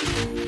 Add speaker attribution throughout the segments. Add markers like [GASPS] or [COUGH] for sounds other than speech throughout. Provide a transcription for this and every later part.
Speaker 1: you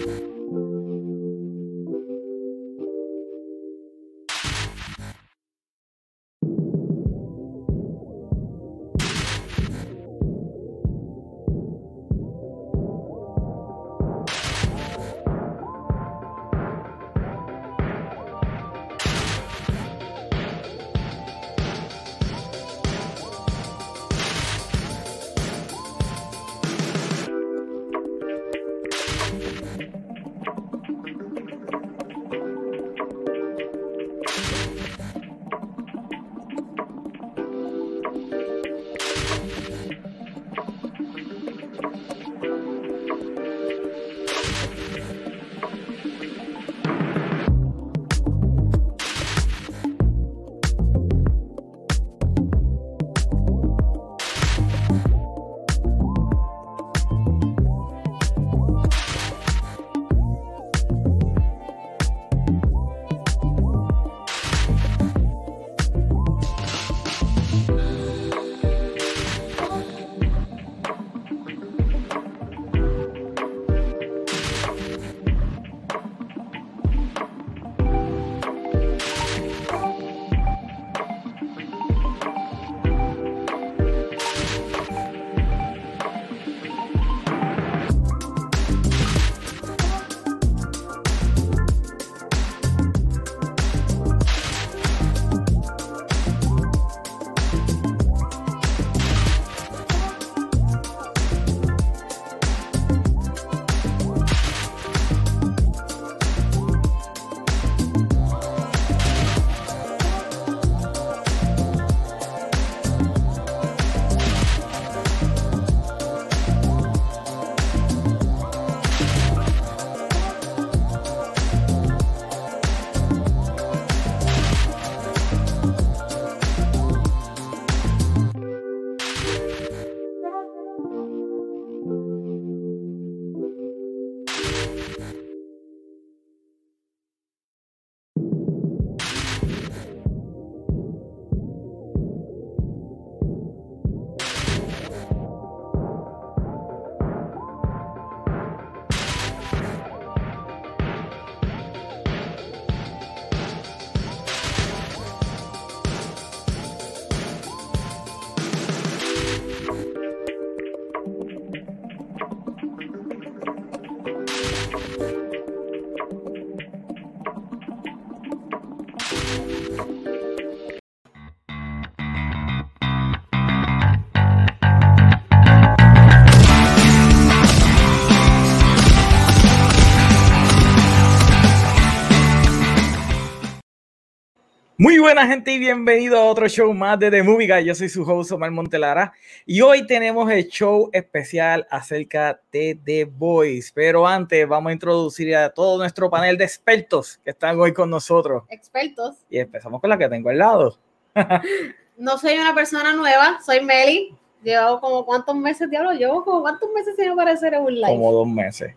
Speaker 1: Muy buena gente y bienvenido a otro show más de The Movie Guy. Yo soy su host Omar Montelara y hoy tenemos el show especial acerca de The Boys. Pero antes vamos a introducir a todo nuestro panel de expertos que están hoy con nosotros.
Speaker 2: Expertos.
Speaker 1: Y empezamos con la que tengo al lado. [LAUGHS]
Speaker 2: no soy una persona nueva, soy Meli. Llevo como cuántos meses, diablo, llevo como cuántos meses sin aparecer en un live.
Speaker 1: Como dos meses.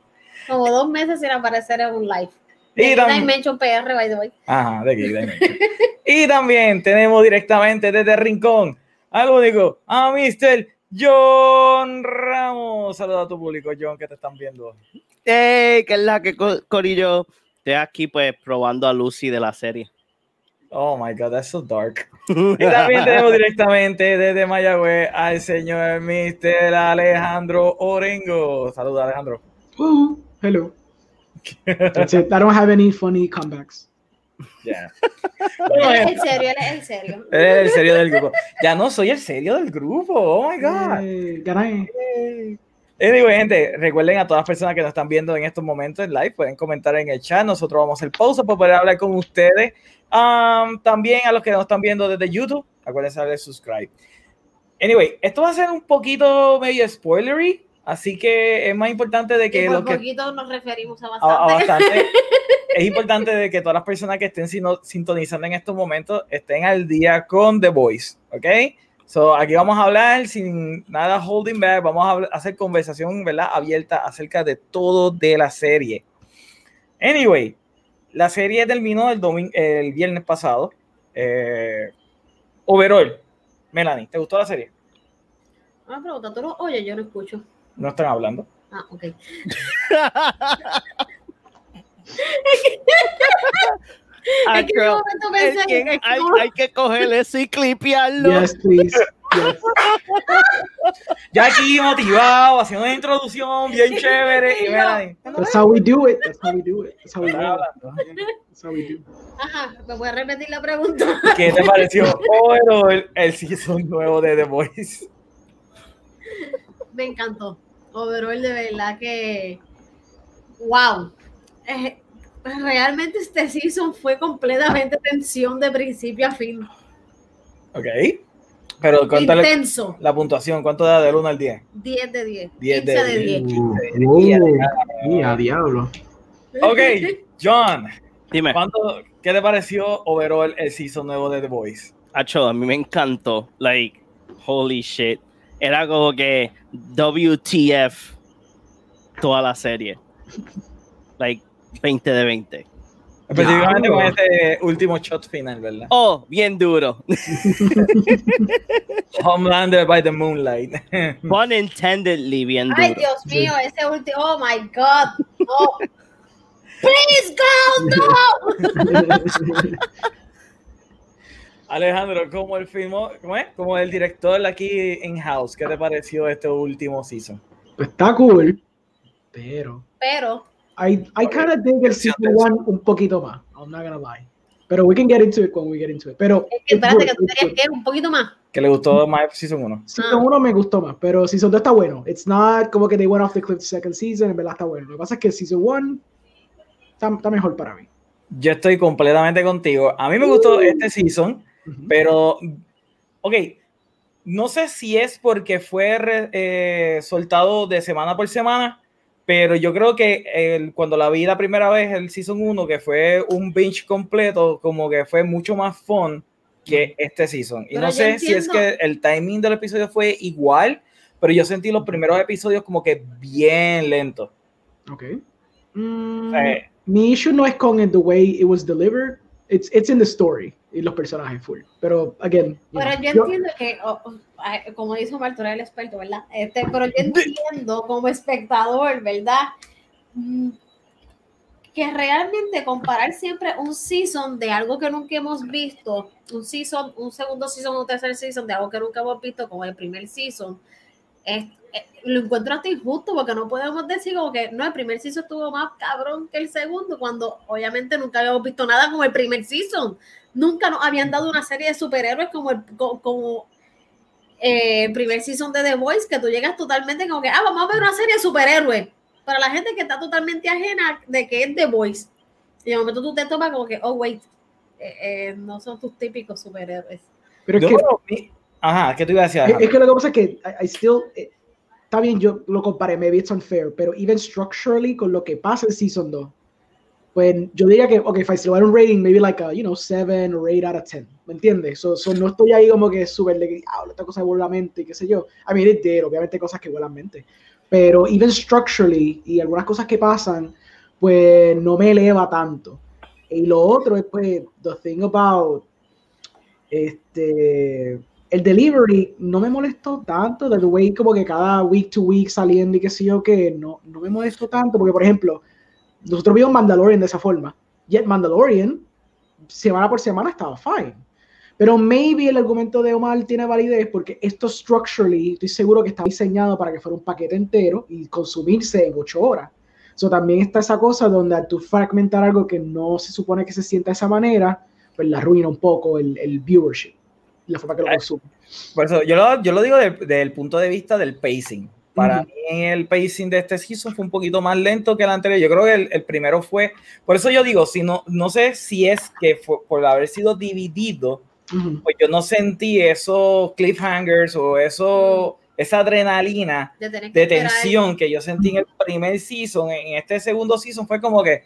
Speaker 2: Como dos meses sin aparecer en un live.
Speaker 1: Y
Speaker 2: también, Dimension PR, by the way.
Speaker 1: Ajá, de Dimension. [LAUGHS] y también tenemos directamente desde Rincón al único, a Mr. John Ramos. Saluda a tu público, John, que te están viendo.
Speaker 3: Hey, que es la que Corillo. Estoy aquí pues probando a Lucy de la serie.
Speaker 1: Oh my god, that's so dark. [LAUGHS] y también tenemos directamente desde Mayagüez al señor Mr. Alejandro Orengo. Saluda, Alejandro.
Speaker 4: Oh, hello. [LAUGHS] That's it. I don't have any funny comebacks.
Speaker 1: Yeah.
Speaker 2: él es el serio, él es el serio.
Speaker 1: El del grupo. Ya no soy el serio del grupo. Oh my God.
Speaker 4: Eh,
Speaker 1: anyway, gente, recuerden a todas las personas que nos están viendo en estos momentos en live, pueden comentar en el chat. Nosotros vamos a hacer pausa para poder hablar con ustedes. Um, también a los que nos están viendo desde YouTube, acuérdense de subscribe. Anyway, esto va a ser un poquito medio spoilery, Así que es más importante de que...
Speaker 2: Y por poquito nos referimos a bastante. [LAUGHS]
Speaker 1: es importante de que todas las personas que estén sintonizando en estos momentos estén al día con The Voice, ¿ok? So, aquí vamos a hablar sin nada holding back, vamos a hacer conversación, ¿verdad? Abierta acerca de todo de la serie. Anyway, la serie terminó el, domingo, el viernes pasado. Eh, overall, Melanie, ¿te gustó la serie?
Speaker 2: Una pregunta, ¿tú lo oyes? Yo lo escucho.
Speaker 1: No están hablando.
Speaker 2: Ah, ok. [LAUGHS] En momento pensé es que
Speaker 3: hay, que coger eso y clipearlo.
Speaker 4: Yes, please. Yes.
Speaker 1: Ya aquí motivado, haciendo una introducción bien chévere. Y mira.
Speaker 4: That's how we do it. That's how we do it. That's how we do it.
Speaker 1: hablando.
Speaker 4: That's how we do.
Speaker 2: Ajá, me voy a repetir la pregunta.
Speaker 1: ¿Qué te pareció overall el season nuevo de The Voice?
Speaker 2: Me encantó. Overall, de verdad que. ¡Wow! Eh, realmente este season fue completamente tensión de principio a fin.
Speaker 1: Ok. Pero cuéntale
Speaker 2: Intenso.
Speaker 1: la puntuación. ¿Cuánto da del 1 al 10?
Speaker 2: 10 de 10.
Speaker 1: 10 de
Speaker 2: 15 de
Speaker 1: 10.
Speaker 2: 10.
Speaker 4: Uh, uh, yeah, diablo.
Speaker 1: Ok, John,
Speaker 3: Dime,
Speaker 1: ¿cuánto, ¿qué te pareció overall el season nuevo de The Voice?
Speaker 3: Acho, a mí me encantó. Like, holy shit. Era como que WTF toda la serie. Like, 20 de 20.
Speaker 1: Específicamente
Speaker 4: Diablo.
Speaker 1: con este último shot final, ¿verdad?
Speaker 3: Oh, bien duro. [LAUGHS]
Speaker 1: Homelander by the Moonlight. [LAUGHS]
Speaker 3: Pun intendedly bien duro.
Speaker 2: Ay, Dios mío, ese último. Oh my God. No. [LAUGHS] Please go, no.
Speaker 1: Alejandro, como el filmó, ¿cómo es? Como el director aquí in house, ¿qué te pareció este último season?
Speaker 4: Pues está cool, pero
Speaker 2: Pero,
Speaker 4: I I kind of dig el season one un poquito más. I'm not gonna lie. Pero we can get into it when we get into it. Pero
Speaker 2: es que espérate
Speaker 4: good,
Speaker 2: que tú
Speaker 4: good.
Speaker 2: que un poquito más.
Speaker 1: ¿Qué le gustó más season 1?
Speaker 4: Season
Speaker 2: Ah.
Speaker 4: 1 me gustó más, pero Season 2 está bueno. It's not como que they went off the cliff second season, en verdad está bueno. Lo que pasa es que Season 1 está, está mejor para mí.
Speaker 1: Yo estoy completamente contigo. A mí me gustó este season, Pero, ok, no sé si es porque fue re- eh, soltado de semana por semana, pero yo creo que el- cuando la vi la primera vez, el season 1, que fue un binge completo, como que fue mucho más fun que este season. Y
Speaker 2: Pero
Speaker 1: no sé si es que el timing del episodio fue igual, pero yo sentí los primeros episodios como que bien lentos.
Speaker 4: Ok. Mm,
Speaker 1: Eh,
Speaker 4: mi issue no es con it, the way it was delivered. It's, it's in the story y los personajes full. Pero, again, you
Speaker 2: Pero
Speaker 4: know,
Speaker 2: yo
Speaker 4: yo-
Speaker 2: entiendo que, oh, oh, como dice Omar, tú eres el experto, ¿verdad? Este, pero yo [LAUGHS] entiendo como espectador, ¿verdad? Mm, Que realmente comparar siempre un season de algo que nunca hemos visto, un season, un segundo season, un tercer season de algo que nunca hemos visto, como el primer season, es- eh, lo encuentro hasta injusto porque no podemos decir como que no, el primer season estuvo más cabrón que el segundo, cuando obviamente nunca habíamos visto nada como el primer season. Nunca nos habían dado una serie de superhéroes como el, co- como, eh, primer season de The Voice, que tú llegas totalmente como que, ah, vamos a ver una serie de superhéroes. Para la gente que está totalmente ajena de que es The Voice. Y de momento tú te topas como que, oh, wait, eh, eh, no son tus típicos superhéroes.
Speaker 4: pero es
Speaker 1: yo
Speaker 4: que,
Speaker 1: Ajá, ¿qué te iba a decir?
Speaker 4: es, es que lo que pasa es que I, I still. eh, está bien, yo lo comparé, maybe it's unfair, pero even structurally con lo que pasa en Season 2, pues yo diría que, ok, if I still un rating, maybe like a, you know, 7 or 8 out of 10, ¿me entiendes? So, so no estoy ahí como que súper de que, ah, esta cosa vuela la mente y qué sé yo. I mean, it did, obviamente cosas que vuelan mente, pero even structurally y algunas cosas que pasan, pues no me eleva tanto. Y lo otro es, pues, the thing about, este, el delivery no me molestó tanto, the way como que cada week to week saliendo y qué sé yo, que no, no me molestó tanto, porque por ejemplo, nosotros vimos Mandalorian de esa forma, yet Mandalorian, semana por semana estaba fine. Pero maybe el argumento de Omar tiene validez porque esto structurally, estoy seguro que está diseñado para que fuera un paquete entero y consumirse en ocho horas. So, también está esa cosa donde al tú fragmentar algo que no se supone que se sienta de esa manera, pues la arruina un poco el, el viewership, la forma que lo
Speaker 1: Ay,
Speaker 4: consume.
Speaker 1: Por eso, yo lo, yo lo digo del, del punto de vista del pacing. Para mí el pacing de este season fue un poquito más lento que el anterior. Yo creo que el, el primero fue, por eso yo digo, si no, no sé si es que fue por haber sido dividido,
Speaker 4: Ujú.
Speaker 1: pues yo no sentí esos cliffhangers o eso, esa adrenalina
Speaker 2: De, esperar.
Speaker 1: tensión que yo sentí en el primer season, en este segundo season fue como que,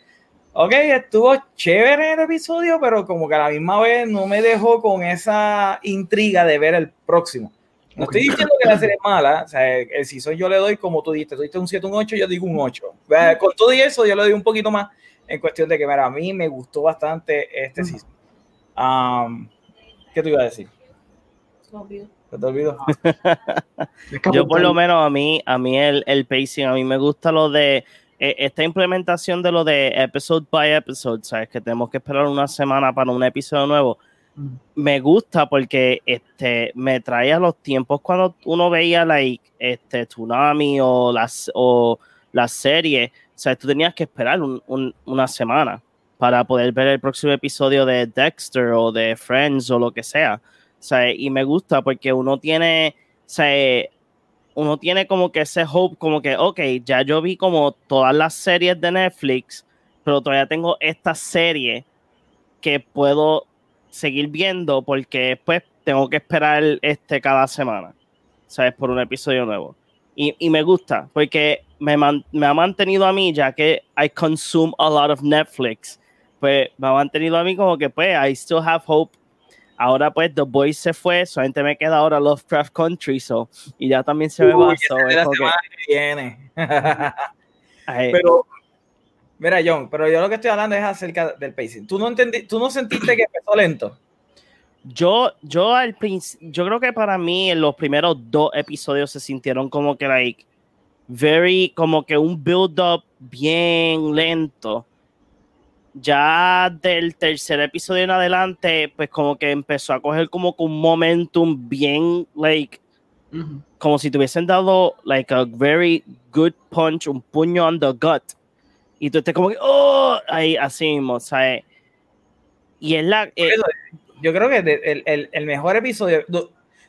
Speaker 1: ok, estuvo chévere el episodio, pero como que a la misma vez no me dejó con esa intriga de ver el próximo. No estoy diciendo que la serie es mala, o sea, el season yo le doy como tú dijiste, tú diste un 7, un 8, yo digo un 8. Eh, Con todo y eso yo le doy un poquito más en cuestión de que, mira, a mí me gustó bastante este season. Um, ¿Qué te iba a decir? Te olvidó. [LAUGHS]
Speaker 3: Yo por lo menos a mí, a mí el, el pacing, a mí me gusta lo de eh, esta implementación de lo de episode by episode, ¿sabes? Que tenemos que esperar una semana para un episodio nuevo. Me gusta porque este, me trae los tiempos cuando uno veía like, este, Tsunami o las, o las series. O tú tenías que esperar un- un- una semana para poder ver el próximo episodio de Dexter o de Friends o lo que sea. O y me gusta porque uno tiene, o uno tiene como que ese hope, como que, ok, ya yo vi como todas las series de Netflix, pero todavía tengo esta serie que puedo seguir viendo porque pues tengo que esperar este cada semana, ¿sabes? Por un episodio nuevo. Y, y me gusta porque me, man- me ha mantenido a mí, ya que I consume a lot of Netflix, pues me ha mantenido a mí como que pues I still have hope. Ahora pues The Boys se fue, solamente me queda ahora Lovecraft Country, so, y ya también se me va.
Speaker 1: ese
Speaker 3: so, [LAUGHS]
Speaker 1: pero, mira, John, pero yo lo que estoy hablando es acerca del pacing. ¿Tú no, entendí, tú no sentiste que empezó lento?
Speaker 3: Yo, yo al yo creo que para mí en los primeros dos episodios se sintieron como que like very, como que un build up bien lento. Ya del tercer episodio en adelante, pues como que empezó a coger como que un momentum bien like
Speaker 4: Ujú.
Speaker 3: como si te hubiesen dado like a very good punch, un puño on the gut. Y tú estés como que, oh, ahí así mismo, ¿sabes? Y es la. eh,
Speaker 1: Yo creo que el, el- el mejor episodio,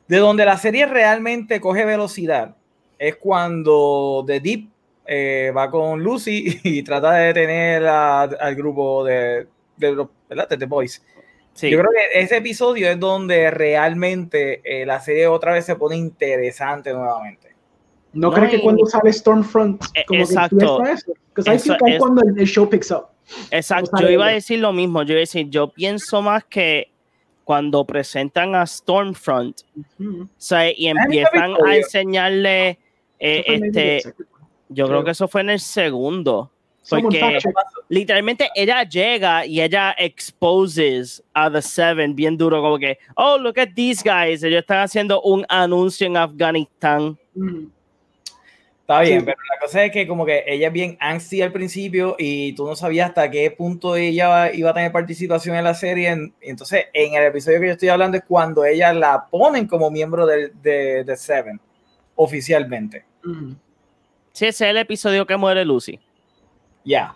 Speaker 1: de donde la serie realmente coge velocidad, es cuando The Deep eh, va con Lucy [LAUGHS] y trata de detener a- al grupo de, de los ¿verdad? de The Boys.
Speaker 3: sí.
Speaker 1: Yo creo que ese episodio es donde realmente eh, la serie otra vez se pone interesante nuevamente.
Speaker 4: ¿No,
Speaker 3: No,
Speaker 4: que
Speaker 3: y-
Speaker 4: cuando sale Stormfront,
Speaker 3: Eh,
Speaker 4: como
Speaker 3: exacto.
Speaker 4: que eso?
Speaker 3: Eso
Speaker 4: que es cuando el, el show picks up.
Speaker 3: Exacto, yo iba a decir lo mismo. Yo iba a decir, yo pienso más que cuando presentan a Stormfront
Speaker 4: Ujú.
Speaker 3: o sea, y empiezan a enseñarle, eh, este, yo creo
Speaker 4: creo.
Speaker 3: que eso fue en el segundo. Porque-. Literalmente ella llega y ella exposes a The Seven bien duro, como que, oh, look at these guys. Ellos están haciendo un anuncio en Afganistán.
Speaker 4: Ujú.
Speaker 1: Está bien,
Speaker 4: Sí.
Speaker 1: pero la cosa es que como que ella es bien angsty al principio y tú no sabías hasta qué punto ella iba a tener participación en la serie. En- Entonces, en el episodio que yo estoy hablando es cuando ella la ponen como miembro del- de, de Seven, oficialmente.
Speaker 4: Ujú.
Speaker 3: Sí, ese es el episodio que muere Lucy,
Speaker 1: Ya.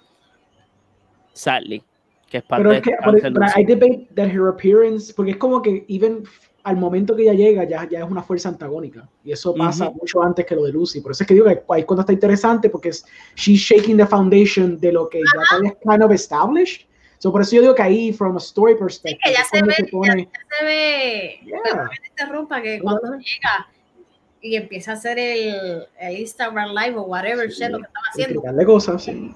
Speaker 3: sadly. Que es parte
Speaker 4: Pero
Speaker 3: de
Speaker 4: es que but
Speaker 3: Lucy.
Speaker 4: I debate that her appearance, porque es como que even al momento que ella llega ya, ya es una fuerza antagónica y eso pasa
Speaker 3: Ujú.
Speaker 4: mucho antes que lo de Lucy. Por eso es que digo que ahí cuando está interesante porque es she's shaking the foundation de lo que ya todavía es kind of established. So por eso yo digo que ahí from a story perspective
Speaker 2: que ya se ve,
Speaker 4: se pone
Speaker 2: Ya se ve,
Speaker 4: Yeah.
Speaker 2: que te interrumpa, que cuando llega y empieza a hacer el, el Instagram Live o whatever shit lo que estaba haciendo,
Speaker 4: cosas. sí.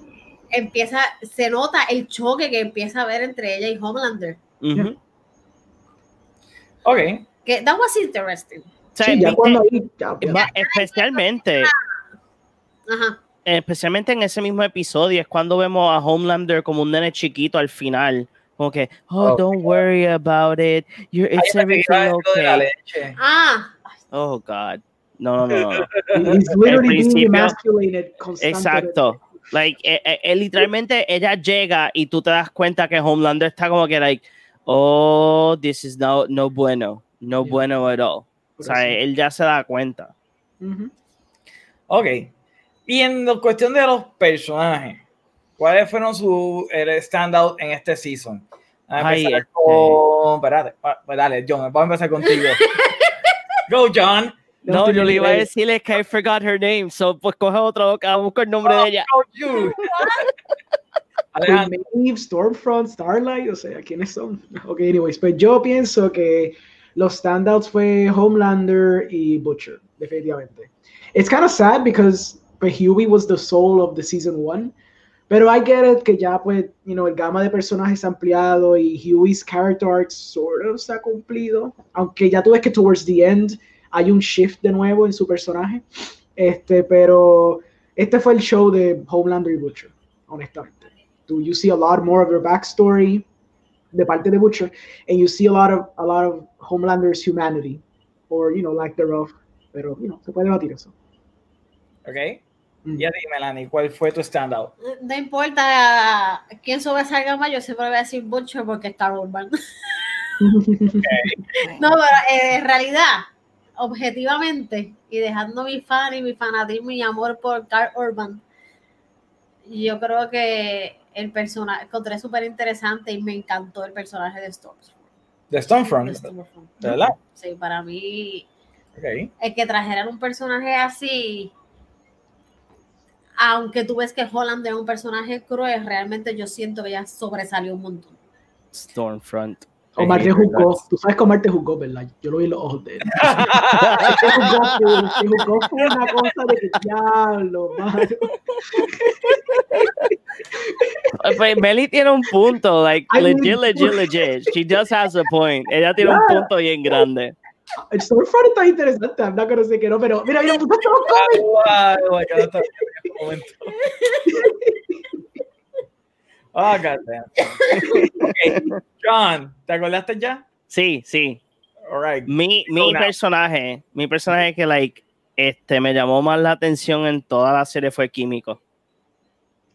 Speaker 2: empieza, se nota el choque que empieza a haber entre ella y Homelander.
Speaker 3: Ujú.
Speaker 1: Ok.
Speaker 2: Que that was interesting.
Speaker 3: O sea,
Speaker 4: Sí, ya cuando ahí ya, ya.
Speaker 3: especialmente,
Speaker 2: Ajá.
Speaker 3: especialmente en ese mismo episodio es cuando vemos a Homelander como un nene chiquito al final. Como que, oh,
Speaker 1: Oh,
Speaker 3: don't worry about it. You're, it's everything okay.
Speaker 2: Ah,
Speaker 3: Oh, God. No, no, no, no. [LAUGHS]
Speaker 4: He's literally being emasculated.
Speaker 3: Exacto. Like, eh, eh, literalmente ella llega y tú te das cuenta que Homelander está como que, like, oh, this is no, no bueno. No
Speaker 4: Yeah.
Speaker 3: bueno at all. O
Speaker 4: Por
Speaker 3: sea,
Speaker 4: eso.
Speaker 3: él ya se da cuenta.
Speaker 4: Ujú.
Speaker 1: Ok. Y en la cuestión de los personajes, ¿cuáles fueron sus standout en este season? Vamos a
Speaker 3: Ay,
Speaker 1: empezar
Speaker 3: este-
Speaker 1: con. Espérate, pues dale, John, vamos a empezar contigo. [LAUGHS] Go, John.
Speaker 3: No, yo le iba a
Speaker 4: Go
Speaker 3: decirle que I forgot her name, so pues coge otro, ah, busca el nombre de ella. [LAUGHS]
Speaker 1: Alejandro,
Speaker 4: Stormfront, Starlight, o sea, ¿quiénes son? [LAUGHS] Ok, anyways, pues yo pienso que los standouts fue Homelander y Butcher, definitivamente. It's kind of sad because pues, Huey was the soul of the season one, pero I get it que ya pues, you know, el gama de personajes ha ampliado y Huey's character arc sort of se ha cumplido, aunque ya tú ves que towards the end hay un shift de nuevo en su personaje, este, pero este fue el show de Homelander y Butcher, honestamente. Do you see a lot more of their backstory de parte de Butcher, and you see a lot of a lot of Homelander's humanity or, you know, lack thereof. Pero, you know, se puede debatir eso.
Speaker 1: ¿Ok?
Speaker 4: Mm.
Speaker 1: Y a ti, Melanie, ¿cuál fue tu standout?
Speaker 2: No importa quién sobresalga más, yo siempre voy a decir Butcher porque está Urban. [LAUGHS] No, pero eh, en realidad, objetivamente, y dejando mi fan y mi fanatismo y amor por Carl Urban, yo creo que el personaje, encontré súper interesante y me encantó el personaje de Storm.
Speaker 1: De Stormfront,
Speaker 2: De Stormfront.
Speaker 1: ¿de verdad?
Speaker 2: Sí, para mí,
Speaker 1: Ok.
Speaker 2: el que trajeran un personaje así, aunque tú ves que Holland es un personaje cruel, realmente yo siento que ella sobresalió un montón.
Speaker 3: Stormfront.
Speaker 4: Omar te juzgó. Tú sabes que Omar te juzgó, ¿verdad? Yo lo vi en los ojos de él. [LAUGHS] Te juzgó, full, te juzgó fue una cosa de que diablo, mano.
Speaker 3: Pues Meli tiene un punto, like
Speaker 4: I mean-
Speaker 3: legit, legit, legit. She just has a point. Ella tiene un
Speaker 4: Yeah.
Speaker 3: punto bien grande.
Speaker 4: El Stormfront está interesante, I'm not gonna say que no, pero mira, mira, todos los cómics.
Speaker 1: Wow, my God, está bien en este momento. Oh, God damn. Ok, John, ¿te acordaste ya?
Speaker 3: Sí, sí.
Speaker 1: All right.
Speaker 3: Mi, mi personaje, mi personaje que like este me llamó más la atención en toda la serie fue Químico.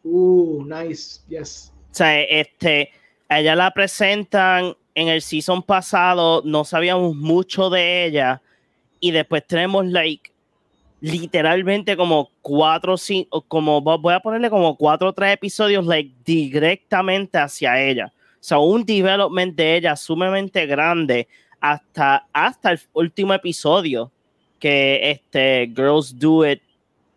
Speaker 4: Uh, nice, yes.
Speaker 3: O sea, este, ella la presentan en el season pasado, no sabíamos mucho de ella, y después tenemos, like, literalmente como cuatro, ci- o como, voy a ponerle como cuatro o tres episodios, like, directamente hacia ella. O sea, un development de ella sumamente grande hasta, hasta el último episodio, que este, Girls Do It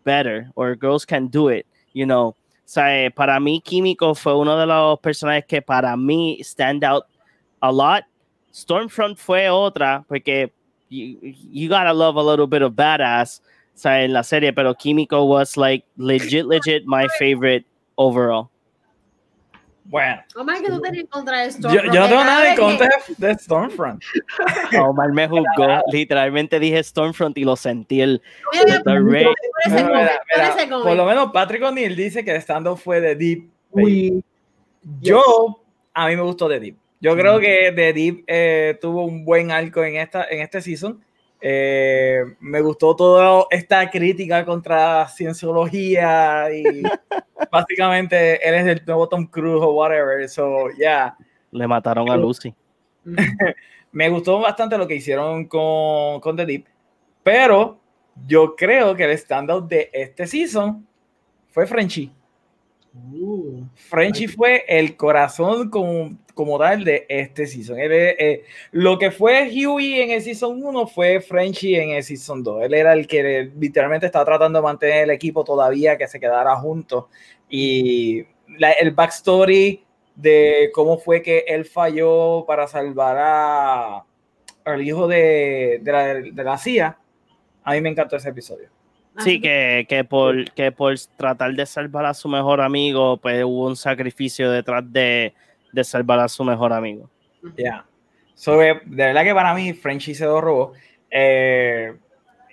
Speaker 3: Better, or Girls Can Do It, you know. Sea, eh, para mí Químico fue uno de los personajes que para mí stand out a lot. Stormfront fue otra, porque you, you gotta love a little bit of badass o sea, en la serie, pero Químico was like legit, legit my favorite overall.
Speaker 1: Bueno,
Speaker 2: Omar, que tú tenías en contra de
Speaker 1: yo,
Speaker 2: Stormfront.
Speaker 1: yo no tengo nada en contra de Stormfront. [LAUGHS]
Speaker 3: Omar me juzgó, literalmente dije Stormfront y lo sentí el
Speaker 2: Mira,
Speaker 3: the
Speaker 2: por
Speaker 1: Mira, mira, lo menos Patrick O'Neill dice que el stand-up fue de Deep.
Speaker 4: We,
Speaker 1: Yo, a mí me gustó The Deep. Yo creo que The Deep eh, tuvo un buen arco en, esta, en este season. Eh, me gustó toda esta crítica contra cienciología y [LAUGHS] básicamente él es el nuevo Tom Cruise o whatever. So, yeah.
Speaker 3: Le mataron a Lucy. [LAUGHS]
Speaker 1: Me gustó bastante lo que hicieron con, con The Deep, pero yo creo que el stand-up de este season fue Frenchy.
Speaker 4: uh,
Speaker 1: Frenchy fue el corazón como, como tal de este season. Él, eh, lo que fue Huey en el season 1 fue Frenchy en el season 2. Él era el que literalmente estaba tratando de mantener el equipo todavía, que se quedara juntos. Y la- el backstory de cómo fue que él falló para salvar a, al hijo de, de, la, de la CIA, a mí me encantó ese episodio.
Speaker 3: Sí, que, que, por, que por tratar de salvar a su mejor amigo, pues hubo un sacrificio detrás de, de salvar a su mejor amigo.
Speaker 1: Ya. So, eh, de verdad que para mí Frenchy se lo robó. Eh,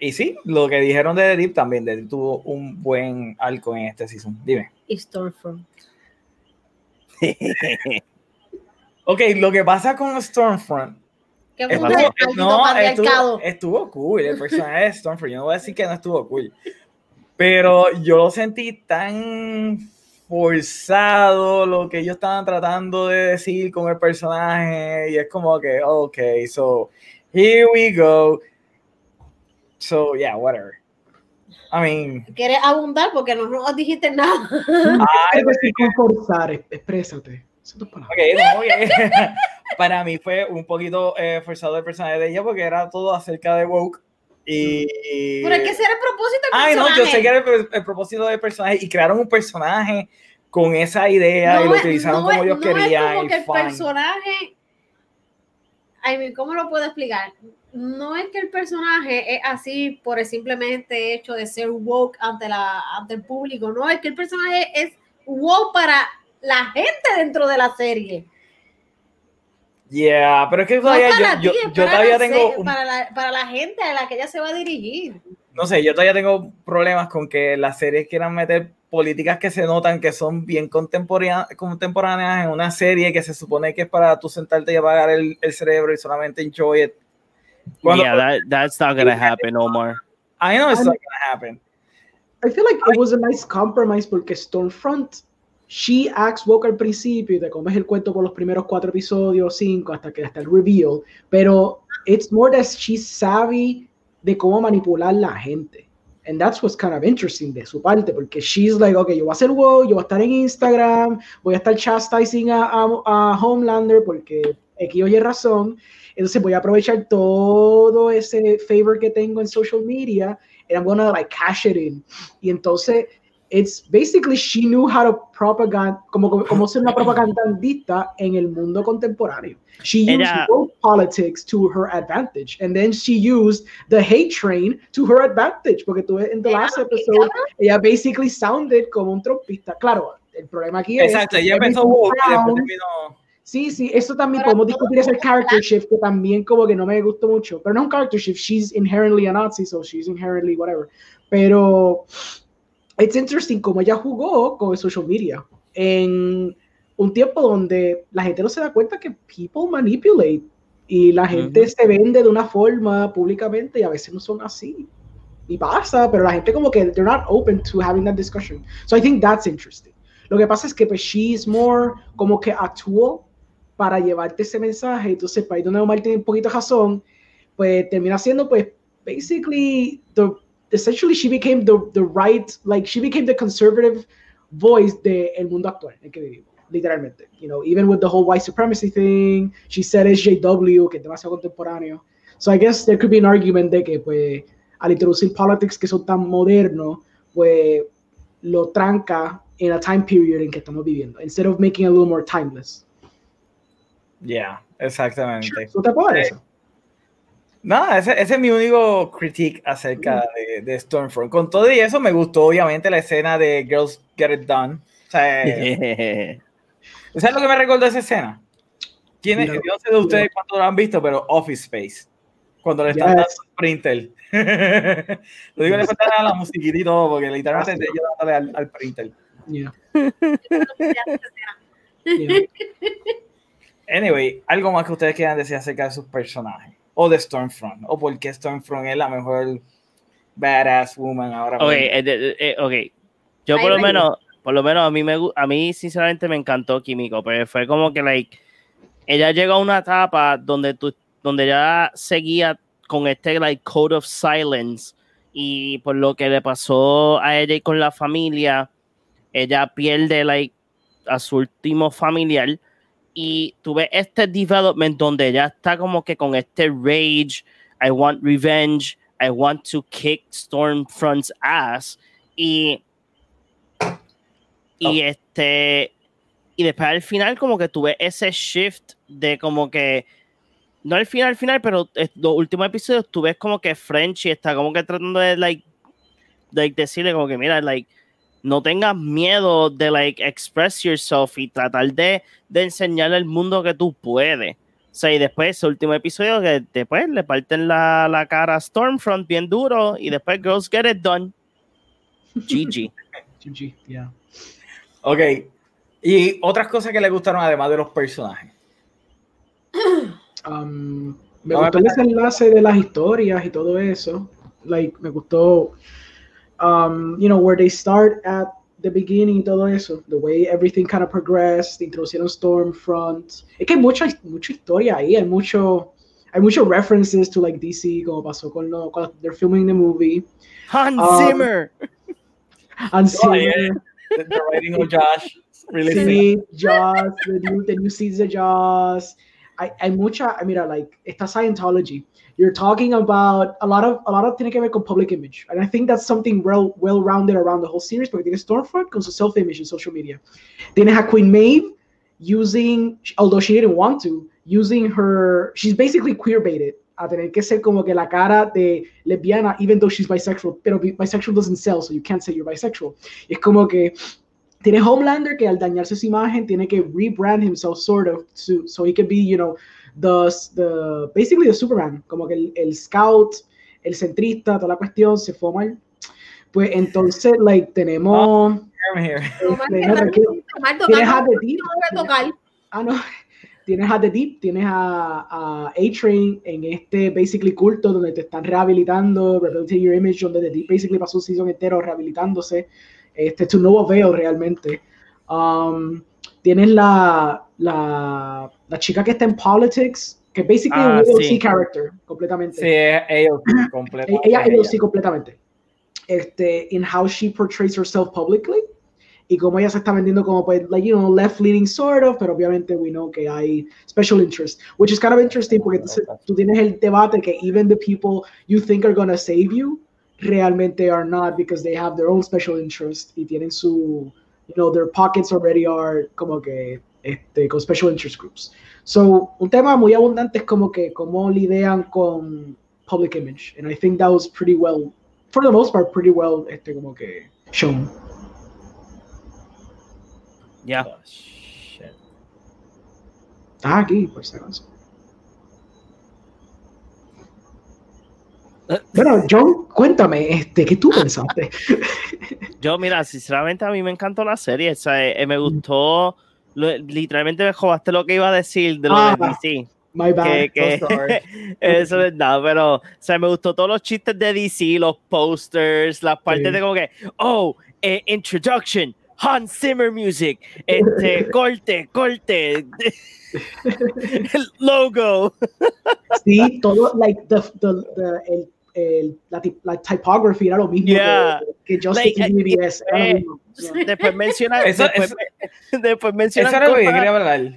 Speaker 1: y sí, lo que dijeron de The Deep también, The Deep tuvo un buen arco en este season. Dime.
Speaker 2: Y Stormfront. [LAUGHS]
Speaker 1: Ok, lo que pasa con Stormfront.
Speaker 2: Que
Speaker 1: Estuvo, no, estuvo, estuvo cool. El personaje de Stormfront. Yo no voy a decir que no estuvo cool. Pero yo lo sentí tan forzado lo que ellos estaban tratando de decir con el personaje. Y es como que, ok, so here we go. So, yeah, whatever. I mean,
Speaker 2: ¿Quieres abundar? Porque no nos dijiste nada.
Speaker 1: ay,
Speaker 4: Algo así con forzar, exprésate. Son tus palabras.
Speaker 1: Ok, no, ok. [LAUGHS] Para mí fue un poquito eh, forzado el personaje de ella porque era todo acerca de woke. Y.
Speaker 2: Pero es que ese era el propósito del
Speaker 1: Ay, no, yo sé que era el, el propósito del personaje y crearon un personaje con esa idea y lo
Speaker 2: es-
Speaker 1: utilizaron
Speaker 2: no
Speaker 1: como
Speaker 2: es-
Speaker 1: ellos
Speaker 2: no es
Speaker 1: querían.
Speaker 2: como
Speaker 1: y
Speaker 2: que el
Speaker 1: fine.
Speaker 2: personaje. I mean, ¿cómo lo puedo explicar? No es que el personaje es así por el simplemente hecho de ser woke ante, la, ante el público. No, es que el personaje es woke para la gente dentro de la serie.
Speaker 1: Yeah, pero es que todavía yo, yo,
Speaker 2: ti, es
Speaker 1: yo
Speaker 2: para
Speaker 1: todavía
Speaker 2: la
Speaker 1: tengo, un-
Speaker 2: para, la, para la gente a la que ella se va a dirigir.
Speaker 1: no sé, yo todavía tengo problemas con que las series quieran meter políticas que se notan que son bien contemporáneas, contemporáneas en una serie que se supone que es para tú sentarte y apagar el, el cerebro y solamente enjoy it. Cuando-
Speaker 3: yeah, that, that's not gonna happen, Omar.
Speaker 1: I know it's
Speaker 4: I'm-
Speaker 1: not gonna happen.
Speaker 4: I feel like it was a nice compromise porque Stormfront, she acts woke al principio y te comes el cuento por los primeros cuatro episodios, cinco, hasta que hasta el reveal, pero it's more that she's savvy de cómo manipular la gente. And that's what's kind of interesting de su parte, porque she's like, okay, yo voy a hacer woke, yo voy a estar en Instagram, voy a estar chastising a, a, a Homelander porque aquí oye razón, entonces voy a aprovechar todo ese favor que tengo en social media and I'm gonna like cash it in. Y entonces, it's basically she knew how to propaganda, como, como, como ser una propagandista en el mundo contemporáneo. She used
Speaker 3: Ella-
Speaker 4: politics to her advantage, and then she used the hate train to her advantage, porque tú en the last episode, ella basically sounded como un trompista. Claro, el problema aquí es
Speaker 1: Exacto, ella empezó woke y después
Speaker 4: Brown-
Speaker 1: terminó.
Speaker 4: Sí, sí, eso también
Speaker 2: Pero
Speaker 4: podemos discutir ese character shift que también como que no me gustó mucho. Pero no un character shift, she's inherently a Nazi, so she's inherently whatever. Pero it's interesting como ella jugó con el social media en un tiempo donde la gente no se da cuenta que people manipulate y la gente
Speaker 3: Ujú.
Speaker 4: se vende de una forma públicamente y a veces no son así. Y pasa, pero la gente como que they're not open to having that discussion. So I think that's interesting. Lo que pasa es que pues she's more como que actuó para llevarte ese mensaje. Entonces, para ahí donde Omar tiene un poquito de razón, pues termina siendo pues basically the essentially she became the, the right, like she became the conservative voice del el mundo actual el que vivimos, literalmente. You know, even with the whole white supremacy thing, she said SJW, que es demasiado contemporáneo. So I guess there could be an argument de que pues al introducir politics que son tan modernos, pues lo tranca en a time period en que estamos viviendo, instead of making it a little more timeless.
Speaker 1: Yeah, exactamente.
Speaker 4: ¿No te parece?
Speaker 1: Nada, ese, ese es mi único critique acerca de, de Stormfront. Con todo y eso, me gustó obviamente la escena de Girls Get It Done. O sea, [LAUGHS] ¿Sabes lo que me recordó esa escena? ¿Quién es?
Speaker 4: No.
Speaker 1: Yo no sé de ustedes cuánto lo han visto, pero Office Space. Cuando le están
Speaker 4: Yes.
Speaker 1: dando printer. [LAUGHS] lo digo, le falta a la musiquita y todo, porque literalmente yo dándole al, al printer.
Speaker 4: Yeah, [LAUGHS]
Speaker 2: Yeah.
Speaker 4: yeah.
Speaker 1: Anyway, algo más que ustedes quieran decir acerca de sus personajes. O de Stormfront. O por qué Stormfront es la mejor badass woman ahora
Speaker 3: Ok,
Speaker 1: mismo.
Speaker 3: eh, eh, eh, ok. Yo por lo menos, por lo menos a mí me a mí sinceramente me encantó Químico, pero fue como que like ella llegó a una etapa donde tú donde ya seguía con este like code of silence y por lo que le pasó a ella y con la familia, ella pierde like a su último familiar y tuve este development donde ella está como que con este rage, I want revenge, I want to kick Stormfront's ass y y
Speaker 1: Oh.
Speaker 3: este y después al final como que tuve ese shift de como que no al final al final pero eh, los últimos episodios tú ves como que Frenchy está como que tratando de like, like decirle como que mira like no tengas miedo de like express yourself y tratar de, de enseñarle al mundo que tú puedes. O sea, y después ese último episodio que después le parten la, la cara a Stormfront bien duro y después Girls Get It Done. GG.
Speaker 4: GG, [LAUGHS] yeah.
Speaker 1: Ok. Y otras cosas que le gustaron además de los personajes. [CLEARS THROAT]
Speaker 4: Um, me
Speaker 1: a
Speaker 4: gustó el desenlace de las historias y todo eso. Like, me gustó, um, you know, where they start at the beginning y todo eso. The way everything kind of progressed, introducieron Stormfront. Es que hay mucha, mucha historia ahí, hay mucho, hay muchos references to like DC, como pasó con lo, cuando they're filming the movie.
Speaker 3: Hans
Speaker 4: Um,
Speaker 3: Zimmer.
Speaker 4: And
Speaker 1: Oh, yeah. The, the writing of Josh. Really
Speaker 4: Sí, Jaws, the new, the new season of Jaws. Hay, hay mucha, mira, like, esta Scientology. You're talking about a lot of, a lot of tiene que ver con public image. And I think that's something well, well-rounded around the whole series, porque tienes Stormfront con su self-image en social media. Tienes a Queen Maeve using, although she didn't want to, using her, she's basically queer-baited a tener que ser como que la cara de lesbiana, even though she's bisexual, pero bisexual doesn't sell, so you can't say you're bisexual. Es como que tiene Homelander que al dañarse su imagen tiene que rebrand himself sort of to, so he could be, you know, the, the basically the Superman, como que el, el scout, el centrista, toda la cuestión se fue mal. Pues entonces, like, tenemos...
Speaker 1: Here.
Speaker 4: este, no, tranquilo.
Speaker 2: Omar,
Speaker 4: Tienes a The Deep. Ah, no. tienes a The Deep, tienes a, a A-Train en este basically culto donde te están rehabilitando, Rehabilitating Your Image, donde The Deep basically pasó un season entero rehabilitándose. Este es un nuevo veo realmente. Um, tienes la, la, la chica que está en Politics, que es basically
Speaker 3: Ah,
Speaker 4: un AOC
Speaker 3: sí.
Speaker 4: character, completamente.
Speaker 1: Sí, es AOC completo.
Speaker 4: Ella sí completamente. Este, in how she portrays herself publicly y cómo ella se está vendiendo como pues like you know left leaning sort of, pero obviamente we know que hay special interest, which is kind of interesting porque entonces tú tienes el debate que even the people you think are gonna save you realmente are not because they have their own special interest y tienen su you know their pockets already are como que este con special interest groups. So, un tema muy abundante es como que cómo lidian con public image. And I think that was pretty well, for the most part, pretty well este, como que shown.
Speaker 3: Ya.
Speaker 1: Oh, shit.
Speaker 4: Estás aquí, por si acaso. Bueno, John, cuéntame, este, ¿qué tú pensaste? [LAUGHS]
Speaker 3: Yo, mira, sinceramente a mí me encantó la serie. O sea, eh, me gustó. lo- literalmente me jodaste lo que iba a decir de lo
Speaker 4: Ah.
Speaker 3: de DC.
Speaker 4: My bad.
Speaker 3: Que, que- [LAUGHS]
Speaker 1: So
Speaker 3: eso es nada, pero, o sea, me gustó todos los chistes de DC, los posters, las partes
Speaker 4: Sí.
Speaker 3: de como que, oh, eh, introduction, Hans Zimmer music, este, [LAUGHS] corte, corte, el logo.
Speaker 4: Sí, todo, like, the, the, the, el, el, la, la typography era lo mismo
Speaker 3: Yeah.
Speaker 4: que, que Justice
Speaker 3: Like,
Speaker 4: League BBS. Era
Speaker 3: eh,
Speaker 4: lo mismo. Yeah.
Speaker 3: Después
Speaker 1: Eso-
Speaker 3: después, después mencionan
Speaker 1: Eso era lo que quería hablar.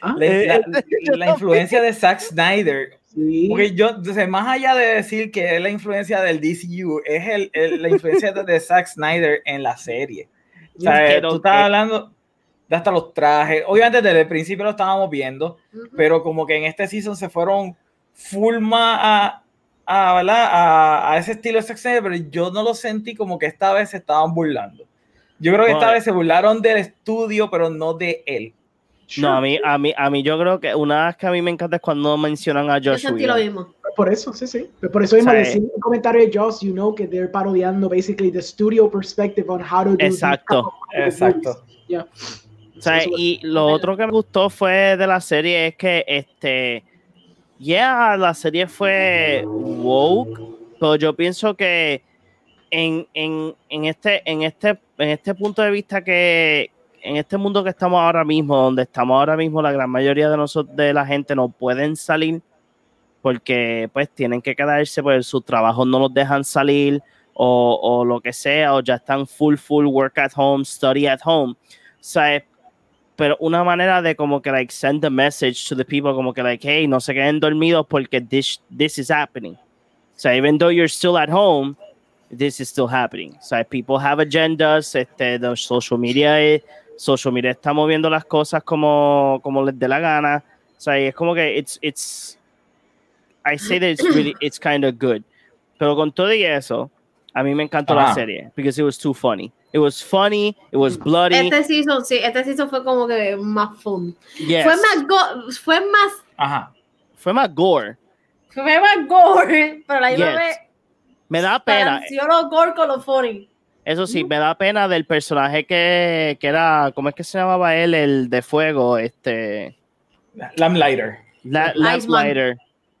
Speaker 4: Ah,
Speaker 1: La,
Speaker 3: Eh,
Speaker 1: la- [LAUGHS] la influencia de Zack Snyder.
Speaker 4: sí.
Speaker 1: Porque yo, entonces, más allá de decir que es la influencia del DCU, es el, el- la influencia de, de Zack Snyder en la serie. O sea,
Speaker 3: que
Speaker 1: tú estás hablando de hasta los trajes. Obviamente desde el principio lo estábamos viendo,
Speaker 2: Ujú.
Speaker 1: pero como que en este season se fueron full más a, a, ¿verdad? a, a ese estilo de pero yo no lo sentí como que esta vez se estaban burlando. Yo creo que esta
Speaker 3: No,
Speaker 1: vez se burlaron del estudio, pero no de él.
Speaker 3: No, a mí, a mí, a mí yo creo que una vez que a mí me encanta es cuando mencionan a
Speaker 2: Yo
Speaker 3: Josh
Speaker 2: sentí lo mismo.
Speaker 4: Por eso, sí, sí. Por eso mismo
Speaker 3: sea,
Speaker 4: decir un comentario de Joss, you know, que they're parodiando basically the studio perspective on how to do
Speaker 3: Exacto,
Speaker 1: exacto.
Speaker 4: Yeah.
Speaker 3: O sea, y lo otro que me gustó fue de la serie es que, este, yeah, la serie fue woke, pero yo pienso que en, en, en, este, en, este, en este punto de vista que, en este mundo que estamos ahora mismo, donde estamos ahora mismo, la gran mayoría de nosotros, de la gente no pueden salir porque pues tienen que quedarse, pues sus trabajos no los dejan salir o, o lo que sea, o ya están full, full work at home, study at home. O sea, pero una manera de como que like send the message to the people como que like hey no se queden dormidos porque this this is happening. So even though you're still at home this is still happening. So people have agendas este the social media social media está moviendo las cosas como como les dé la gana. O sea es como que it's it's I say that it's really [CLEARS THROAT] it's kind of good pero con todo y eso a mí me encantó la serie because it was too funny it was funny it was bloody
Speaker 2: Este season, sí, este season fue como que más fun.
Speaker 3: yes.
Speaker 2: Fue más go- fue más
Speaker 1: Ajá.
Speaker 3: fue más gore
Speaker 2: fue más gore, pero la
Speaker 3: Yes.
Speaker 2: vez
Speaker 3: Me da pena.
Speaker 2: los gore con los funny.
Speaker 3: Eso sí, me da pena del personaje que, que era, ¿cómo es que se llamaba él? El de fuego, este.
Speaker 1: Lamplighter.
Speaker 3: La. Lamplighter,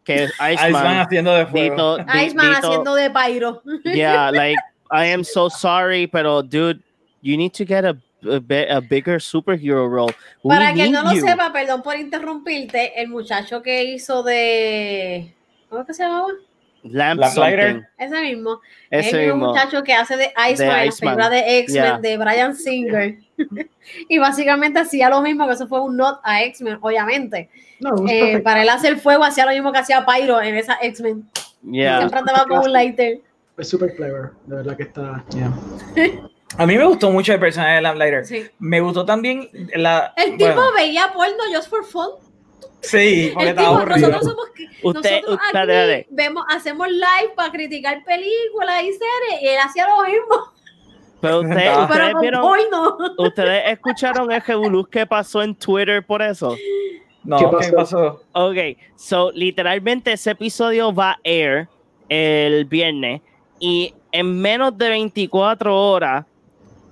Speaker 3: Que es [LAUGHS]
Speaker 1: Iceman
Speaker 3: Iceman.
Speaker 1: haciendo de fuego.
Speaker 3: Dito- di-
Speaker 2: Iceman
Speaker 3: Dito-
Speaker 2: haciendo de pyro. [LAUGHS]
Speaker 3: Yeah, like, I am so sorry, pero dude, you need to get a, a, a bigger superhero role. We
Speaker 2: Para quien no lo
Speaker 3: you.
Speaker 2: sepa, perdón por interrumpirte, el muchacho que hizo de. ¿Cómo es que se llamaba?
Speaker 3: Lamp
Speaker 1: Lamplighter.
Speaker 2: Ese mismo. Es
Speaker 3: Ese
Speaker 2: el mismo muchacho que hace de Iceman, en la película de X-Men
Speaker 3: Yeah.
Speaker 2: de Brian Singer. [LAUGHS] y básicamente hacía lo mismo, que eso fue un not a X-Men, obviamente.
Speaker 4: No,
Speaker 2: Eh, para él hacer fuego, hacía lo mismo que hacía Pyro en esa X-Men.
Speaker 3: Yeah.
Speaker 2: Siempre andaba con un lighter.
Speaker 4: Es super clever, de verdad que está. yeah. [LAUGHS]
Speaker 1: A mí me gustó mucho el personaje de Lamplighter.
Speaker 2: Sí.
Speaker 1: Me gustó también la.
Speaker 2: El tipo
Speaker 1: bueno,
Speaker 2: veía porno just for fun.
Speaker 1: Sí, porque
Speaker 2: El
Speaker 1: estaba
Speaker 2: tipo,
Speaker 1: aburrido.
Speaker 2: nosotros somos
Speaker 3: Usted,
Speaker 2: nosotros
Speaker 3: usted,
Speaker 2: aquí vemos, hacemos live para criticar películas y series y él hacía lo mismo,
Speaker 3: pero [LAUGHS] usted,
Speaker 2: pero
Speaker 3: ustedes vieron,
Speaker 2: porno.
Speaker 3: ustedes escucharon el revolú que pasó en Twitter por eso.
Speaker 1: No,
Speaker 4: ¿Qué
Speaker 1: ¿qué pasó?
Speaker 3: Ok, so literalmente ese episodio va a air el viernes y en menos de 24 horas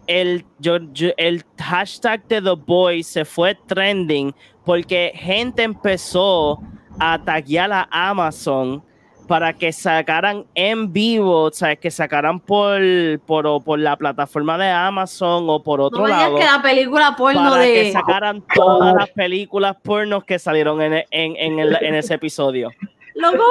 Speaker 3: el, yo, yo- el hashtag de The Boys se fue trending porque gente empezó a taguear a Amazon para que sacaran en vivo, o sea, que sacaran por, por, por la plataforma de Amazon o por otro
Speaker 2: No
Speaker 3: lado
Speaker 2: que la película porno
Speaker 3: para que
Speaker 2: de.
Speaker 3: sacaran todas las películas pornos que salieron en, en, en, el- en ese episodio.
Speaker 2: Loco?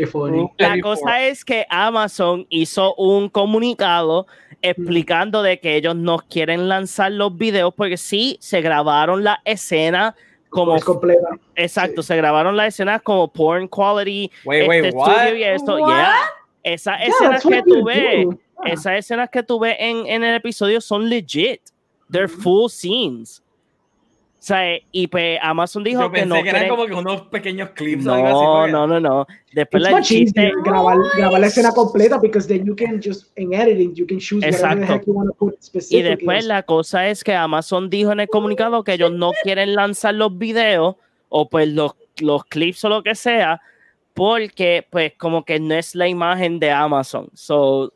Speaker 4: Qué funny.
Speaker 3: La cosa es que Amazon hizo un comunicado explicando de que ellos no quieren lanzar los videos porque sí se grabaron la escena como
Speaker 4: Es completa.
Speaker 3: exacto, se grabaron las escenas como porn quality
Speaker 1: Wait, wait,
Speaker 3: este
Speaker 1: what?
Speaker 3: estudio y esto,
Speaker 2: What?
Speaker 3: yeah. Esas
Speaker 4: Yeah,
Speaker 3: escenas que tú ves, esas escenas que tú ves en, en el episodio son legit. They're full scenes. O sea, y pues Amazon dijo
Speaker 1: Yo
Speaker 3: que
Speaker 1: pensé
Speaker 3: no
Speaker 1: que eran como que unos pequeños clips o algo así.
Speaker 3: No,
Speaker 1: porque-
Speaker 3: no, no, no. Después
Speaker 4: It's
Speaker 3: la chiste,
Speaker 4: grabar, grabar la escena completa because then you can just in editing you can choose whatever the
Speaker 3: Exacto.
Speaker 4: heck you want to put
Speaker 3: Y
Speaker 4: specifically.
Speaker 3: después la cosa es que Amazon dijo en el comunicado que ellos no quieren lanzar los videos o pues los, los clips o lo que sea porque pues como que no es la imagen de Amazon. So,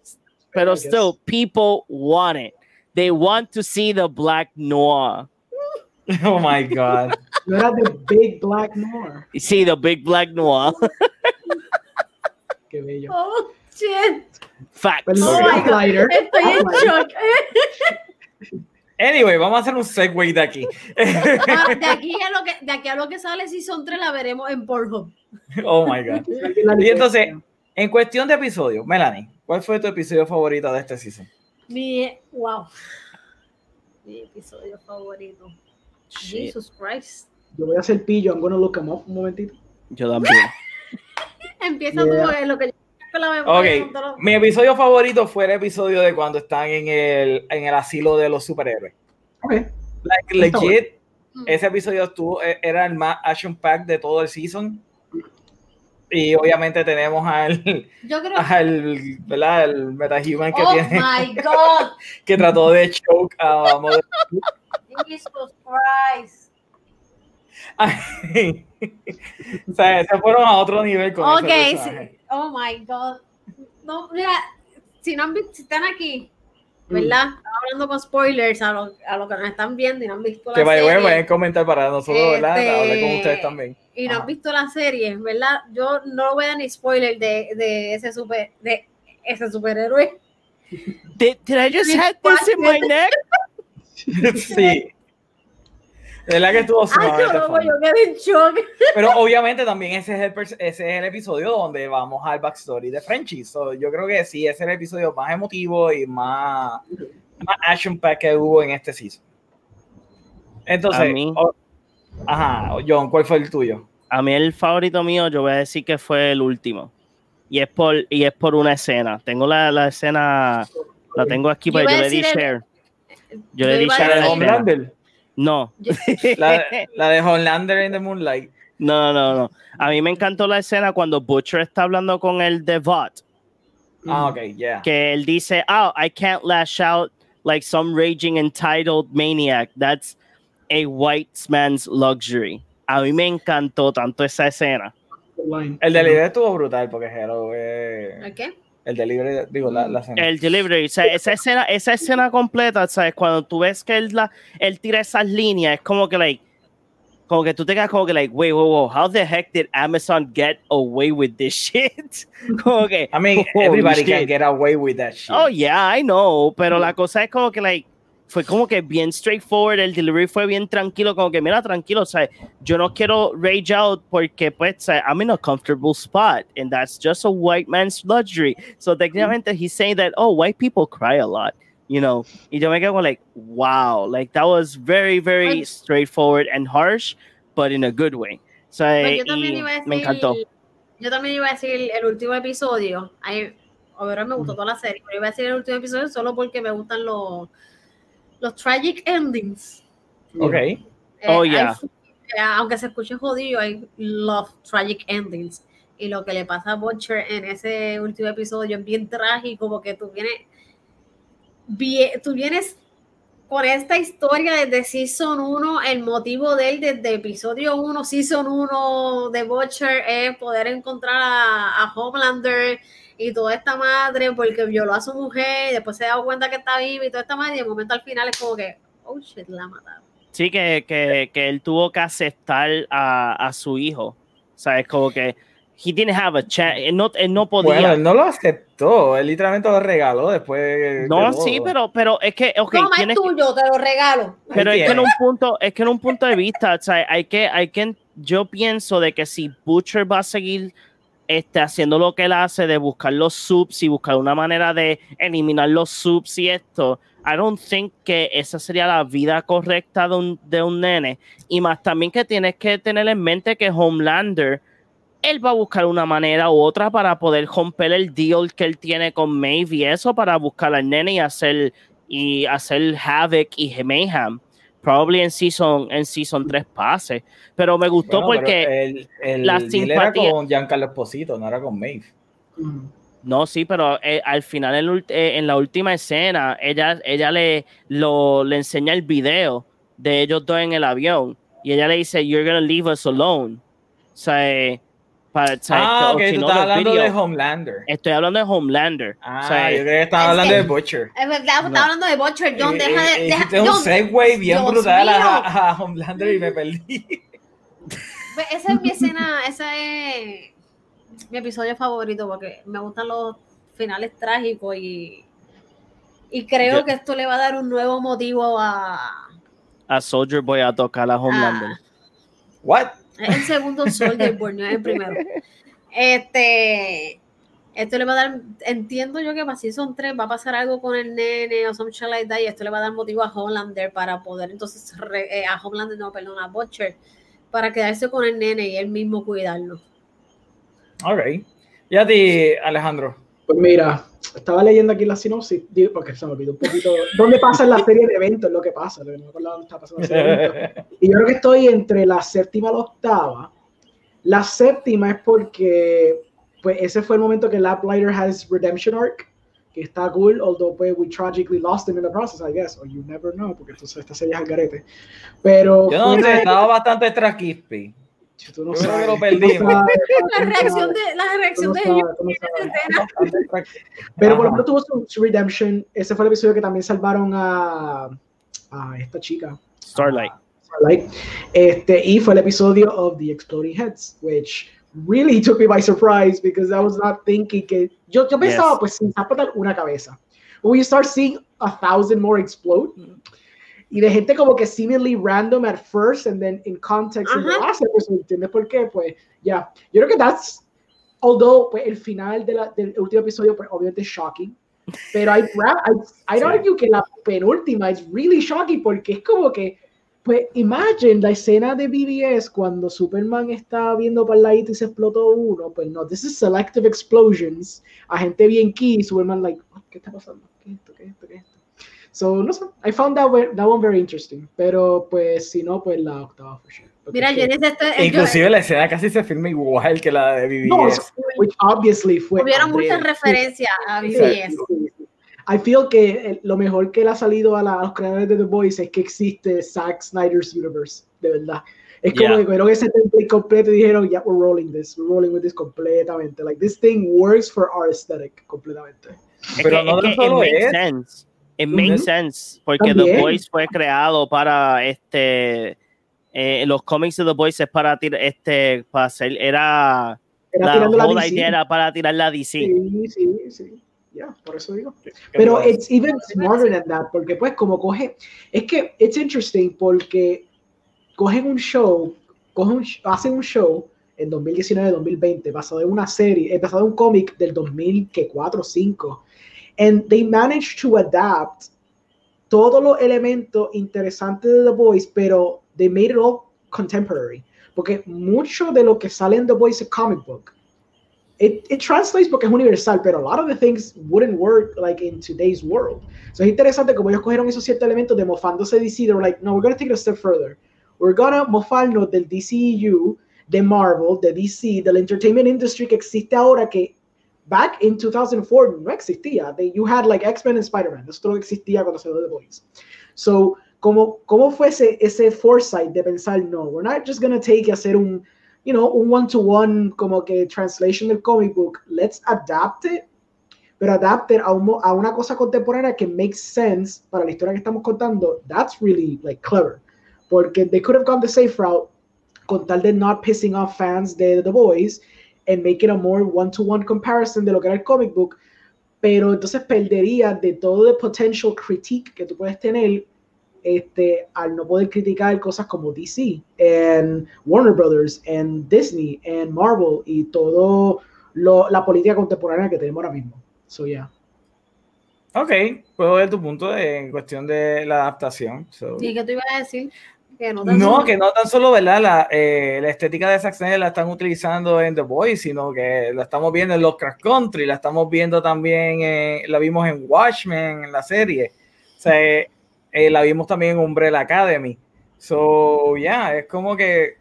Speaker 3: pero still, people want it. They want to see the black noir. [LAUGHS]
Speaker 1: Oh my God.
Speaker 4: No era the big black noir.
Speaker 3: See the big black noir. [LAUGHS]
Speaker 4: Qué bello.
Speaker 2: Oh, shit.
Speaker 3: Facts.
Speaker 2: Oh my God. Estoy en shock. [LAUGHS]
Speaker 1: Anyway, vamos a hacer un segue de aquí.
Speaker 2: Ah, De aquí a lo que, de aquí a lo que sale Season 3 la veremos en Pornhub.
Speaker 1: oh my God. Y entonces, en cuestión de episodios, Melanie, ¿cuál fue tu episodio favorito de este season?
Speaker 2: Mi, wow. Mi episodio favorito.
Speaker 3: Shit,
Speaker 2: Jesus Christ.
Speaker 4: Yo voy a hacer pillo, I'm gonna look him up un momentito.
Speaker 3: Yo también. [LAUGHS]
Speaker 2: Empieza
Speaker 4: Yeah.
Speaker 2: tú en lo que yo la memoria con
Speaker 1: Ok,
Speaker 2: todo lo-
Speaker 1: mi episodio favorito fue el episodio de cuando están en el, en el asilo de los superhéroes.
Speaker 4: Ok.
Speaker 1: Like, legit,
Speaker 2: Mm.
Speaker 1: ese episodio estuvo, e- era el más action pack de todo el season. Y obviamente tenemos al,
Speaker 2: Yo creo [LAUGHS]
Speaker 1: al, ¿verdad? El metahuman que
Speaker 2: Oh
Speaker 1: tiene,
Speaker 2: my God. [LAUGHS]
Speaker 1: que trató de choke a Mother-
Speaker 2: Jesus Christ.
Speaker 1: Ay, o sea, se fueron a otro nivel con
Speaker 2: Ok,
Speaker 1: ese
Speaker 2: oh my God. No, mira, si no han visto, si están aquí, ¿verdad? Estamos hablando con spoilers a lo, a lo que nos están viendo y no han visto la
Speaker 1: Que vaya,
Speaker 2: serie.
Speaker 1: pueden comentar para nosotros, ¿verdad?
Speaker 2: Este,
Speaker 1: Hablar con ustedes también.
Speaker 2: y no
Speaker 1: Ajá.
Speaker 2: han visto la serie, ¿verdad? Yo no voy a dar ni spoiler de, de ese super de ese superhéroe.
Speaker 3: Did, did I just have this in my neck? [LAUGHS]
Speaker 1: sí. De verdad que estuvo
Speaker 2: Ay,
Speaker 1: sumamente
Speaker 2: yo, no,
Speaker 1: funny.
Speaker 2: yo quedé en shock.
Speaker 1: Pero obviamente también ese es, el, ese es el episodio donde vamos al backstory de Frenchie. So, yo creo que sí, ese es el episodio más emotivo y más, más action pack que hubo en este season. Entonces,
Speaker 3: A mí.
Speaker 1: o- ajá, John, ¿cuál fue el tuyo?
Speaker 3: A mí el favorito mío, yo voy a decir que fue el último. Y es por, y es por una escena. Tengo la, la escena, la tengo aquí,
Speaker 2: Yo
Speaker 3: pero
Speaker 2: iba
Speaker 3: yo
Speaker 2: a
Speaker 3: le di share. Yo le di
Speaker 2: iba a
Speaker 1: La de
Speaker 3: la.
Speaker 1: Homelander.
Speaker 3: No, [LAUGHS]
Speaker 1: La, la de Homelander in the Moonlight.
Speaker 3: no, no, no. A mí me encantó la escena cuando Butcher está hablando con el Devot.
Speaker 1: Ah, ok, yeah.
Speaker 3: que él dice, oh, I can't lash out like some raging entitled maniac. That's a white man's luxury. A mí me encantó tanto esa escena.
Speaker 1: El delivery estuvo brutal porque Hero, eh,
Speaker 2: ¿Qué?
Speaker 1: El delivery, digo, la, la escena.
Speaker 3: El delivery, o sea, esa escena, esa escena completa, ¿sabes? Cuando tú ves que él, la, él tira esas líneas, es como que, like, como que tú te quedas como que, like, wait, wait, wait, how the heck did Amazon get away with this [LAUGHS] shit? como que,
Speaker 1: I mean, everybody can
Speaker 3: shit.
Speaker 1: get away with that shit.
Speaker 3: Oh, yeah, I know, pero la cosa es como que, like, fue como que bien straightforward, el delivery fue bien tranquilo, como que, mira, tranquilo, o sea, yo no quiero rage out porque, pues, I'm in a comfortable spot, and that's just a white man's luxury. So, technically, he's saying that, oh, white people cry a lot, you know, y yo me quedo como, like, wow, like, that was very, very straightforward and harsh, but in a good way. O sea,
Speaker 2: Pues a decir,
Speaker 3: me encantó.
Speaker 2: Yo también iba a decir el último episodio. Ay, overall me gustó toda la serie, pero iba a decir el último episodio solo porque me gustan los, los tragic endings.
Speaker 1: Ok.
Speaker 2: Eh,
Speaker 3: Oh,
Speaker 2: I
Speaker 3: yeah.
Speaker 2: eh, aunque se escuche jodido, I love tragic endings. Y lo que le pasa a Butcher en ese último episodio es bien trágico porque tú vienes, vie- tú vienes con esta historia desde Season 1, el motivo de él desde episodio 1, Season 1 de Butcher es poder encontrar a, a Homelander y toda esta madre porque violó a su mujer y después se da cuenta que está viva y toda esta madre y de momento al final es como que, oh shit, la mataron.
Speaker 3: Sí, que, que, que él tuvo que aceptar a, a su hijo. O sea, es como que he didn't have a chance. Él no, él no podía.
Speaker 1: Bueno, él no lo aceptó. Él literalmente lo regaló después.
Speaker 3: no,
Speaker 1: de
Speaker 3: sí, pero, pero es que, ok,
Speaker 2: Toma, es
Speaker 3: tienes que-
Speaker 2: tuyo, te lo regalo.
Speaker 3: pero es que en un punto, es que en un punto de vista, o sea, hay que, hay que, yo pienso de que si Butcher va a seguir este, haciendo lo que él hace de buscar los subs y buscar una manera de eliminar los subs y esto, I don't think que esa sería la vida correcta de un, de un nene. Y más también que tienes que tener en mente que Homelander, él va a buscar una manera u otra para poder romper el deal que él tiene con Maeve eso para buscar al nene y hacer, y hacer Havoc y Mayhem. Probably en season, en season 3 pase. Pero me gustó
Speaker 1: Bueno,
Speaker 3: porque.
Speaker 1: el, el
Speaker 3: la
Speaker 1: deal era
Speaker 3: simpatía-
Speaker 1: con Giancarlo Esposito, no era con Maeve.
Speaker 4: Mm.
Speaker 3: No, sí, pero eh, al final, en, eh, en la última escena, ella, ella le, lo, le enseña el video de ellos dos en el avión y ella le dice, You're gonna leave us alone. O sea, eh, para, o sea,
Speaker 1: Ah, ok, tú
Speaker 3: no,
Speaker 1: estás hablando de. Homelander.
Speaker 3: Estoy hablando de Homelander.
Speaker 1: Ah,
Speaker 3: o sea,
Speaker 1: yo que hablando de Butcher.
Speaker 2: Es verdad,
Speaker 1: No.
Speaker 2: estaba hablando de Butcher, John,
Speaker 1: Eh,
Speaker 2: deja
Speaker 1: eh,
Speaker 2: de... Deja,
Speaker 1: hiciste un
Speaker 2: John,
Speaker 1: segue bien
Speaker 2: Dios
Speaker 1: brutal a, Homelander y me perdí. [LAUGHS]
Speaker 2: Esa es mi escena, ese es mi episodio favorito porque me gustan los finales trágicos y, y creo
Speaker 3: Yo-
Speaker 2: que esto le va a dar un nuevo motivo a,
Speaker 3: a Soldier Boy a tocar a Homelander.
Speaker 2: a-
Speaker 1: What?
Speaker 2: Es el segundo Soldier Boy, no es el primero. Este, esto le va a dar, entiendo yo que para Season 3 va a pasar algo con el nene o some shit like that, esto le va a dar motivo a Homelander para poder entonces, eh, a Homelander, no, perdón, a Butcher, para quedarse con el nene y él mismo cuidarlo.
Speaker 1: Ok. Y a ti, Alejandro.
Speaker 4: Pues mira, estaba leyendo aquí la sinopsis, digo, porque se me olvidó un poquito. [LAUGHS] ¿Dónde pasa la serie de eventos? Lo que pasa, lo que no me acordaba dónde está pasando la serie de eventos. [LAUGHS] Y yo creo que estoy entre la séptima y la octava. La séptima es porque pues ese fue el momento que Laplighter has redemption arc, que está cool, although pues we tragically lost him in the process, I guess, or you never know, porque entonces esta serie es al garete. Pero
Speaker 1: Yo no sé, estaba bastante traquispy.
Speaker 4: Tú no
Speaker 1: yo creo que
Speaker 4: sabes,
Speaker 1: lo perdimos.
Speaker 4: sabes,
Speaker 2: La reacción
Speaker 4: sabes,
Speaker 2: de, la reacción de
Speaker 4: sabes,
Speaker 2: ellos
Speaker 4: sabes. [LAUGHS] Pero por lo menos tuvo su, su redemption. Ese fue el episodio que también salvaron a, a esta chica.
Speaker 3: Starlight.
Speaker 4: Starlight. Este, y fue el episodio of The Exploding Heads, which really took me by surprise because I was not thinking que. Yo, yo pensaba,
Speaker 3: Yes.
Speaker 4: pues, sin explotar una cabeza. When you start seeing a thousand more explode. Y de gente como que seemingly random at first and then in context last episode, ¿entiendes por qué? Pues ya, yo creo que that's, although pues, el final de la- del último episodio pues obviamente es shocking, pero I, I, I'd
Speaker 1: Sí.
Speaker 4: argue que la penúltima es really shocking porque es como que, pues imagine la escena de BBS cuando Superman está viendo para el ladito y se explotó uno, pues no, this is selective explosions, a gente bien key, Superman like, "What? ¿qué está pasando? ¿Qué es esto? ¿Qué es esto? ¿Qué es esto? So, no sé, I found that, ve- that one very interesting, pero pues si no, pues la octava for sure. Porque
Speaker 2: Mira, yo necesito. yo-
Speaker 1: Inclusive la escena casi se filma igual que la de BBS.
Speaker 4: No, which obviously fue
Speaker 2: Hubieron muchas referencias a BBS.
Speaker 4: sí, sí. I feel que eh, lo mejor que le ha salido a, la- a los creadores de The Voice es que existe Zack Snyder's Universe, de verdad. Es como
Speaker 3: Yeah.
Speaker 4: que cogieron ese template completo y dijeron, yeah, we're rolling this, we're rolling with this completamente. Like, this thing works for our aesthetic completamente.
Speaker 3: Es
Speaker 1: Pero
Speaker 3: que,
Speaker 1: no
Speaker 3: es que
Speaker 1: solo
Speaker 3: it makes
Speaker 1: es.
Speaker 3: sense. It makes sense. Porque
Speaker 4: También.
Speaker 3: The Voice fue creado para este. eh, los cómics de The Voice es para tirar este. Para hacer. Era.
Speaker 4: Era
Speaker 3: La
Speaker 4: tirando la
Speaker 3: whole
Speaker 4: DC.
Speaker 3: idea era para tirar la DC.
Speaker 4: Sí, sí, sí. Ya, por eso digo.
Speaker 1: ¿Qué te
Speaker 4: Pero it's even smarter than that, porque pues como coge, es que it's interesting porque cogen un show, cogen un hacen un show en 2019-2020 basado en una serie, eh, basado en un cómic del 2004 o 5, and they managed to adapt todos los elementos interesantes de The Voice, pero they made it all contemporary, porque mucho de lo que sale en The Voice es comic book. It, translates porque es universal, pero a lot of the things wouldn't work like in today's world. So es interesante como ellos cogieron esos ciertos elementos de mofándose DC, they were like, no, we're going to take it a step further. We're gonna mofarnos del DCEU, de Marvel, de DC, del entertainment industry que existe ahora que back in 2004 no existía. They, you had like X-Men and Spider-Man. Eso todo existía cuando dio The Boys. So, ¿cómo, cómo fue ese, ese foresight de pensar, no, we're not just gonna take y hacer un you know, un one-to-one como que translation del comic book. Let's adapt it, pero adapte a, un, a una cosa contemporánea que makes sense para la historia que estamos contando. That's really like clever. Porque they could have gone the safe route con tal de not pissing off fans de The Boys and make it a more one-to-one comparison de lo que era el comic book, pero entonces perdería de todo el potential critique que tú puedes tener este, al no poder criticar cosas como DC, and Warner Brothers, and Disney, and Marvel y todo lo, la política contemporánea que tenemos ahora mismo. So, yeah.
Speaker 1: Ok, puedo ver tu punto de, en cuestión de la adaptación. So.
Speaker 2: ¿Y qué tú ibas a decir? Que no,
Speaker 1: no solo... que no tan solo ¿verdad? La, eh, la estética de Zack Snyder la están utilizando en The Boys, sino que la estamos viendo en Los Crash Country, la estamos viendo también, eh, la vimos en Watchmen, en la serie. O sea, eh, la vimos también en Umbrella Academy. So, ya, yeah, es como que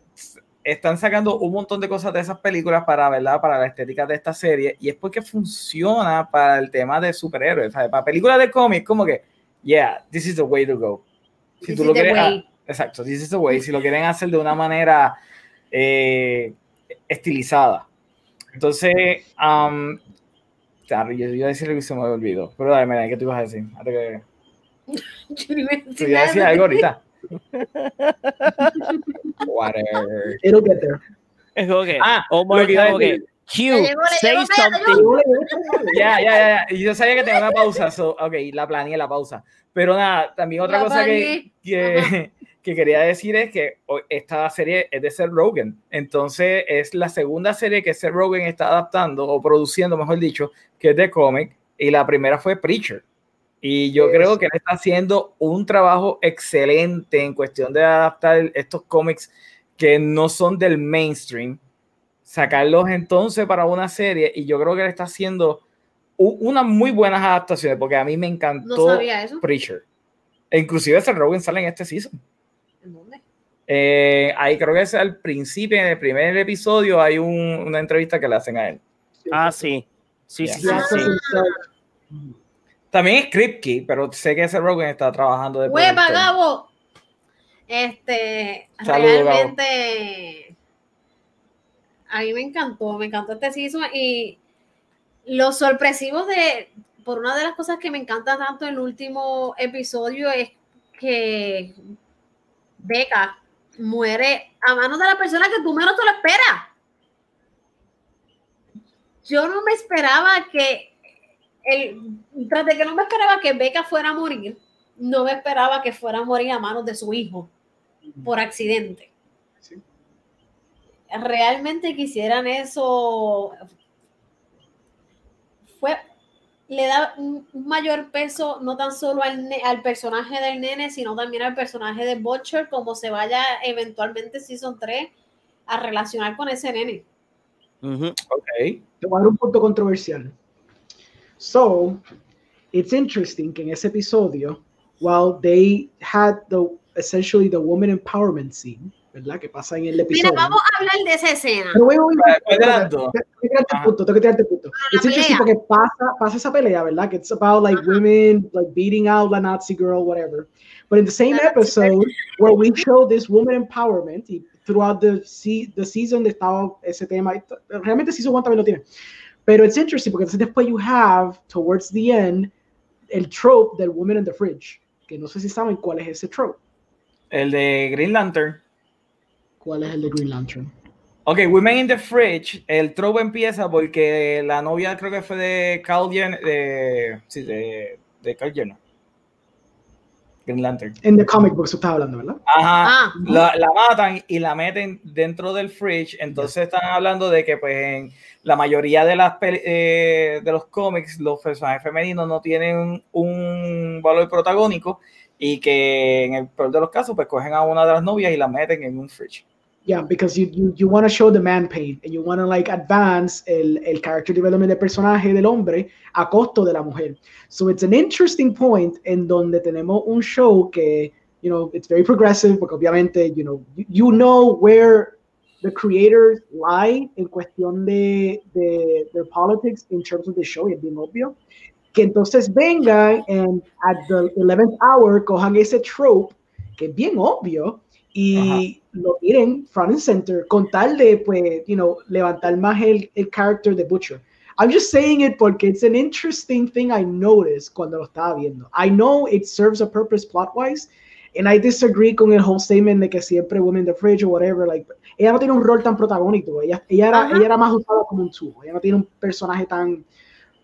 Speaker 1: están sacando un montón de cosas de esas películas para, ¿verdad? Para la estética de esta serie y es porque funciona para el tema de superhéroes, ¿sabes? Para películas de cómics, como que, yeah, this is the way to go. Si
Speaker 2: This
Speaker 1: tú lo quieres, exacto, this is the way. Si lo quieren hacer de una manera eh, estilizada. Entonces, um, claro, yo iba a decir y se me olvidó. Pero dale, mira, ¿qué tú ibas a decir? Antes que,
Speaker 2: Yo no iba a decir
Speaker 1: a decir algo ahorita. [LAUGHS] Whatever.
Speaker 4: It'll get there.
Speaker 3: Que,
Speaker 1: Ah,
Speaker 3: oh
Speaker 1: que
Speaker 3: God, que,
Speaker 1: decir.
Speaker 3: Q,
Speaker 2: le
Speaker 3: say
Speaker 2: espérate,
Speaker 3: something.
Speaker 1: Ya, ya, ya, yo sabía que tenía una pausa. So, ok, la planeé la pausa. Pero nada, también otra
Speaker 2: La
Speaker 1: cosa que,
Speaker 2: planeé.
Speaker 1: que, que [LAUGHS] quería decir es que esta serie es de Seth Rogen. Entonces es la segunda serie que Seth Rogen está adaptando o produciendo, mejor dicho, que es de cómic. Y la primera fue Preacher. Y yo
Speaker 4: Yes.
Speaker 1: creo que él está haciendo un trabajo excelente en cuestión de adaptar estos cómics que no son del mainstream, sacarlos entonces para una serie. Y yo creo que él está haciendo unas muy buenas adaptaciones, porque a mí me encantó. Preacher. E inclusive Seth Rogen sale en este season.
Speaker 2: ¿En dónde?
Speaker 1: Eh, ahí creo que es al principio, en el primer episodio, hay un- una entrevista que le hacen a él.
Speaker 3: Ah, sí. Sí, sí, sí.
Speaker 1: También es Kripke, pero sé que Seth Rogen está trabajando de
Speaker 2: ¡Huepa,
Speaker 1: productor.
Speaker 2: Gabo! Este,
Speaker 1: Gabo.
Speaker 2: realmente, a mí me encantó, me encantó este season y los sorpresivos de, por una de las cosas que me encanta tanto el último episodio es que Becca muere a manos de la persona que tú menos te lo esperas. Yo no me esperaba que el, tras de que no me esperaba que Becca fuera a morir, no me esperaba que fuera a morir a manos de su hijo por accidente.
Speaker 4: Sí.
Speaker 2: Realmente quisieran eso. Le da un, mayor peso no tan solo al, ne- al personaje del nene, sino también al personaje de Butcher, como se vaya eventualmente Season 3 a relacionar con ese nene.
Speaker 1: Ok.
Speaker 4: Te voy a dar un punto controversial. So, it's interesting que en ese episodio, while they had the essentially the woman empowerment scene, ¿verdad? Que pasa en el
Speaker 2: Mira,
Speaker 4: episodio.
Speaker 2: vamos a hablar de esa escena.
Speaker 4: Pero
Speaker 1: las dos.
Speaker 4: Tengo que tirarte el
Speaker 1: Ajá.
Speaker 4: punto, tengo que tirarte el punto. It's interesting
Speaker 2: pelea.
Speaker 4: porque pasa, pasa esa pelea, ¿verdad? Que it's about like women like beating out la Nazi girl, whatever. But in the same
Speaker 2: La
Speaker 4: episode [LAUGHS] where we show this woman empowerment y throughout the, se the season de estaba ese tema, realmente season one también lo tiene. Pero it's interesting porque entonces después you have towards the end el trope del woman in the fridge, que no sé si saben cuál es ese trope.
Speaker 1: El de Green Lantern.
Speaker 4: ¿Cuál es el de Green Lantern?
Speaker 1: Ok, Women in the Fridge, el trope empieza porque la novia creo que fue de Carl Jenner, de, sí, de, de Carl Jenner. Green Lantern.
Speaker 4: En the comic books estás hablando, ¿verdad?
Speaker 1: Ajá.
Speaker 2: Ah,
Speaker 1: La, la matan y la meten dentro del fridge. Entonces están hablando de que pues en la mayoría de las peli- eh, de los cómics los personajes femeninos no tienen un valor protagónico y que en el peor de los casos pues cogen a una de las novias y la meten en un fridge.
Speaker 4: Yeah, because you, you, you want to show the man pain and you want to like advance el, el character development del personaje del hombre a costo de la mujer. So it's an interesting point en donde tenemos un show que, you know, it's very progressive porque obviamente, you know, you, you know where the creators lie en cuestión de, de their politics in terms of the show es bien obvio. Que entonces vengan and at the 11th hour cojan ese trope que es bien obvio, y lo tienen front and center con tal de, pues, you know, levantar más el, el character de Butcher. I'm just saying it porque it's an interesting thing I noticed cuando lo estaba viendo. I know it serves a purpose plot-wise, and I disagree con el whole statement de que siempre Women in the Fridge or whatever, like, ella no tiene un rol tan protagónico, ella, ella, era, ella era más usada como un tubo, ella no tiene un personaje tan,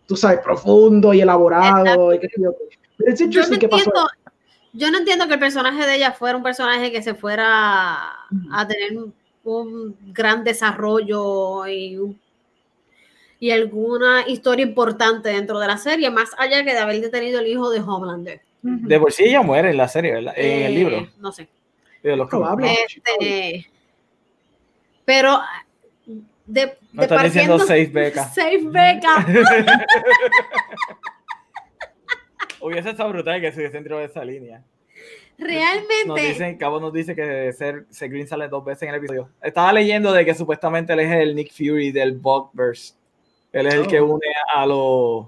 Speaker 4: tú sabes, profundo y elaborado. Y que, Pero it's interesting
Speaker 2: yo, no entiendo, yo no entiendo que el personaje de ella fuera un personaje que se fuera a tener un gran desarrollo y, y alguna historia importante dentro de la serie, más allá que de haber detenido el hijo de Homelander.
Speaker 1: De por sí ella muere en la serie, ¿verdad? En el libro.
Speaker 2: Eh, no sé.
Speaker 1: De los
Speaker 4: Probable.
Speaker 2: Este, pero de,
Speaker 1: no están diciendo safe beca.
Speaker 2: Safe beca.
Speaker 1: Hubiese estado brutal que se hubiese dentro de esa línea.
Speaker 2: Realmente.
Speaker 1: Nos dicen, Cabo nos dice que ser, ser Green sale dos veces en el episodio. Estaba leyendo de que supuestamente él es el Nick Fury del Bugverse. Él es el que une a los.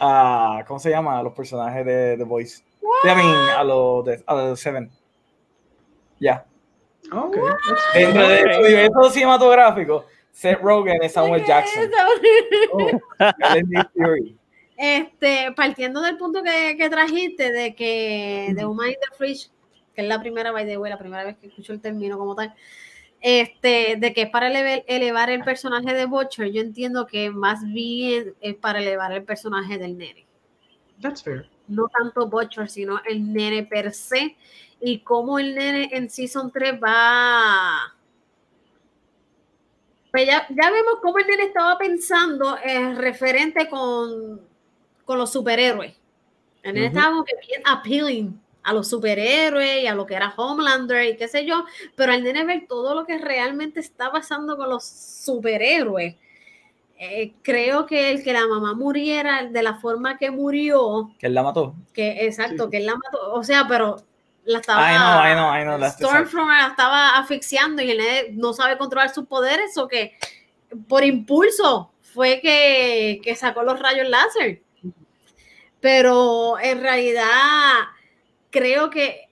Speaker 1: A, ¿Cómo se llama? A los personajes de The Voice. I mean, a los, de, a los Seven. Ya.
Speaker 4: Oh, okay.
Speaker 1: Dentro de su universo cinematográfico, Seth Rogen es Samuel Jackson.
Speaker 4: Oh. [LAUGHS]
Speaker 1: Él es Nick Fury.
Speaker 2: Este, partiendo del punto que, que trajiste de que de Woman in the Fridge, que es la primera, by the way, la primera vez que escucho el término como tal, este, de que es para elevar, elevar el personaje de Butcher, yo entiendo que más bien es para elevar el personaje del nene.
Speaker 4: That's fair.
Speaker 2: No tanto Butcher, sino el nene per se, y cómo el nene en Season 3 va... Pues ya, ya vemos cómo el nene estaba pensando eh, referente con con los superhéroes. En uh -huh. estaba como que bien appealing a los superhéroes y a lo que era Homelander y qué sé yo, pero al nene ver todo lo que realmente está pasando con los superhéroes, eh, creo que el que la mamá muriera de la forma que murió,
Speaker 1: que él la mató,
Speaker 2: que exacto, sí. que él la mató, o sea, pero la estaba
Speaker 1: I know, I know, I know,
Speaker 2: Stormfront la estaba asfixiando y el nene no sabe controlar sus poderes o que por impulso fue que, que sacó los rayos láser pero en realidad creo que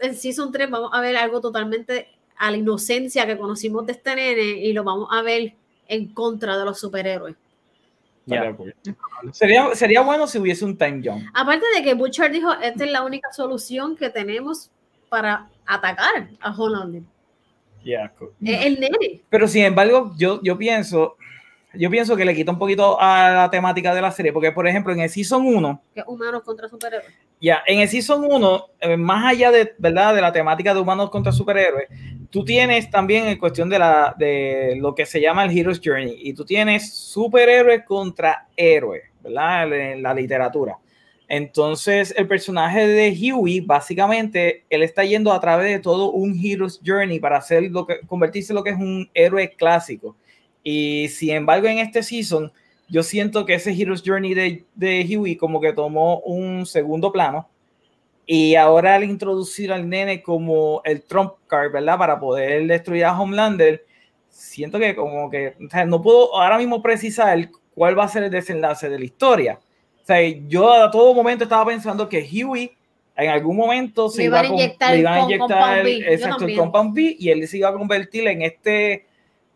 Speaker 2: en Season 3 vamos a ver algo totalmente a la inocencia que conocimos de este nene y lo vamos a ver en contra de los superhéroes.
Speaker 1: Yeah. Sería, sería bueno si hubiese un time jump.
Speaker 2: Aparte de que Butcher dijo, esta es la única solución que tenemos para atacar a Holland.
Speaker 1: Yeah, cool.
Speaker 2: El nene.
Speaker 1: Pero sin embargo, yo, yo pienso, yo pienso que le quita un poquito a la temática de la serie, porque por ejemplo en el Season 1...
Speaker 2: Que humanos contra superhéroes.
Speaker 1: Ya, en el Season 1, eh, más allá de, ¿verdad? de la temática de humanos contra superhéroes, tú tienes también en cuestión de, la, de lo que se llama el Hero's Journey, y tú tienes superhéroes contra héroes, ¿verdad? En la literatura. Entonces, el personaje de Huey, básicamente, él está yendo a través de todo un Hero's Journey para hacer lo que, convertirse en lo que es un héroe clásico. Y sin embargo, en este season, yo siento que ese Hero's Journey de, de Huey como que tomó un segundo plano. Y ahora al introducir al nene como el trump card, ¿verdad? Para poder destruir a Homelander, siento que como que, o sea, no puedo ahora mismo precisar cuál va a ser el desenlace de la historia. O sea, yo a todo momento estaba pensando que Huey en algún momento se iba, a inyectar, le iban a inyectar el, exacto, el Compound B y él se iba a convertir en este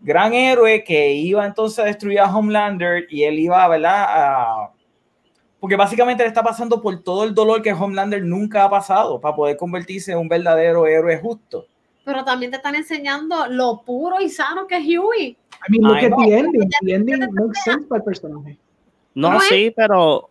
Speaker 1: gran héroe que iba entonces a destruir a Homelander y él iba, ¿verdad? A... Porque básicamente le está pasando por todo el dolor que Homelander nunca ha pasado para poder convertirse en un verdadero héroe justo.
Speaker 2: Pero también te están enseñando lo puro y sano que es Huey.
Speaker 4: I mean, look at the ending. The ending makes sense para el personaje.
Speaker 3: No, sí, pero...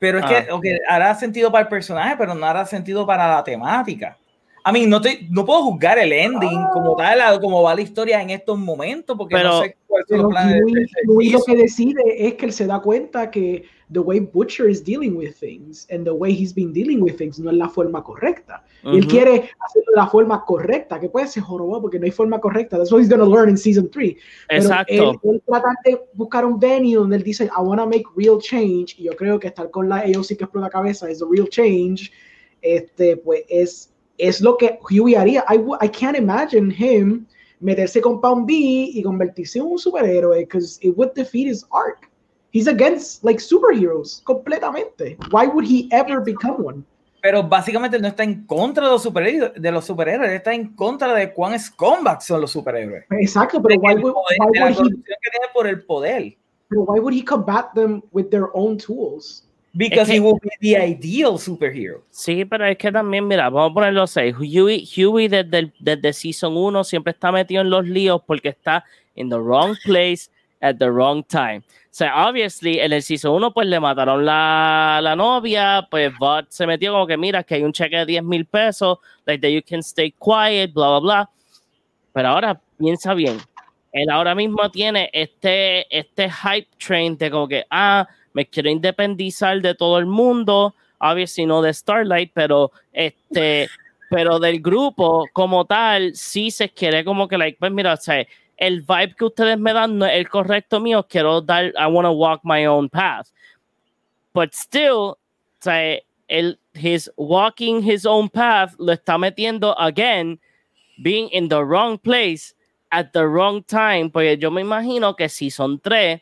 Speaker 1: Pero es
Speaker 3: Ah.
Speaker 1: que okay, hará sentido para el personaje, pero no hará sentido para la temática. A mí no, te, no puedo juzgar el ending como tal, a cómo va la historia en estos momentos, porque
Speaker 3: Pero-
Speaker 1: no sé cuáles son
Speaker 4: Pero Huey lo que decide es que él se da cuenta que the way Butcher is dealing with things and the way he's been dealing with things no es la forma correcta. Y Él
Speaker 3: Ujú.
Speaker 4: quiere hacerlo de la forma correcta, que puede ser jorobado porque no hay forma correcta. That's what he's going to learn in season 3. Pero
Speaker 3: Exacto.
Speaker 4: Él, él trata de buscar un venue donde él dice, I want to make real change. Y yo creo que estar con la AOC que explota cabeza es the real change. Este, pues es, es lo que Huey haría. I, I can't imagine him meterse con Pound B y convertirse en un superhéroe because it would defeat his arc. He's against like superheroes completamente. Why would he ever become one?
Speaker 1: Pero básicamente no está en contra de los superhéroes, de los superhéroes, está en contra de cuán scumbags son los superhéroes.
Speaker 4: Exacto, pero why would,
Speaker 1: poder-
Speaker 4: why
Speaker 1: la
Speaker 4: would he,
Speaker 1: que tiene por el poder.
Speaker 4: pero why would he combat them with their own tools?
Speaker 1: Because
Speaker 3: Es que-
Speaker 1: he will be the ideal superhero.
Speaker 3: Sí, pero es que también, mira, vamos a ponerlo así. Huey, Huey desde, el- desde Season 1 siempre está metido en los líos porque está in the wrong place at the wrong time. O sea, obviously, en el Season 1 pues le mataron la, la novia, pues Bud se metió como que mira que hay un cheque de 10 mil pesos, like that you can stay quiet, bla, bla, bla. Pero ahora piensa bien. Él ahora mismo tiene este, este hype train de como que, ah, me quiero independizar de todo el mundo, obviously no de Starlight, pero este, [LAUGHS] pero del grupo como tal, sí se quiere como que, like, pues mira, o sea, el vibe que ustedes me dan no es el correcto mío, quiero dar, I want to walk my own path. But still, o sea, el, his walking his own path lo está metiendo again, being in the wrong place at the wrong time, porque yo me imagino que si son tres,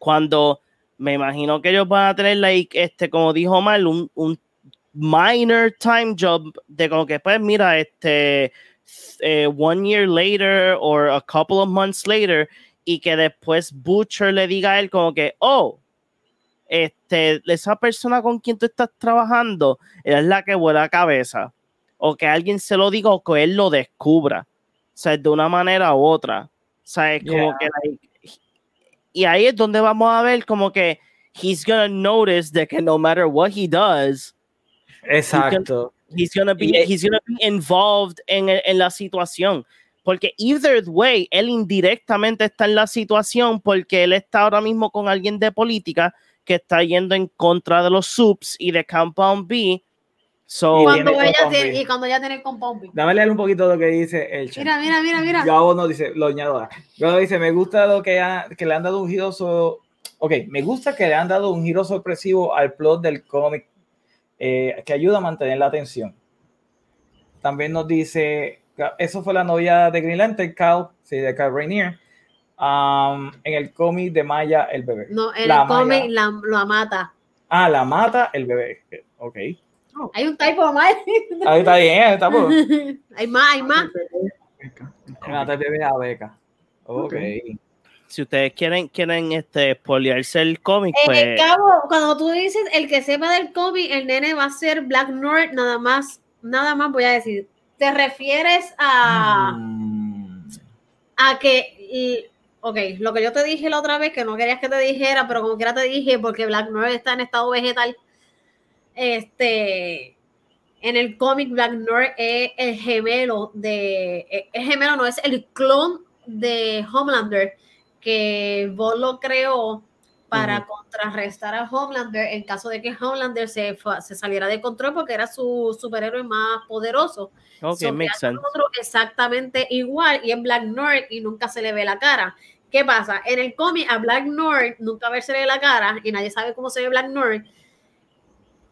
Speaker 3: cuando me imagino que ellos van a tener, like, este, como dijo Mal, un, un minor time job de como que, pues, mira, este, eh, one year later or a couple of months later, y que después Butcher le diga a él como que, oh, este, esa persona con quien tú estás trabajando es la que vuela cabeza, o que alguien se lo diga o que él lo descubra, o sea, de una manera u otra, o sea, es como
Speaker 1: Yeah.
Speaker 3: que, like, y ahí es donde vamos a ver como que he's gonna notice de que no matter what he does,
Speaker 1: Exacto.
Speaker 3: he's gonna be,
Speaker 1: Y-
Speaker 3: he's gonna be involved en, en la situación. Porque either way, él indirectamente está en la situación porque él está ahora mismo con alguien de política que está yendo en contra de los subs y de Compound B. So,
Speaker 1: Y
Speaker 2: Cuando ella tiene, y cuando ella tiene compound B.
Speaker 1: Dame leer un poquito lo que dice el chat.
Speaker 2: Mira, mira, mira, mira.
Speaker 1: Gabo nos dice, lo añado. Gabo dice, me gusta lo que, ha- que le han dado un giro so- Ok, me gusta que le han dado un giro sorpresivo al plot del cómic eh, que ayuda a mantener la atención. También nos dice, eso fue la novia de Green Lantern, Cal, sí, de Cal Rainier, um, en el cómic de Maya, el bebé.
Speaker 2: No, en
Speaker 1: La
Speaker 2: el cómic la, la mata.
Speaker 1: Ah, la mata el bebé. Ok.
Speaker 2: Hay un typo más. [LAUGHS]
Speaker 1: Ahí está bien, está por. [LAUGHS]
Speaker 2: hay más, hay más.
Speaker 1: El bebé a beca. Ok.
Speaker 3: Si ustedes quieren, quieren este, spoilearse el cómic,
Speaker 2: Eh,
Speaker 3: pues
Speaker 2: Cabo, cuando tú dices el que sepa del cómic, el nene va a ser Black North, nada más, nada más voy a decir. ¿Te refieres a,
Speaker 1: Mm.
Speaker 2: a que, y- ok, lo que yo te dije la otra vez, que no querías que te dijera, pero como quiera te dije, porque Black North está en estado vegetal, este, en el cómic Black North es el gemelo de, eh, el gemelo no, es el clon de Homelander, que Vos lo creó para contrarrestar a Homelander en caso de que Homelander se, se saliera de control porque era su superhéroe más poderoso.
Speaker 3: ok,
Speaker 2: So,
Speaker 3: makes
Speaker 2: que hace
Speaker 3: sense.
Speaker 2: otro exactamente igual y es Black North y nunca se le ve la cara. ¿Qué pasa? En el cómic a Black North nunca se le ve la cara y nadie sabe cómo se ve Black North.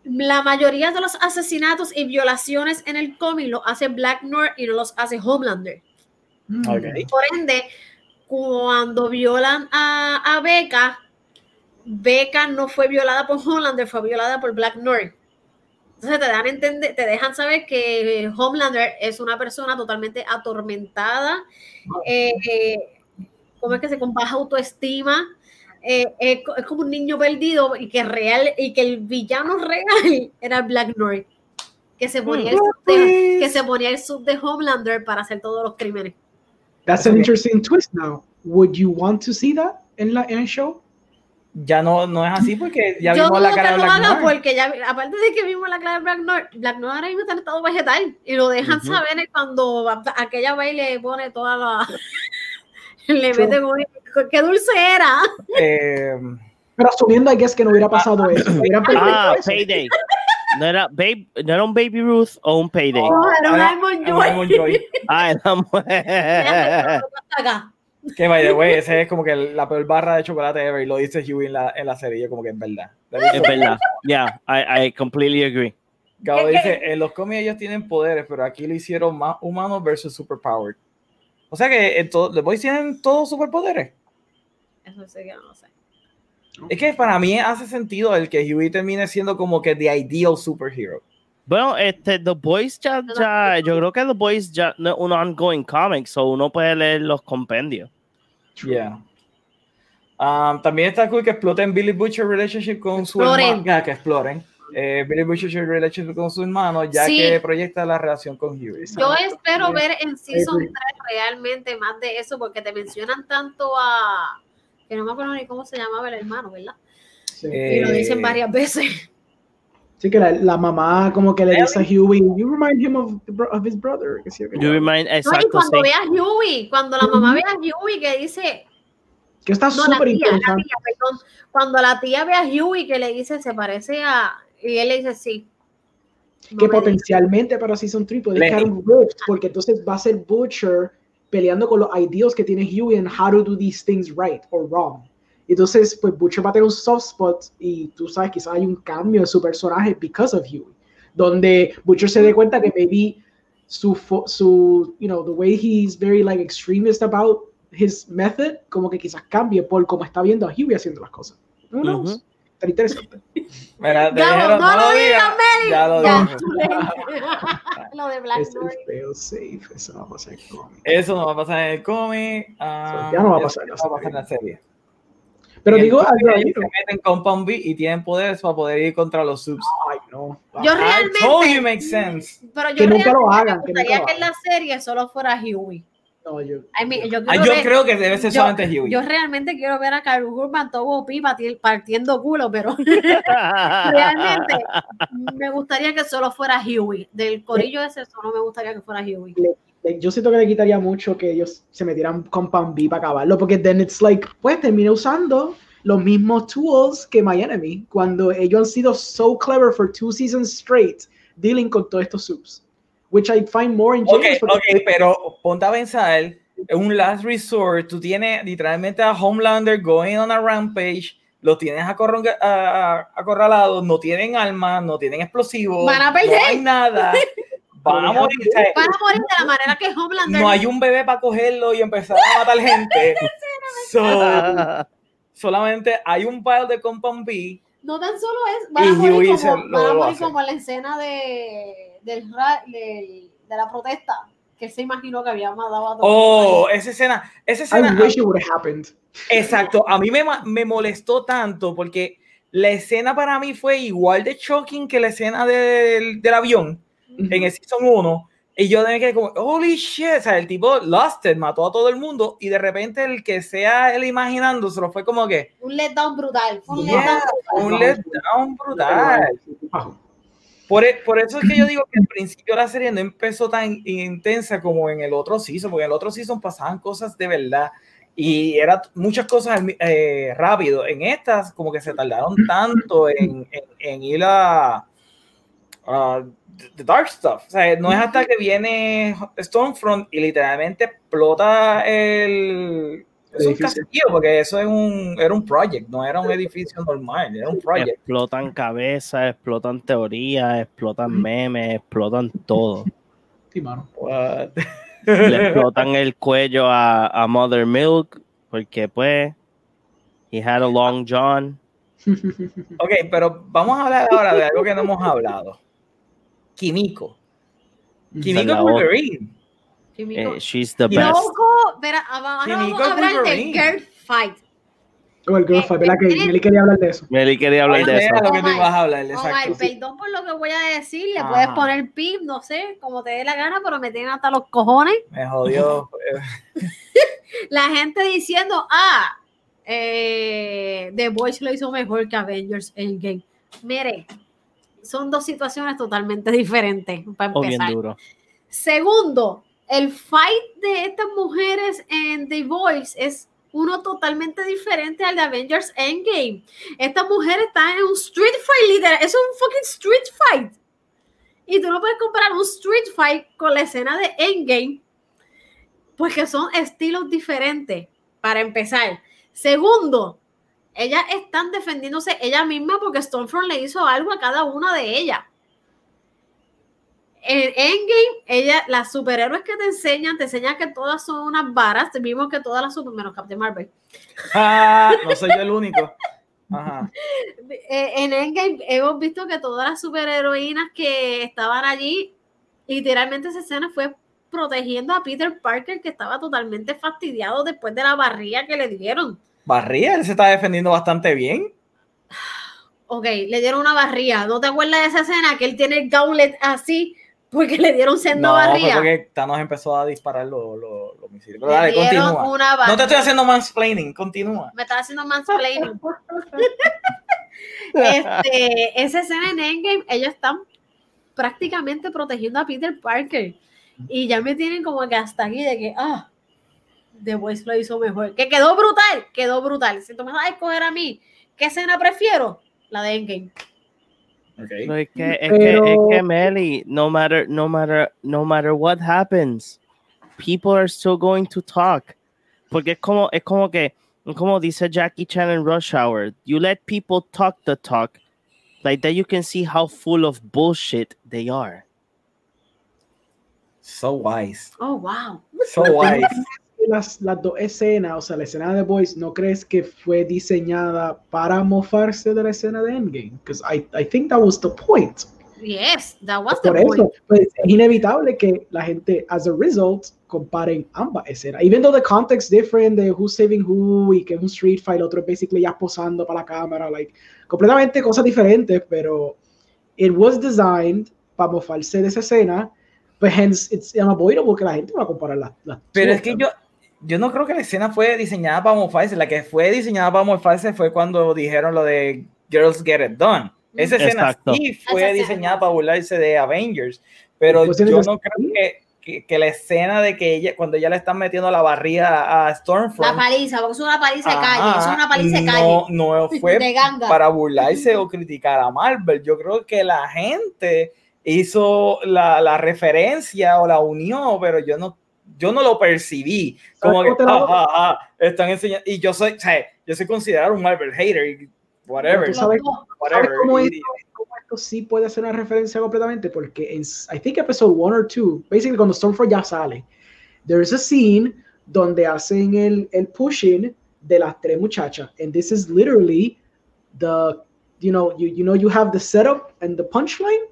Speaker 2: La mayoría de los asesinatos y violaciones en el cómic los hace Black North y no los hace Homelander.
Speaker 4: Mm.
Speaker 1: Ok.
Speaker 2: Por ende, cuando violan a, a Becca, Becca no fue violada por Homelander, fue violada por Black North. Entonces te dan entender, te dejan saber que Homelander es una persona totalmente atormentada, eh, eh, ¿cómo es que se con baja autoestima? Eh, es, co- es como un niño perdido y que real y que el villano real [LAUGHS] era Black North, que se ponía el sub de, que se ponía el sub de Homelander para hacer todos los crímenes.
Speaker 4: That's an interesting twist now. Would you want to see that in, la, in a show?
Speaker 1: Ya no, no es así porque ya
Speaker 2: yo
Speaker 1: vimos la cara de Black
Speaker 2: haga
Speaker 1: Noir.
Speaker 2: porque ya, aparte de que vimos la cara de Black North, Black North ahora mismo está en estado vegetal y lo dejan
Speaker 3: Ujú.
Speaker 2: saber cuando aquella baile le pone toda la. [LAUGHS] le mete un. ¡Qué dulce era!
Speaker 1: Eh,
Speaker 4: Pero asumiendo, I guess, que no hubiera pasado eso. Hubieran permitido
Speaker 3: Ah,
Speaker 4: eso.
Speaker 3: Payday. ¿No era, babe, ¿No era un Baby Ruth o un Payday?
Speaker 2: No, [LAUGHS] era un Almond Joy.
Speaker 3: Ah, era
Speaker 2: Déjame,
Speaker 3: mu-
Speaker 2: acá.
Speaker 1: Que by the way, ese es como que la peor barra de chocolate ever y lo dice Huey en la, en la serie, yo como que es verdad.
Speaker 3: Es verdad. Yeah, I, I completely agree.
Speaker 1: Gabo
Speaker 2: ¿Qué-
Speaker 1: dice, en los cómics ellos tienen poderes, pero aquí lo hicieron más humanos versus superpowered. O sea que en todo, The Boys tienen todos superpoderes.
Speaker 2: Eso sí que no lo sé.
Speaker 1: Es que para mí hace sentido el que Huey termine siendo como que the ideal superhero.
Speaker 3: Bueno, este, The Boys ya, ya, yo creo que The Boys ya no es un ongoing comic, so uno puede leer los compendios.
Speaker 1: Yeah. Um, también está cool que exploten Billy Butcher relationship con su hermano. ya, que exploren. Eh, Billy Butcher relationship con su hermano, ya
Speaker 2: Sí.
Speaker 1: que proyecta la relación con Huey.
Speaker 2: Yo espero ver en Season
Speaker 4: agree.
Speaker 2: 3 realmente más de eso, porque te mencionan tanto a. que no me acuerdo ni cómo se llamaba el hermano, ¿verdad?
Speaker 4: Sí.
Speaker 2: Y lo dicen
Speaker 1: Eh,
Speaker 2: varias veces. [LAUGHS]
Speaker 4: Sí, que la, la mamá como que le dice a Huey, you remind him of, the bro- of his brother. Que sí, o que
Speaker 3: You
Speaker 4: no.
Speaker 3: remind,
Speaker 2: No, y
Speaker 3: exacto,
Speaker 2: cuando
Speaker 3: sí.
Speaker 2: ve a Huey, cuando la mamá ve a Huey que dice.
Speaker 4: Que está
Speaker 2: No,
Speaker 4: súper interesante.
Speaker 2: Cuando la tía ve a Huey que le dice, se parece a. Y él le dice, sí. No
Speaker 4: que potencialmente para Season 3 puede crear un rift, porque entonces va a ser Butcher peleando con los ideals que tiene Huey en how to do these things right or wrong. Entonces, pues Butcher va a tener un soft spot y tú sabes, quizás hay un cambio en su personaje because of Huey, donde Butcher se dé cuenta que maybe su, su, you know, the way he's very like extremist about his method, como que quizás cambie por cómo está viendo a Huey haciendo las cosas. Who knows?
Speaker 3: Ujú.
Speaker 4: Está interesante.
Speaker 1: Mira, te dijeron,
Speaker 2: no lo digas.
Speaker 1: Ya lo
Speaker 2: Ya.
Speaker 1: dije. [LAUGHS]
Speaker 2: lo de Black
Speaker 4: Es el
Speaker 2: North.
Speaker 4: fail safe, eso no va a pasar cómic.
Speaker 1: Eso no va a pasar en el cómic. ah,
Speaker 4: ya no va a
Speaker 1: eso
Speaker 4: pasar en la
Speaker 1: no va a pasar en la serie.
Speaker 4: Pero
Speaker 1: En el
Speaker 4: digo, algo
Speaker 1: se meten con Compound B y tienen poderes para poder ir contra los subs.
Speaker 4: Ay, no.
Speaker 2: Yo
Speaker 1: I
Speaker 2: realmente.
Speaker 1: told you makes sense.
Speaker 2: Pero yo
Speaker 4: Que nunca lo
Speaker 2: realmente
Speaker 4: hagan,
Speaker 2: me
Speaker 4: que
Speaker 2: gustaría que en la serie solo fuera Huey.
Speaker 4: No, yo.
Speaker 2: I mean, yo
Speaker 1: Ah,
Speaker 2: quiero
Speaker 1: yo
Speaker 2: ver-
Speaker 1: creo que debe ser
Speaker 2: yo-
Speaker 1: solamente Huey.
Speaker 2: Yo realmente quiero ver a Carl Urban todo pipa partiendo culo, pero [LAUGHS] realmente me gustaría que solo fuera Huey. Del corillo ese solo me gustaría que fuera Huey.
Speaker 4: Yo siento que le quitaría mucho que ellos se metieran con Pan B para acabarlo, porque then it's like, pues terminé usando los mismos tools que My Enemy, cuando ellos han sido so clever for two seasons straight dealing con todos estos subs. Which I find more ingenious.
Speaker 1: ok, pero ponte a pensar, un last resort, tú tienes literalmente a Homelander going on a rampage, lo tienes acorron- a- a- acorralado, no tienen armas, no tienen explosivos,
Speaker 2: Van a
Speaker 1: no
Speaker 2: perder.
Speaker 1: hay nada, van a morir.
Speaker 2: Van a morir de la manera que Homelander.
Speaker 1: no hay un bebé para cogerlo y empezar a matar gente. [LAUGHS] So, solamente hay un pile de Compound B.
Speaker 2: No tan solo es, van a morir, como, van a morir como la escena de, del, del- de la protesta, que se imaginó que había matado a todos.
Speaker 1: Oh, esa escena, esa escena.
Speaker 4: I wish it would have happened.
Speaker 1: Exacto, a mí me, me molestó tanto porque la escena para mí fue igual de shocking que la escena del, del avión en el Season 1. Y yo de que como, holy shit, o sea, el tipo lost it, mató a todo el mundo y de repente el que sea él imaginándoselo fue como que,
Speaker 2: Un letdown brutal. Fue un
Speaker 1: Yeah.
Speaker 2: letdown
Speaker 1: un
Speaker 2: brutal.
Speaker 1: letdown brutal.
Speaker 4: Bajo.
Speaker 1: Por, e- por eso es que yo digo que al principio la serie no empezó tan intensa como en el otro season, porque en el otro season pasaban cosas de verdad y era muchas cosas eh, rápido. En estas, como que se tardaron tanto en, en- en ir a, a the dark stuff. O sea, no es hasta que viene Stormfront y literalmente explota el. Es un castillo, porque eso es un, era un project, no era un edificio normal, era un project.
Speaker 3: explotan cabezas, explotan teorías, explotan memes, explotan todo.
Speaker 4: Sí, mano.
Speaker 1: What?
Speaker 3: Le explotan el cuello a, a Mother Milk porque pues he had a long john.
Speaker 1: Ok, pero vamos a hablar ahora de algo que no hemos hablado. Kimiko. Kimiko Wolverine.
Speaker 3: Eh, she's the best.
Speaker 2: Loco, espera, ahora
Speaker 1: Sí,
Speaker 2: vamos a hablar del girl fight.
Speaker 4: Oh, el girl
Speaker 2: Eh,
Speaker 4: fight, ¿verdad? Que Nelly quería hablar de eso.
Speaker 3: Meli quería hablar de
Speaker 1: Ese
Speaker 3: eso.
Speaker 1: lo que tú ibas a hablar,
Speaker 2: Omar,
Speaker 1: exacto.
Speaker 2: perdón por lo que voy a decir, le
Speaker 1: Ajá.
Speaker 2: puedes poner pip, no sé, como te dé la gana, pero me tienen hasta los cojones.
Speaker 1: Me jodió. [LAUGHS]
Speaker 2: La gente diciendo, ah, eh, The Voice lo hizo mejor que Avengers Endgame. Mire, son dos situaciones totalmente diferentes, para
Speaker 3: O bien
Speaker 2: empezar.
Speaker 3: duro.
Speaker 2: Segundo, el fight de estas mujeres en The Voice es uno totalmente diferente al de Avengers Endgame. Estas mujeres están en un street fight, literal. Es un fucking street fight. Y tú no puedes comparar un street fight con la escena de Endgame, porque son estilos diferentes, para empezar. Segundo, ellas están defendiéndose ella misma porque Stormfront le hizo algo a cada una de ellas en Endgame, ella, las superhéroes que te enseñan, te enseñan que todas son unas varas. Vimos que todas las super, menos Captain Marvel.
Speaker 1: Ah, no soy yo el único. Ajá. [LAUGHS]
Speaker 2: Eh, en Endgame hemos visto que todas las superheroínas que estaban allí, literalmente esa escena fue protegiendo a Peter Parker que estaba totalmente fastidiado después de la barría que le dieron.
Speaker 1: Barría, él se está defendiendo bastante bien.
Speaker 2: Ok, le dieron una barría. ¿No te acuerdas de esa escena que él tiene el gauntlet así porque le dieron sendo
Speaker 1: No,
Speaker 2: barría?
Speaker 1: porque Thanos empezó a disparar los, los, los misiles. Pero
Speaker 2: Le
Speaker 1: dale, continúa. No te estoy haciendo mansplaining, continúa.
Speaker 2: Me estaba haciendo mansplaining. [LAUGHS] este, esa escena en Endgame, ellos están prácticamente protegiendo a Peter Parker. Y ya me tienen como que hasta aquí de que, ah, The Voice lo hizo mejor. Que quedó brutal, quedó brutal. Si tú me vas a escoger a mí, ¿qué escena prefiero? La de Endgame.
Speaker 1: Okay.
Speaker 3: No, es que, mm, es
Speaker 4: Pero-
Speaker 3: que, es que Meli, no matter, no matter, no matter what happens, people are still going to talk. Porque es como, es como que, como dice Jackie Chan en Rush Hour, you let people talk the talk, like that you can see how full of bullshit they are.
Speaker 1: So wise.
Speaker 2: Oh, wow.
Speaker 1: So [LAUGHS] wise.
Speaker 4: Las, las dos escenas, o sea, la escena de The Boys, ¿no crees que fue diseñada para mofarse de la escena de Endgame? Because I, I think that was the point.
Speaker 2: Yes, that was the
Speaker 4: Por
Speaker 2: point.
Speaker 4: eso, pues, es inevitable que la gente, as a result, comparen ambas escenas. Even though the context different de who's saving who y que es un street fight, el otro es basically ya posando para la cámara, like, completamente cosas diferentes, pero it was designed para mofarse de esa escena, but hence it's unavoidable que la gente va a comparar las las
Speaker 1: Pero es que yo, yo no creo que la escena fue diseñada para mofarse. La que fue diseñada para mofarse fue cuando dijeron lo de Girls Get It Done. Esa escena
Speaker 3: Exacto.
Speaker 1: sí fue diseñada para burlarse de Avengers. Pero
Speaker 4: Pues
Speaker 1: yo no creo que, que, que la escena de que ella, cuando ella le están metiendo la barriga a
Speaker 2: La
Speaker 1: Stormfront.
Speaker 2: paliza, porque es una paliza de
Speaker 1: ajá,
Speaker 2: calle, es una paliza de calle.
Speaker 1: no, no fue [LAUGHS]
Speaker 2: de ganga.
Speaker 1: para burlarse o criticar a Marvel. Yo creo que la gente hizo la, la referencia o la unió, pero yo no, yo no lo percibí. Como que,
Speaker 4: ¿Sabes cómo te
Speaker 1: ah,
Speaker 4: la-
Speaker 1: ah, ah, están enseñando. Y yo soy, o sea, yo soy considerado un Marvel hater, y whatever,
Speaker 4: sabes-
Speaker 1: whatever.
Speaker 4: ¿Sabes cómo, esto, cómo esto sí puede ser una referencia completamente? Porque en, I think episode one or two, basically cuando Stormfront ya sale, there is a scene donde hacen el, el pushing de las tres muchachas. And this is literally the, you know, you, you know, you have the setup and the punchline.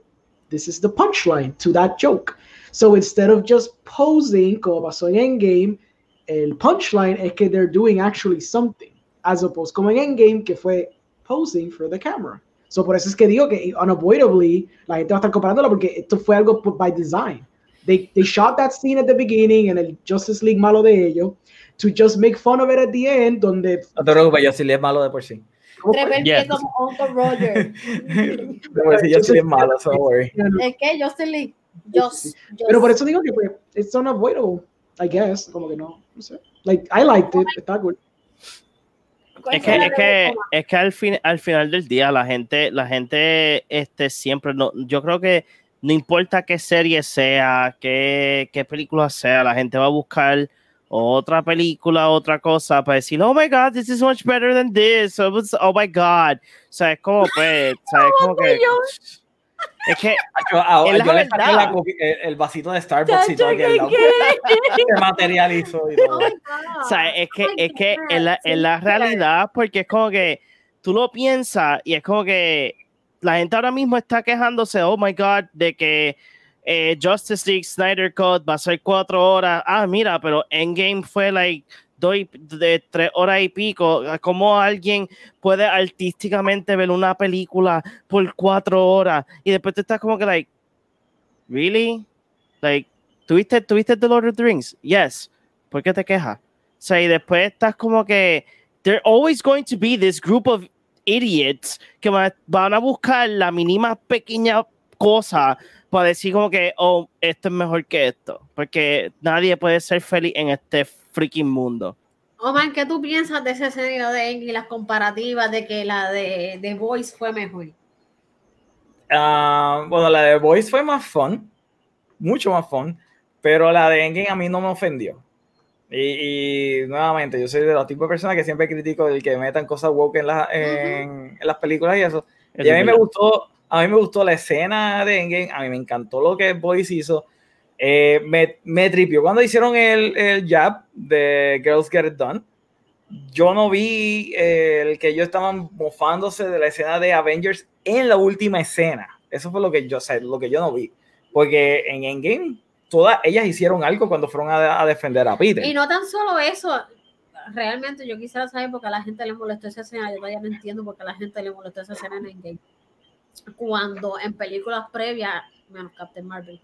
Speaker 4: This is the punchline to that joke. So instead of just posing, como pasó en Endgame, el punchline es que they're doing actually something. As opposed como en Endgame, que fue posing for the camera. So por eso es que digo que unavoidably la gente va a estar comparándolo porque esto fue algo por- by design. They, they shot that scene at the beginning en el Justice League malo de ellos to just make fun of it at the end donde
Speaker 1: No te preocupes, yo sí le es malo de por sí.
Speaker 4: ¿cómo fue?
Speaker 2: Trevor
Speaker 3: Yes.
Speaker 2: Como Uncle Roger.
Speaker 1: De por sí yo sí le es malo, so don't worry.
Speaker 2: ¿Es que Justin Lee? Just,
Speaker 4: pero por eso digo que pues, it's unavoidable I guess como que no no sé. Like I liked it está cool.
Speaker 3: Es que, es que, es que al, fin, al final del día la gente, la gente este, siempre, no, yo creo que no importa qué serie sea, qué, qué película sea, la gente va a buscar otra película, otra cosa para decir, oh my god, this is much better than this, oh, it's- oh my god. O sea, es como, pues, o sea, es como que... Es que, [LAUGHS]
Speaker 1: Yo, ah,
Speaker 3: Es
Speaker 1: yo le saqué la el, el vasito de Starbucks y todo aquí al lado. [LAUGHS] Se materializó y [LAUGHS]
Speaker 2: Oh
Speaker 1: todo.
Speaker 2: God.
Speaker 3: O sea, es que,
Speaker 2: Ay,
Speaker 3: es que en la, en la realidad, porque es como que tú lo piensas y es como que la gente ahora mismo está quejándose, oh my god, de que eh, Justice League Snyder Cut va a ser cuatro horas. Ah, mira, pero Endgame fue like dos y- de tres horas y pico. ¿Cómo alguien puede artísticamente ver una película por cuatro horas? Y después tú estás como que like, really? Like, ¿tuviste, ¿tuviste The Lord of the Rings? Yes. ¿Por qué te quejas? O sea, y después estás como que there always going to be this group of idiots que va- van a buscar la mínima pequeña cosa para decir como que, oh, esto es mejor que esto. Porque nadie puede ser feliz en este freaking mundo.
Speaker 2: Omar, ¿qué tú piensas de ese escenario de Endgame y las comparativas de que la de The Voice fue mejor?
Speaker 1: Ah, bueno, la de Voice fue más fun, mucho más fun, pero la de Endgame a mí no me ofendió. Y, y, nuevamente, yo soy de los tipos de personas que siempre critico el que metan cosas woke en, la- en, en las películas y eso. Y a mí me gustó, a mí me gustó la escena de Endgame, a mí me encantó lo que Boys hizo. Eh, me, me tripió cuando hicieron el, el jab de Girls Get It Done. yo no vi eh, el que ellos estaban mofándose de la escena de Avengers en la última escena. Eso fue lo que yo, o sea, lo que yo no vi. Porque en Endgame, todas ellas hicieron algo cuando fueron a, a defender a Peter.
Speaker 2: Y no tan solo eso, realmente yo quisiera saber por qué a la gente le molestó esa escena. Yo todavía no entiendo por qué a la gente le molestó esa escena en Endgame. Cuando en películas previas, menos Captain Marvel,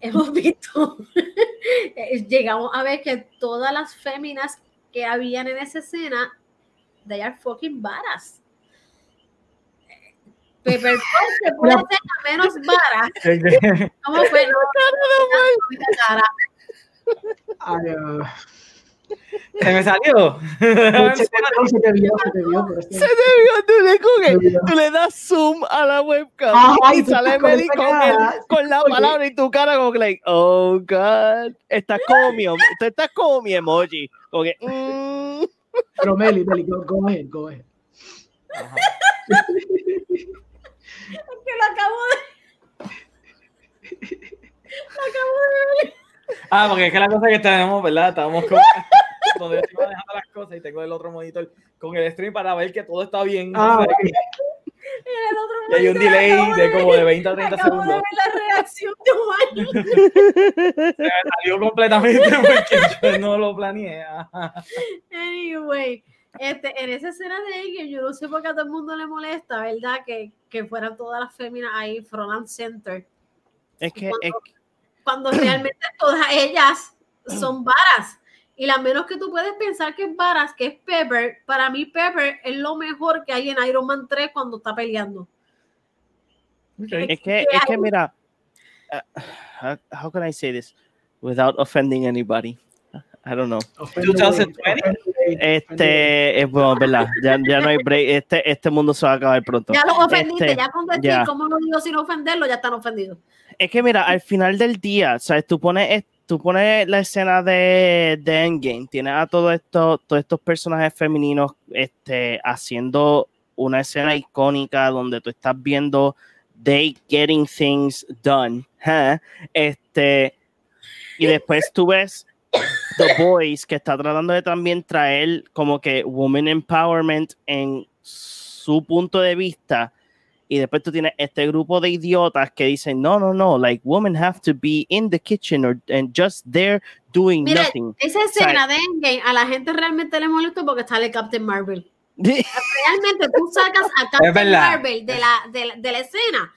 Speaker 2: hemos visto, llegamos a ver que todas las féminas que habían en esa escena, they are fucking badass. Pepper se puede hacer a menos varas. ¿Cómo fue?
Speaker 4: Ay, ah,
Speaker 1: Se me salió.
Speaker 4: se, [LAUGHS] te, se te vio, se te vio. pero
Speaker 3: Se te vio, tú le, con
Speaker 4: Se
Speaker 3: el-
Speaker 4: vio.
Speaker 3: tú le das zoom a la webcam
Speaker 4: Ajá,
Speaker 3: y sale Meli con, el- con la
Speaker 4: porque-
Speaker 3: palabra y tu cara como que like, oh god, estás como mi, tú estás como mi emoji, como que, mm.
Speaker 4: Pero Meli, Meli, go, go ahead, go ahead.
Speaker 1: Ajá.
Speaker 2: Que lo acabo de. Lo acabo de ver.
Speaker 1: Ah, porque es que la cosa que tenemos, ¿verdad? Estábamos con. [LAUGHS] donde yo estoy manejando las cosas y tengo el otro monitor con el stream para ver que todo está bien.
Speaker 4: Ah,
Speaker 1: O sea,
Speaker 4: ok.
Speaker 1: que-
Speaker 2: En el otro
Speaker 1: y hay un delay de como de 20 a 30
Speaker 2: acabo de
Speaker 1: segundos.
Speaker 2: ver la reacción de Juan. [LAUGHS]
Speaker 1: Se me salió completamente [LAUGHS] porque yo no lo planeé.
Speaker 2: Anyway, este, en esa escena de Endgame, yo no sé por qué a todo el mundo le molesta, ¿verdad? Que, que fueran todas las féminas ahí, front and center.
Speaker 3: es que, es,
Speaker 2: Cuando realmente [CLEARS THROAT] todas ellas son varas. Y la menos que tú puedes pensar que es varas, que es Pepper, para mí Pepper es lo mejor que hay en Iron Man 3 cuando está peleando.
Speaker 3: es que, es que mira, uh, how, how can I say this without offending anybody? I don't know.
Speaker 1: 2020?
Speaker 3: Este, es bueno, verdad, ya, ya no hay break, este, este mundo se va a acabar pronto.
Speaker 2: Ya los ofendiste,
Speaker 3: Este,
Speaker 2: ya con decir
Speaker 3: ya.
Speaker 2: cómo lo digo sin ofenderlo, ya están ofendidos.
Speaker 3: Es que mira, al final del día, ¿sabes? Tú pones, es- tú pones la escena de, de Endgame, tienes a todo esto, todos estos personajes femeninos este, haciendo una escena icónica donde tú estás viendo they getting things done. ¿eh? Este, y después tú ves The Boys que está tratando de también traer como que woman empowerment en su punto de vista y después tú tienes este grupo de idiotas que dicen no no no like women have to be in the kitchen or and just there doing
Speaker 2: Mira,
Speaker 3: nothing
Speaker 2: Esa escena de Endgame a la gente realmente le molesta porque sale Captain Marvel. Realmente tú sacas a [LAUGHS] Captain. Marvel de la, de, la, de la escena.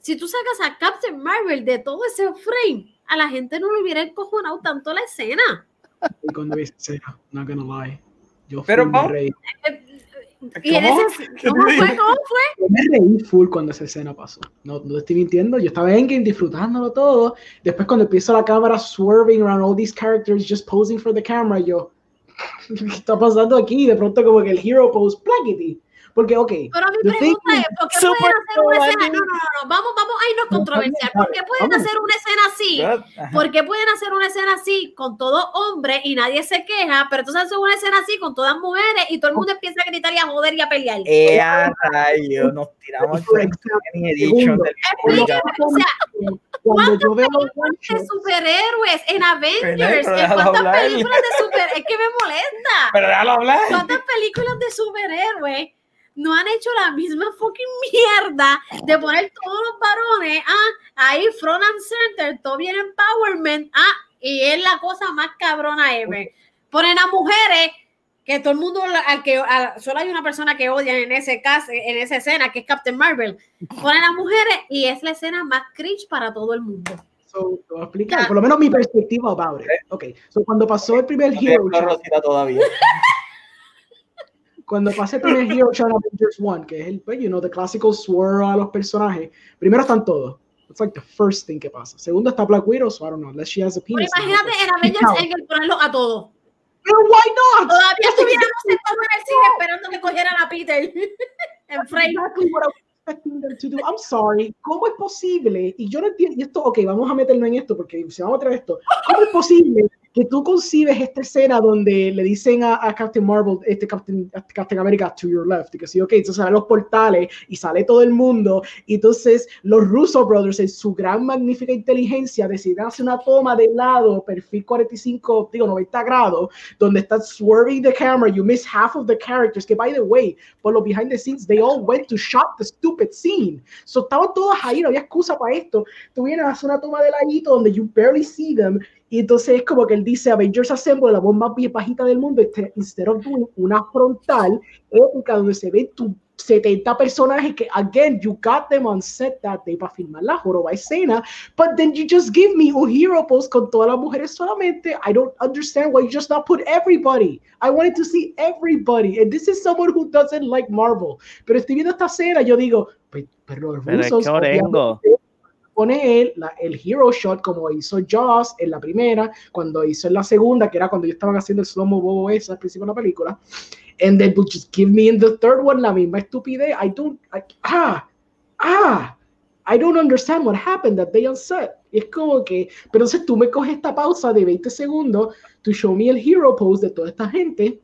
Speaker 2: Si tú sacas a Captain Marvel de todo ese frame, a la gente no le hubiera encojonado tanto la escena.
Speaker 4: Y cuando vi esa escena, not gonna lie. Yo
Speaker 1: Pero
Speaker 4: full me reí.
Speaker 2: Y en
Speaker 1: ¿Cómo?
Speaker 2: ese, ¿Cómo fue? ¿Cómo fue?
Speaker 4: Yo me reí full cuando esa escena pasó. No, no te estoy mintiendo. Yo estaba en game disfrutándolo todo. Después, cuando empieza la cámara swerving around all these characters, just posing for the camera, yo, [LAUGHS] ¿qué está pasando aquí? De pronto, como que el hero pose, plackety. Porque, ok,
Speaker 2: Pero mi pregunta
Speaker 4: thing
Speaker 2: es, ¿por qué pueden hacer una escena? No, no, no, no, vamos, vamos a irnos
Speaker 4: No,
Speaker 2: controversial. ¿Por qué pueden
Speaker 4: vamos.
Speaker 2: hacer una escena así? ¿Por qué pueden hacer una escena así con todo hombre y nadie se queja? Pero entonces hacen una escena así con todas mujeres y todo el mundo empieza a gritar y a joder y a pelear.
Speaker 1: Eh, rayo, nos tiramos
Speaker 4: Por
Speaker 1: Thanksgiving edition del
Speaker 2: Explíqueme, o sea,
Speaker 4: cuando yo veo
Speaker 2: de superhéroes en Avengers, ¿en cuántas películas de super Es que me molesta.
Speaker 1: Pero déjalo hablar.
Speaker 2: ¿Cuántas películas de superhéroes no han hecho la misma fucking mierda de poner todos los varones, ah, ahí front and center, todo bien empowerment, ah, y es la cosa más cabrona ever. Ponen a mujeres que todo el mundo, al que a- solo hay una persona que odian en ese caso, en esa escena, que es Captain Marvel. Ponen a mujeres y es la escena más cringe para todo el mundo.
Speaker 4: So, te voy a explicar,
Speaker 2: Ya.
Speaker 4: por lo menos mi perspectiva about it. Ok, so cuando pasó el primer
Speaker 1: No
Speaker 4: Hero
Speaker 1: todavía. [LAUGHS]
Speaker 4: cuando pasó el primer Hero Shot en Avengers 1, que es el, pues, you know, the classical swirl a los personajes, primero están todos. It's like the first thing que pasa. Segundo está Black Widow, so I don't know, unless she has a
Speaker 2: Pero
Speaker 4: penis.
Speaker 2: imagínate en Avengers. Endgame ponerlo a todos.
Speaker 4: Pero why not?
Speaker 2: Todavía estuviéramos sentados en el cine esperando que cogieran a Peter [LAUGHS] en frame.
Speaker 4: exactly what I was expecting them to do. I'm sorry. ¿Cómo es posible? Y yo no entiendo. Y esto, ok, vamos a meterlo en esto porque si vamos a traer esto. ¿Cómo es posible que tú concibes esta escena donde le dicen a, a Captain Marvel, este Captain, Captain America, to your left, y que sí, ok, entonces salen los portales y sale todo el mundo, y entonces los Russo Brothers, en su gran magnífica inteligencia, deciden hacer una toma de lado, perfil 45, digo, 90 grados, donde está swerving the camera, you miss half of the characters, que by the way, por los behind the scenes, they all went to shot the stupid scene. So estaban todos ahí, no había excusa para esto. Tú vienes a hacer una toma de ladito donde you barely see them, y entonces es como que él dice Avengers Assemble, la más bien bajita del mundo, este, instead of doing una frontal épica donde se ven tu 70 personajes que, again, you got them on set that day para filmar la joroba escena, but then you just give me un hero post con todas las mujeres solamente. I don't understand why you just not put everybody. I wanted to see everybody. And this is someone who doesn't like Marvel. Pero estoy viendo esta escena, yo digo, pero, los
Speaker 3: Pero es
Speaker 4: rusos,
Speaker 3: que.
Speaker 4: Pone él la- el hero shot como hizo Joss en la primera, cuando hizo en la segunda, que era cuando ellos estaban haciendo el slow-mo bobo ese al principio de la película. And then just give me in the third one la misma estupidez. I don't, I- ah, ah, I don't understand what happened that day on set. Y es como que, pero entonces tú me coges esta pausa de 20 segundos to show me el hero pose de toda esta gente,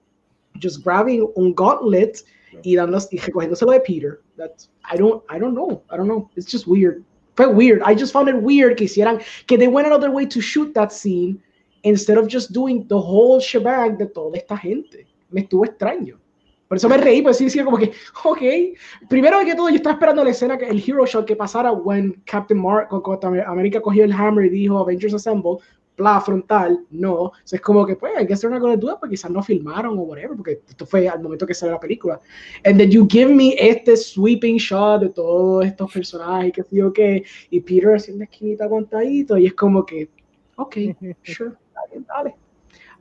Speaker 4: just grabbing un gauntlet y, dando, y recogiéndoselo de Peter. That's, I don't, I don't know, I don't know. It's just weird. Fue weird. I just found it weird que hicieran, que they went another way to shoot that scene instead of just doing the whole shebang de toda esta gente. Me estuvo extraño. Por eso me reí, pues sí decía como que, ok. Primero que todo, yo estaba esperando la escena, el hero shot que pasara when Captain Mark, America cogió el hammer y dijo Avengers Assemble, bla, frontal, no. O sea, es como que, pues, I guess they're not gonna do it, porque quizás no filmaron o whatever, porque esto fue al momento que sale la película. And then you give me este sweeping shot de todos estos personajes, que sé yo qué, y Peter haciendo esquinita contadito, y es como que, ok, [LAUGHS] sure, dale.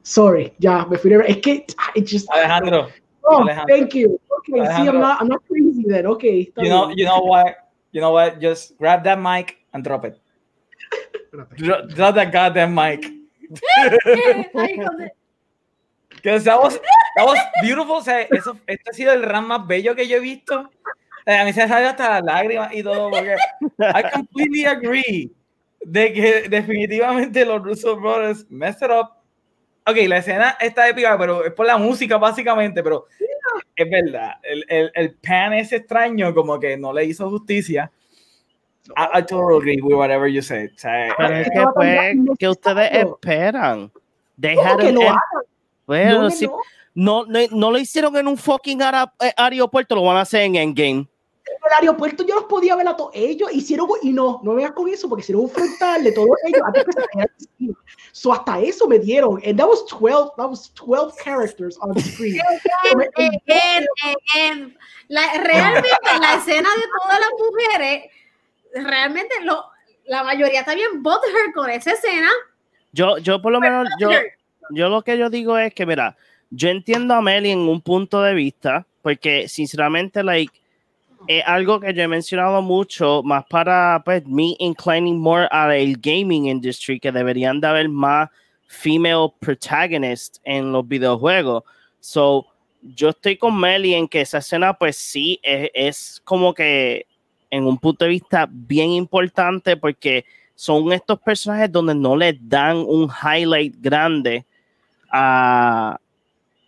Speaker 4: Sorry, ya, me fui de... Es que, it just...
Speaker 1: Alejandro,
Speaker 4: Oh,
Speaker 1: Alejandro.
Speaker 4: thank you. Okay, see,
Speaker 1: Alejandro.
Speaker 4: I'm not, I'm not crazy then. Okay,
Speaker 1: you know,
Speaker 4: bien.
Speaker 1: you know what? You know what? Just grab that mic and drop it. [LAUGHS]
Speaker 4: Espérate.
Speaker 1: Drop, drop that goddamn mic. Because that was, that was beautiful. O sea, eso, este ha sido el run más bello que yo he visto. A mí se me salió hasta las lágrimas y todo, porque I completely agree de que definitivamente los Russo Brothers messed it up. Ok, la escena está épica, pero es por la música básicamente, pero es verdad, el, el, el pan ese extraño como que no le hizo justicia. I, I totally agree with whatever you said. O sea,
Speaker 3: Pero es
Speaker 4: que
Speaker 3: pues, que ustedes esperan. They
Speaker 4: ¿Cómo
Speaker 3: had
Speaker 4: que lo hagan?
Speaker 3: Bueno,
Speaker 4: No,
Speaker 3: sí,
Speaker 4: no.
Speaker 3: no, no, no lo hicieron en un fucking ara- eh, aeropuerto, lo van a hacer en Endgame.
Speaker 4: En el aeropuerto yo los podía ver a todos ellos, hicieron, y no, no me veas con eso, porque hicieron un frontal de todos ellos antes que. So hasta eso me dieron, and that was 12, that was 12 characters on screen. [LAUGHS]
Speaker 2: Again. La- realmente la escena de todas las mujeres, realmente lo, la mayoría está bien butthurt con esa escena.
Speaker 3: Yo, yo por lo menos, yo, yo lo que yo digo es que, mira, yo entiendo a Meli en un punto de vista, porque sinceramente, like, es algo que yo he mencionado mucho, más para, pues, me inclining more al gaming industry, que deberían de haber más female protagonists en los videojuegos. So, yo estoy con Meli en que esa escena, pues sí, es, es como que en un punto de vista bien importante, porque son estos personajes donde no les dan un highlight grande a,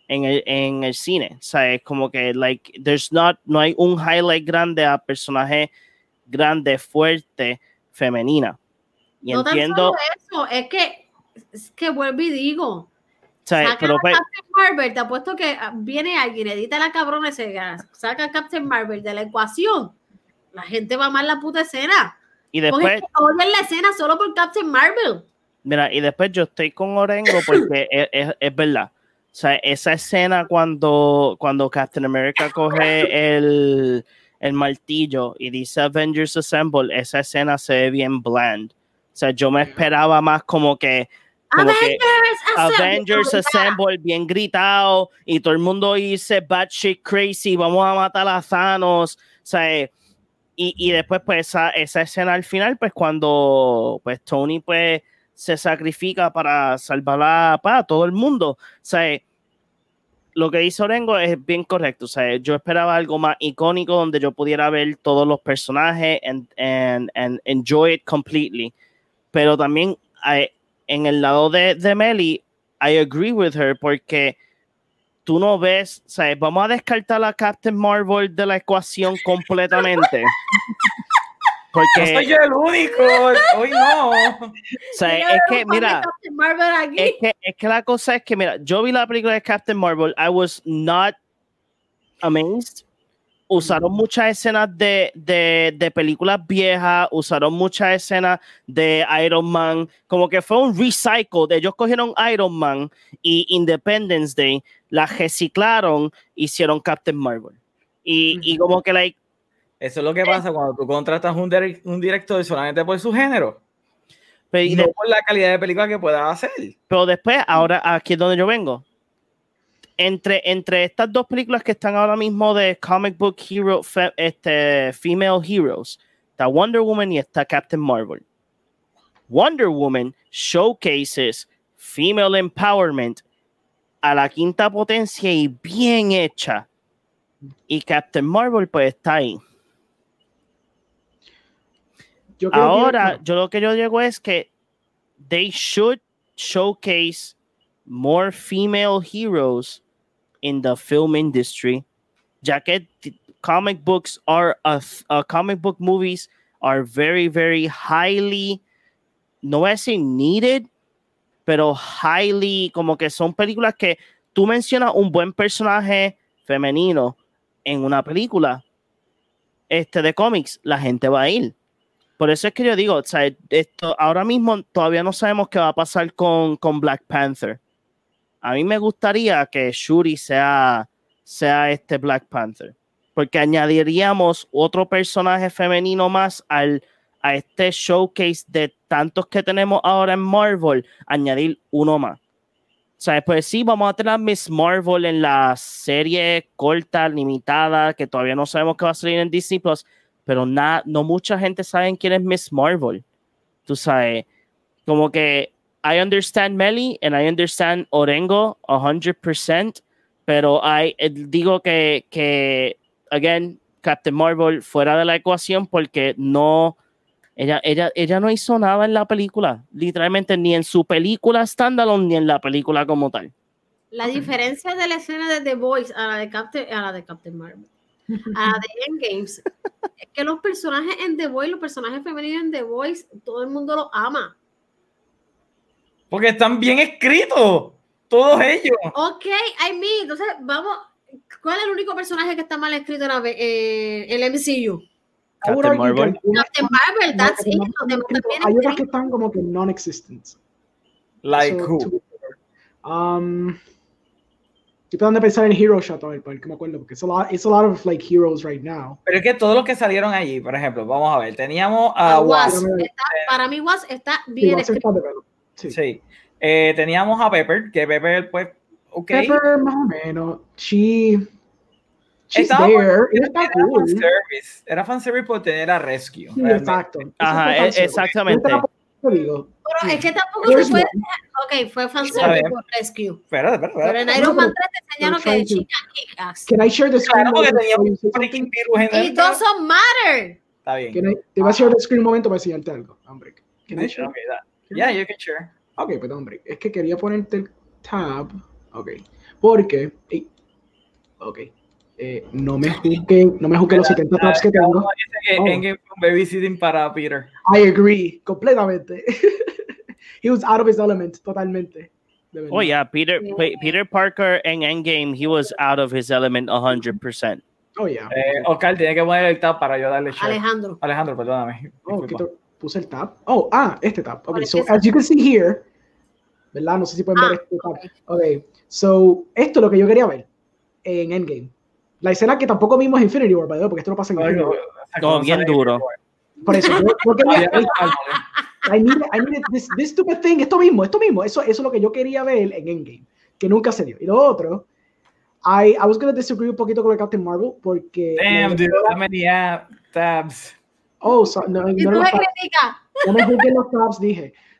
Speaker 3: en, el, en el cine. O sea, es como que, like, there's not, no hay un highlight grande a personaje grande, fuerte, femenina. Y
Speaker 2: no tan
Speaker 3: entiendo,
Speaker 2: solo eso, es que, es que vuelvo y digo, saca
Speaker 3: pero
Speaker 2: a
Speaker 3: pues,
Speaker 2: Captain Marvel, te apuesto que ah, viene alguien, edita la cabrona y se saca a Captain Marvel de la ecuación. La gente va a amar la puta escena.
Speaker 3: y después,
Speaker 2: es que odian la escena solo por Captain Marvel.
Speaker 3: Mira, y después yo estoy con Orengo porque [LAUGHS] es, es- es verdad. O sea, esa escena cuando, cuando Captain America coge el, el martillo y dice Avengers Assemble, esa escena se ve bien bland. O sea, yo me esperaba más como que como que
Speaker 2: Avengers, Assemble.
Speaker 3: Avengers Assemble bien gritado y todo el mundo dice bad shit crazy, vamos a matar a Thanos. O sea, y, y después pues esa, esa escena al final, pues cuando pues Tony pues se sacrifica para salvar a, para todo el mundo. O eh, lo que dice Orengo es bien correcto. O sea, yo esperaba algo más icónico donde yo pudiera ver todos los personajes and, and, and enjoy it completely. Pero también eh, en el lado de, de Meli, I agree with her porque tú no ves, ¿sabes? Vamos a descartar a Captain Marvel de la ecuación completamente.
Speaker 1: No
Speaker 3: Porque,
Speaker 1: soy yo el único. Hoy no.
Speaker 3: o sea, es que, mira, que, es que la cosa es que, mira, yo vi la película de Captain Marvel, I was not amazed. Usaron muchas escenas de, de, de películas viejas, usaron muchas escenas de Iron Man, como que fue un recycle. De ellos cogieron Iron Man y Independence Day, la reciclaron, hicieron Captain Marvel. Y, y como que, like,
Speaker 1: Eso es lo que pasa cuando tú contratas un, un director solamente por su género.
Speaker 3: pero, y
Speaker 1: no
Speaker 3: de-
Speaker 1: por la calidad de película que pueda hacer.
Speaker 3: pero después, ahora aquí es donde yo vengo. Entre, entre estas dos películas que están ahora mismo de comic book hero, fe- este, female heroes, está Wonder Woman y está Captain Marvel. Wonder Woman showcases female empowerment a la quinta potencia y bien hecha. Y Captain Marvel pues está ahí.
Speaker 4: Yo creo que-
Speaker 3: Ahora, yo lo que yo digo es que they should showcase more female heroes in the film industry, ya que comic books are a, th- uh, comic book movies are very, very highly, no a decir needed, pero highly, como que son películas que tú mencionas un buen personaje femenino en una película este, de cómics, la gente va a ir. Por eso es que yo digo, o sea, esto, ahora mismo todavía no sabemos qué va a pasar con, con Black Panther. A mí me gustaría que Shuri sea, sea este Black Panther, porque añadiríamos otro personaje femenino más al, a este showcase de tantos que tenemos ahora en Marvel, añadir uno más. O sea, pues sí, vamos a tener a Miss Marvel en la serie corta, limitada, que todavía no sabemos qué va a salir en Disney Plus, pero na- no mucha gente sabe quién es Miss Marvel. Tú sabes, como que I understand Melly and I understand Orengo 100%, pero I, eh, digo que, que, again, Captain Marvel fuera de la ecuación porque no, ella, ella, ella no hizo nada en la película, literalmente ni en su película standalone ni en la película como tal.
Speaker 2: La diferencia de la escena de The Voice a la de Captain, a la de Captain Marvel, a la de [LAUGHS] Endgames, es que los personajes en The Voice, los personajes femeninos en The Voice, todo el mundo los ama.
Speaker 1: Porque están bien escritos. Todos ellos.
Speaker 2: Ok, I mean, entonces vamos. ¿Cuál es el único personaje que está mal escrito en la, eh, el MCU?
Speaker 3: Captain Marvel.
Speaker 2: Captain Marvel,
Speaker 4: no,
Speaker 2: that's
Speaker 4: que
Speaker 2: it.
Speaker 4: Hay otras que están como que non-existent.
Speaker 1: Like
Speaker 4: So,
Speaker 1: who?
Speaker 4: Um, estoy tratando de pensar en Hero Shot, a que me acuerdo, porque it's a lot, it's a lot of like heroes right now.
Speaker 1: Pero es que todos los que salieron allí, por ejemplo, vamos a ver, teníamos
Speaker 2: A. Wasp. Está- para mí, Wasp está bien escrito.
Speaker 4: Sí.
Speaker 1: Sí. Eh, teníamos a Pepper, que Pepper, pues, ok.
Speaker 4: Pepper, más o menos. She. She's
Speaker 1: Estaba
Speaker 4: there.
Speaker 1: por-
Speaker 4: está
Speaker 1: era
Speaker 4: cool.
Speaker 1: fanservice. Era fanservice por tener a Rescue.
Speaker 4: Sí, exacto.
Speaker 3: Ajá,
Speaker 4: fue
Speaker 3: e- exactamente.
Speaker 2: Pero es que tampoco se puede.
Speaker 4: one.
Speaker 2: Ok, fue fanservice por Rescue.
Speaker 1: Espera, espera,
Speaker 2: Pero en Iron Man 3 te enseñaron que chica kick-ass.
Speaker 4: Can I share the screen?
Speaker 1: Claro, porque
Speaker 4: say
Speaker 1: un freaking virus en
Speaker 2: It
Speaker 1: dentro.
Speaker 2: doesn't matter.
Speaker 1: Está bien.
Speaker 4: Can I- Te voy a share the screen un momento para enseñarte algo. Hombre. Can I share?
Speaker 1: Yeah, you can share.
Speaker 4: Ok, pues hombre, es que quería ponerte el tab. Ok. Porque. ok. eh, no me juzguen, no me juzguen los 70 tabs que tengo. Oh.
Speaker 1: Endgame babysitting para Peter.
Speaker 4: I agree, completamente. [LAUGHS] He was out of his element, totalmente.
Speaker 3: Oh, yeah, Peter,
Speaker 2: Yeah.
Speaker 3: Pe- Peter Parker en Endgame, he was out of his element 100%.
Speaker 4: Oh, yeah.
Speaker 1: Eh, Oscar tiene que poner el tab para yo darle share.
Speaker 2: Alejandro.
Speaker 1: Alejandro, perdóname.
Speaker 4: Oh,
Speaker 1: Disculpa.
Speaker 4: ¿qué to- puse el tab. Oh, ah, este tab.
Speaker 2: ¿Cuál
Speaker 4: Okay, so as you can see here, ¿verdad? No sé si pueden
Speaker 2: Ah,
Speaker 4: ver este tab.
Speaker 2: ok.
Speaker 4: Ok, so esto es lo que yo quería ver en Endgame. La escena que tampoco vimos en Infinity War, by the way, porque esto no pasa en
Speaker 1: Ay,
Speaker 4: Infinity War.
Speaker 3: no bien duro.
Speaker 4: Por eso, yo, yo quería. I needed, I needed this, this stupid thing, esto mismo, esto mismo, eso, eso es lo que yo quería ver en Endgame, que nunca se dio. Y lo otro, I, I was going to disagree un poquito con el Captain Marvel, porque...
Speaker 1: Damn, dude, so many app tabs.
Speaker 4: Oh, so- no, no, no.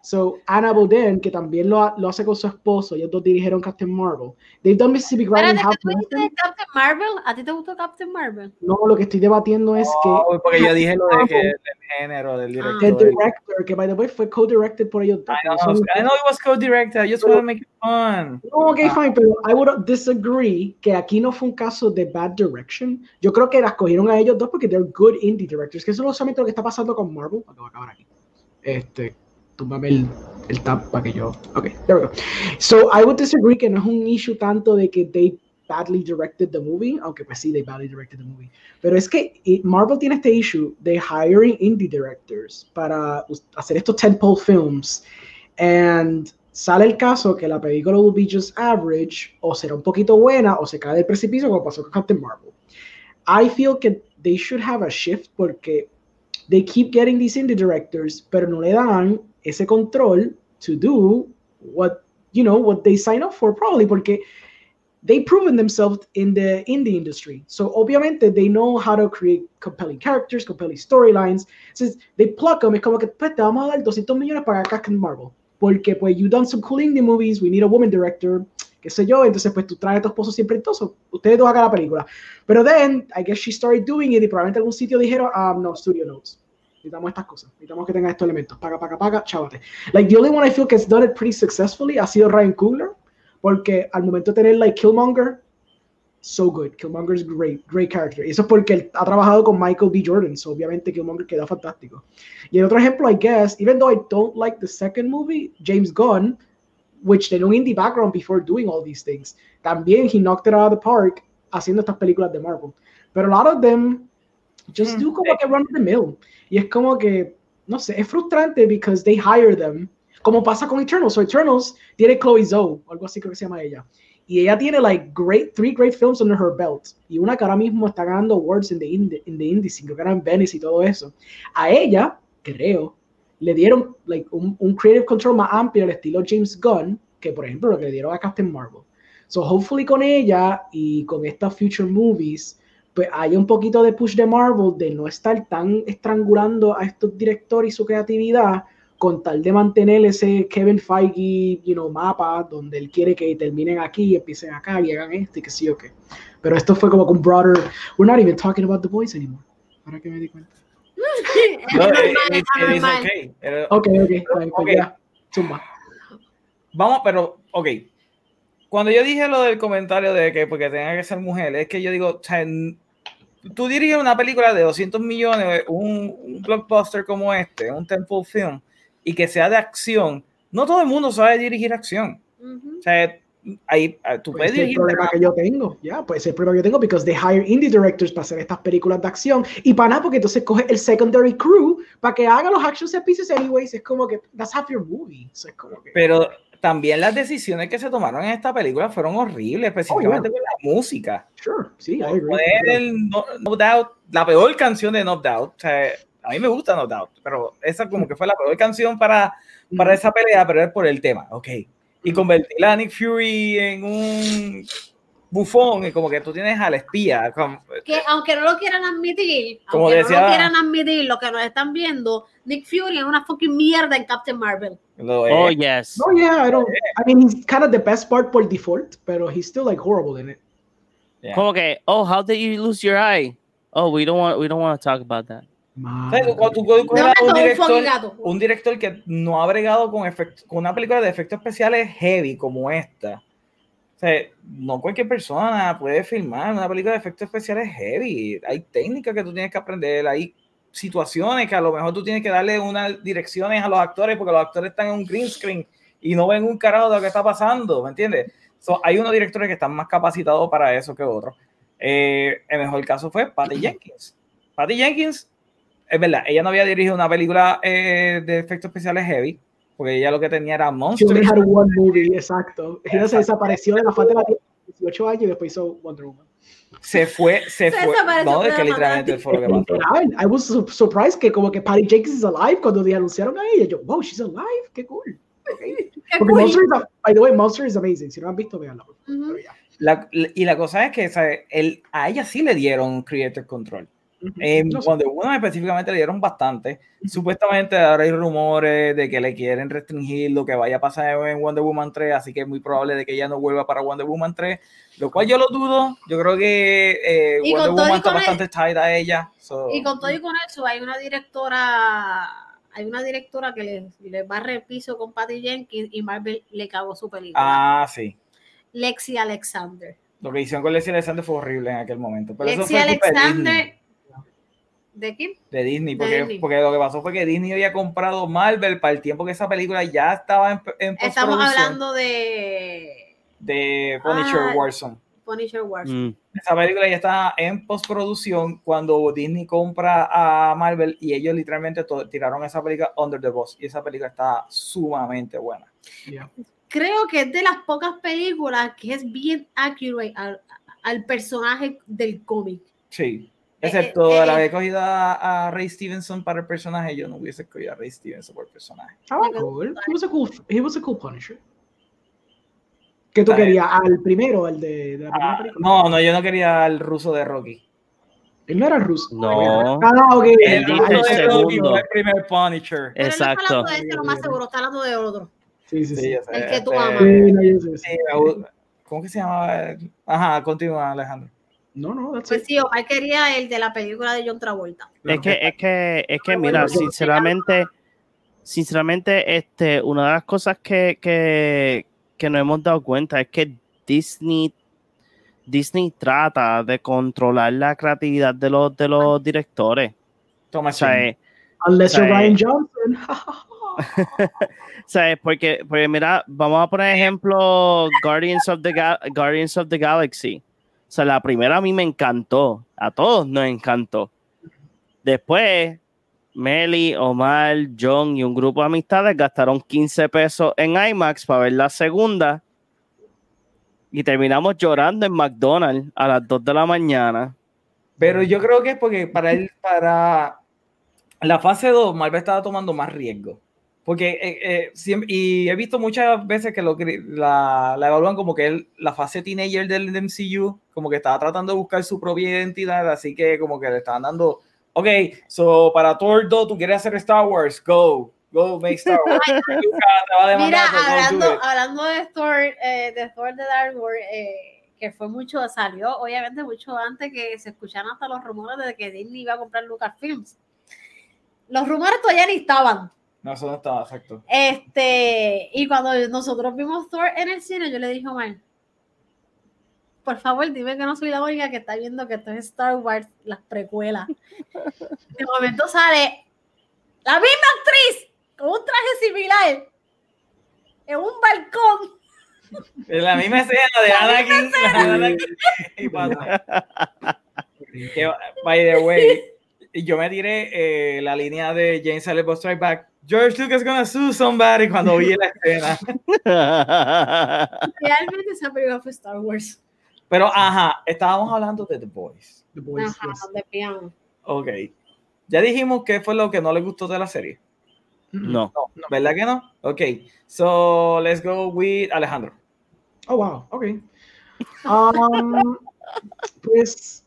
Speaker 4: So, Anna Boden, que también lo, lo hace con su esposo, ellos dos dirigieron Captain Marvel. They've done Mississippi Grind
Speaker 2: ¿que dijiste Captain Marvel? ¿A ti te gustó Captain Marvel?
Speaker 4: No, lo que estoy debatiendo es
Speaker 1: Oh, porque yo dije lo de que el género del
Speaker 4: que el
Speaker 1: director.
Speaker 4: director, que by the way fue co-directed por ellos dos.
Speaker 1: I know,
Speaker 4: Son-
Speaker 1: I know it was co-directed. I just want to make it fun.
Speaker 4: No, ok,
Speaker 1: Ah.
Speaker 4: fine, pero I would disagree que aquí no fue un caso de bad direction. Yo creo que las cogieron a ellos dos porque they're good indie directors, que eso es solamente lo que está pasando con Marvel. Ok, voy a acabar aquí. Este, túmbame el, el que yo. Ok, there we go. So, I would disagree que no es un issue tanto de que they badly directed the movie, aunque pues sí, they badly directed the movie. Pero es que Marvel tiene este issue de hiring indie directors para hacer estos tentpole films. And sale el caso que la película will be just average, o será un poquito buena, o se cae del precipicio como pasó con Captain Marvel. I feel que they should have a shift porque they keep getting these indie directors, pero no le dan ese control to do what, you know, what they sign up for, probably, porque they proven themselves in the in the industry. So obviamente they know how to create compelling characters, compelling storylines. Since they pluck them, es como que pues, te vamos a dar 200 millones para Captain Marvel. Porque pues you done some cool indie movies, we need a woman director, qué sé yo, entonces pues tú traes a tu esposo siempre entonces, ustedes dos hagan la película. Pero then, I guess she started doing it y probablemente algún sitio dijeron, um, no, Studio Notes. Necesitamos estas cosas, necesitamos que tenga estos elementos. Paga, paga, paga, chavate. Like, the only one I feel que has done it pretty successfully ha sido Ryan Coogler, porque al momento de tener, like, Killmonger, so good. Killmonger is great, great character. Y eso es porque él ha trabajado con Michael B. Jordan, so obviamente Killmonger queda fantástico. Y el otro ejemplo, I guess, even though I don't like the second movie, James Gunn, which tenía un indie background before doing all these things, también he knocked it out of the park haciendo estas películas de Marvel. Pero a lot of them just do como que run of the mill. Y es como que, no sé, es frustrante because they hire them, como pasa con Eternals. So Eternals tiene Chloe Zoe, o algo así creo que se llama ella. Y ella tiene like great, three great films under her belt. Y una que ahora mismo está ganando awards en the, indie, in the indies, que era en Venice y todo eso. A ella, creo, le dieron like, un, un creative control más amplio al estilo James Gunn, que por ejemplo lo que le dieron a Captain Marvel. So hopefully con ella y con estas future movies, pues hay un poquito de push de Marvel de no estar tan estrangulando a estos directores y su creatividad con tal de mantener ese Kevin Feige, you know, mapa donde él quiere que terminen aquí, empiecen acá y hagan esto y que sí o qué. Pero esto fue como con broader, we're not even talking about the boys anymore. Ahora que me di cuenta. [LAUGHS]
Speaker 2: Es
Speaker 1: No, it-
Speaker 2: es
Speaker 1: it- it is okay.
Speaker 4: Ok, ok, bien, pues
Speaker 1: Ok.
Speaker 4: ya, zumba.
Speaker 1: Vamos, pero, ok. Cuando yo dije lo del comentario de que porque tenga que ser mujer, es que yo digo, o sea, tú diriges una película de 200 millones, un, un blockbuster como este, un temple film, y que sea de acción, no todo el mundo sabe dirigir acción.
Speaker 2: Ujú.
Speaker 1: O sea, ahí ah, tú
Speaker 4: Pues
Speaker 1: puedes
Speaker 4: ese es el
Speaker 1: dirigir
Speaker 4: problema que yo tengo, ya, pues ese es el problema que yo tengo, because they hire indie directors para hacer estas películas de acción, y para nada, porque entonces coge el secondary crew para que haga los action set pieces anyways, es como que, that's half your movie, so es como que,
Speaker 1: Pero también las decisiones que se tomaron en esta película fueron horribles, específicamente con la música.
Speaker 4: sure, sí, I agree.
Speaker 1: el no, No Doubt, la peor canción de No Doubt. O sea, a mí me gusta No Doubt, pero esa como que fue la peor canción para, para esa pelea, pero es por el tema, ok. Y convertir a Nick Fury en un bufón, y como que tú tienes al espía. como-
Speaker 2: que aunque no lo quieran admitir,
Speaker 1: Como
Speaker 2: aunque
Speaker 1: decía-
Speaker 2: no lo quieran admitir, lo que nos están viendo, Nick Fury es una fucking mierda en Captain Marvel.
Speaker 3: Oh, yes.
Speaker 4: No, yeah, I don't, I mean, he's kind of the best part por default, pero he's still like horrible in it.
Speaker 1: Yeah.
Speaker 3: Como que, oh, how did you lose your eye? Oh, we don't want, we don't want to talk about that.
Speaker 1: O sea, tú- cuando tú
Speaker 2: No
Speaker 1: un, director, un director que no ha bregado con, efect- con una película de efectos especiales heavy como esta. O sea, no cualquier persona puede filmar una película de efectos especiales heavy. Hay técnicas que tú tienes que aprender, hay situaciones que a lo mejor tú tienes que darle unas direcciones a los actores porque los actores están en un green screen y no ven un carajo de lo que está pasando, ¿me entiendes? So, hay unos directores que están más capacitados para eso que otros. Eh, el mejor caso fue Patty [CLEARS THROAT] Jenkins. Patty Jenkins es verdad, ella no había dirigido una película eh, de efectos especiales heavy, porque ella lo que tenía era
Speaker 4: She only
Speaker 1: Monsters.
Speaker 4: had one movie, exacto. Ella se desapareció de la faz de la tierra a 18 años y después hizo Wonder Woman.
Speaker 1: Se fue, se,
Speaker 2: Se
Speaker 1: fue. No, es que literalmente fue lo que pasó.
Speaker 4: Literal, I was su- surprised que como que Patty Jenkins is alive cuando le anunciaron a ella. Yo, wow, she's alive, qué cool. Okay. [LAUGHS]
Speaker 2: Qué
Speaker 4: Porque
Speaker 2: cool.
Speaker 4: Monster is, a- by the way, Monster is amazing. Si no han visto.
Speaker 2: Ujú.
Speaker 4: Pero ya.
Speaker 1: La- y la cosa es que ¿sabe? Él, a ella sí le dieron creator control.
Speaker 4: No sé.
Speaker 1: Wonder Woman específicamente le dieron bastante. Supuestamente ahora hay rumores de que le quieren restringir lo que vaya a pasar en Wonder Woman 3, así que es muy probable de que ella no vuelva para Wonder Woman 3, lo cual yo lo dudo. Yo creo que eh, Wonder Woman está
Speaker 2: con el-
Speaker 1: bastante tight a ella. so-
Speaker 2: Y con todo y con eso, hay una directora, hay una directora que le, le barre el piso con Patty Jenkins y Marvel le cagó su película.
Speaker 1: Ah, sí.
Speaker 2: Lexi Alexander.
Speaker 1: Lo que hicieron con Leslie Alexander fue horrible en aquel momento. Pero
Speaker 2: Lexi
Speaker 1: eso fue.
Speaker 2: Alexander. ¿De quién?
Speaker 1: De Disney,
Speaker 2: De
Speaker 1: porque,
Speaker 2: Disney.
Speaker 1: porque lo que pasó fue que Disney había comprado Marvel para el tiempo que esa película ya estaba en, en
Speaker 2: Estamos hablando de
Speaker 1: de Punisher
Speaker 2: Ah.
Speaker 1: Warzone.
Speaker 2: Punisher Wars.
Speaker 3: Mm.
Speaker 1: Esa película ya estaba en postproducción cuando Disney compra a Marvel y ellos literalmente tiraron esa película under the bus y esa película está sumamente buena.
Speaker 4: Yeah.
Speaker 2: Creo que es de las pocas películas que es bien accurate al, al personaje del cómic.
Speaker 1: Sí.
Speaker 2: Eh,
Speaker 1: Excepto
Speaker 2: eh,
Speaker 1: la
Speaker 2: eh.
Speaker 1: que cogida a, a Ray Stevenson para el personaje, yo no hubiese escogido a Ray Stevenson por el personaje.
Speaker 4: Estaba
Speaker 2: Me
Speaker 4: cool. He was a cool, he was a cool Punisher. ¿Qué tú querías? ¿Al primero, al de, de la primera
Speaker 1: Ah,
Speaker 4: película?
Speaker 1: no, no, yo no quería al ruso de Rocky.
Speaker 4: Él no era ruso.
Speaker 3: No.
Speaker 4: Ah, ok.
Speaker 3: Él dijo el
Speaker 1: de Rocky
Speaker 3: segundo.
Speaker 1: fue el primer Punisher.
Speaker 2: Pero él no está
Speaker 3: Exacto.
Speaker 2: hablando de este, lo más seguro, está hablando de otro.
Speaker 4: Sí, sí,
Speaker 1: Sí,
Speaker 4: sí.
Speaker 2: El que tú
Speaker 1: este,
Speaker 2: amas.
Speaker 4: Sí, no, yo sé, sí.
Speaker 1: ¿Cómo que se llamaba? Ajá, continúa Alejandro.
Speaker 4: No, no, that's
Speaker 2: Pues
Speaker 4: it.
Speaker 2: sí, Omar quería el de la película de John Travolta.
Speaker 3: Es que, es que, es que, mira,
Speaker 4: yo-
Speaker 3: sinceramente, sinceramente, este, una de las cosas que, que, que nos hemos dado cuenta es que Disney, Disney trata de controlar la creatividad de los, de los directores.
Speaker 1: Toma
Speaker 3: O sea, eh,
Speaker 4: Unless you're
Speaker 3: Sí.
Speaker 4: Ryan [LAUGHS] Johnson.
Speaker 3: ¿sabes? Porque, porque mira, vamos a poner ejemplo Guardians of the Ga- Guardians of the Galaxy. O sea, la primera a mí me encantó, a todos nos encantó. Después, Meli, Omar, John y un grupo de amistades gastaron 15 pesos en IMAX para ver la segunda y terminamos llorando en McDonald's a las 2 de la mañana.
Speaker 1: Pero yo creo que es porque para él, para la fase 2, Marvel estaba tomando más riesgo. Porque eh, eh, siempre- y he visto muchas veces que lo, la, la evalúan como que él- la fase teenager del MCU, como que estaba tratando de buscar su propia identidad, así que como que le estaban dando, ok, so para Thor 2 tú quieres hacer Star Wars, go, go make Star Wars. [LAUGHS]
Speaker 2: Mira, hablando, hablando de Thor, eh, de Thor de Dark World, eh, que fue mucho, salió obviamente mucho antes que se escucharan hasta los rumores de que Disney iba a comprar Lucasfilms. Los rumores todavía ni estaban.
Speaker 1: No, eso no estaba exacto.
Speaker 2: Este, y cuando nosotros vimos Thor en el cine, yo le dije a Omar, por favor, dime que no soy la única que está viendo que esto es Star Wars, las precuelas. [LAUGHS] De momento sale la misma actriz con un traje similar en un balcón.
Speaker 1: En la misma escena de Anakin, [LAUGHS] by the way, yo me tiré eh, la línea de James Bob Strike Back. George Lucas gonna sue somebody cuando vi la escena. [LAUGHS]
Speaker 2: Realmente esa película fue Star Wars.
Speaker 1: Pero ajá, estábamos hablando de The Boys.
Speaker 4: The Boys,
Speaker 2: Ajá,
Speaker 4: yes.
Speaker 2: de piano.
Speaker 1: Ok. Ya dijimos qué fue lo que no le gustó de la serie.
Speaker 3: no.
Speaker 1: No, ¿verdad que no? Ok. So let's go with Alejandro.
Speaker 4: Oh, wow, ok. Um, pues,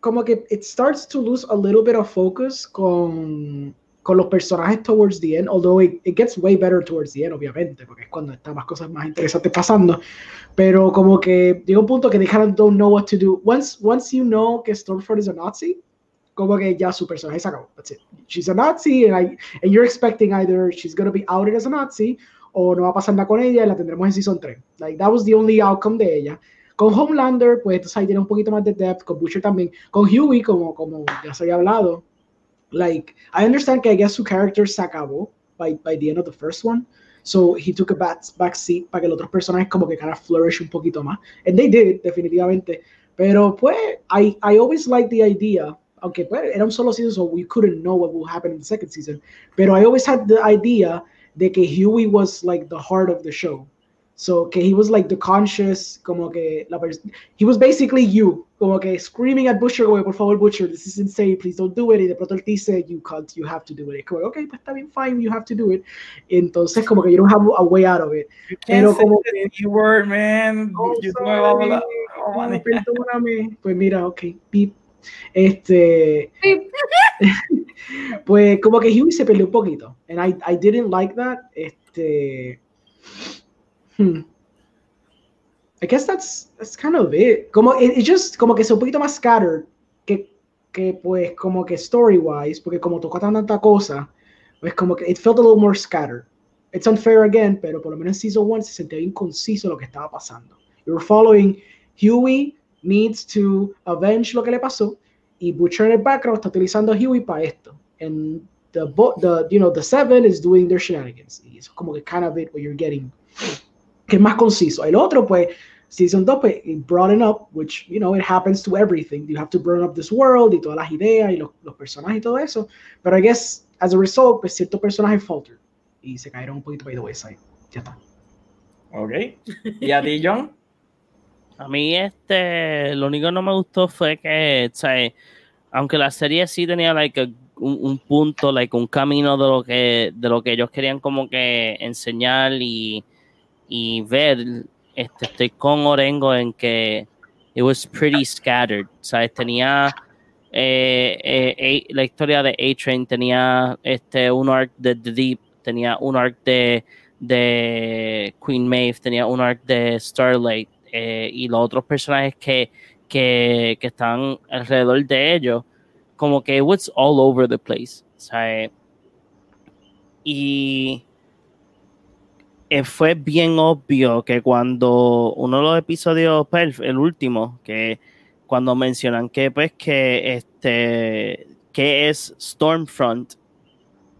Speaker 4: como que it starts to lose a little bit of focus con, con los personajes towards the end, although it, it gets way better towards the end, obviamente, porque es cuando están más cosas más interesantes pasando. Pero como que llega un punto que they kind of don't know what to do. Once, once you know que Stormfront is a Nazi, como que ya su personaje se acabó. That's it. She's a Nazi, and, I, and you're expecting either she's going to be outed as a Nazi o no va a pasar nada con ella y la tendremos en Season 3. Like, that was the only outcome de ella. Con Homelander, pues entonces ahí tiene un poquito más de depth, con Butcher también. Con Huey, como, como ya se había hablado, like, I understand que I guess su character se acabó by, by the end of the first one. So he took a back, back seat para que los otros personajes como que kind of flourish un poquito más. And they did, definitivamente. Pero pues, I, I always liked the idea, aunque pues, era un solo season, so we couldn't know what will happen in the second season. Pero I always had the idea de que Huey was like the heart of the show. So que he was like the conscious, como que la he was basically you, como que screaming at Butcher, como que, por favor Butcher, this is insane, please don't do it. Y de pronto él dice, you can't, you have to do it. Y como, ok, pues está bien, fine, you have to do it. Entonces como que you don't have a way out of it. Pero
Speaker 1: Can't say
Speaker 4: como
Speaker 1: the C-word, man.
Speaker 4: Oh,
Speaker 1: YouTube me va a
Speaker 4: sorry.
Speaker 1: volar. Oh,
Speaker 4: Oh,
Speaker 1: man.
Speaker 4: perdóname. Pues mira, ok, beep, Este, [LAUGHS] pues como que Huey se peleó un poquito. And I, I didn't like that. Este, hmm. I guess that's, that's kind of it. Como, it, it just, como que es un poquito más scattered que, que pues como que story wise, porque como tocó tanta cosa, pues como que it felt a little more scattered. It's unfair again, pero por lo menos en Season 1 se sentía bien conciso lo que estaba pasando. You were following Huey needs to avenge lo que le pasó y Butcher en el background está utilizando a Huey para esto. And the, the, you know, the Seven is doing their shenanigans. Y eso es como que kind of it what you're getting. Que es más conciso. El otro, pues, Season 2, pues, it broaden up, which, you know, it happens to everything. You have to broaden up this world y todas las ideas y los, los personajes y todo eso. Pero I guess, as a result, pues, ciertos personajes faltered y se cayeron un poquito by the wayside. Ya está.
Speaker 1: Ok. ¿Y a ti, John?
Speaker 3: A mí, este, lo único que no me gustó fue que, o sea, aunque la serie sí tenía like, un, un, punto, like, un camino de lo que, de lo que ellos querían como que enseñar y, y ver, este, estoy con Orengo en que it was pretty scattered, ¿sabes? Tenía eh, eh, la historia de A-Train, tenía este, un arc de The Deep, tenía un arc de, de Queen Maeve, tenía un arc de Starlight, eh, y los otros personajes que, que, que, están alrededor de ellos, como que it was all over the place. Sea, y eh, fue bien obvio que cuando uno de los episodios, pues, el último, que cuando mencionan que pues que este que es Stormfront,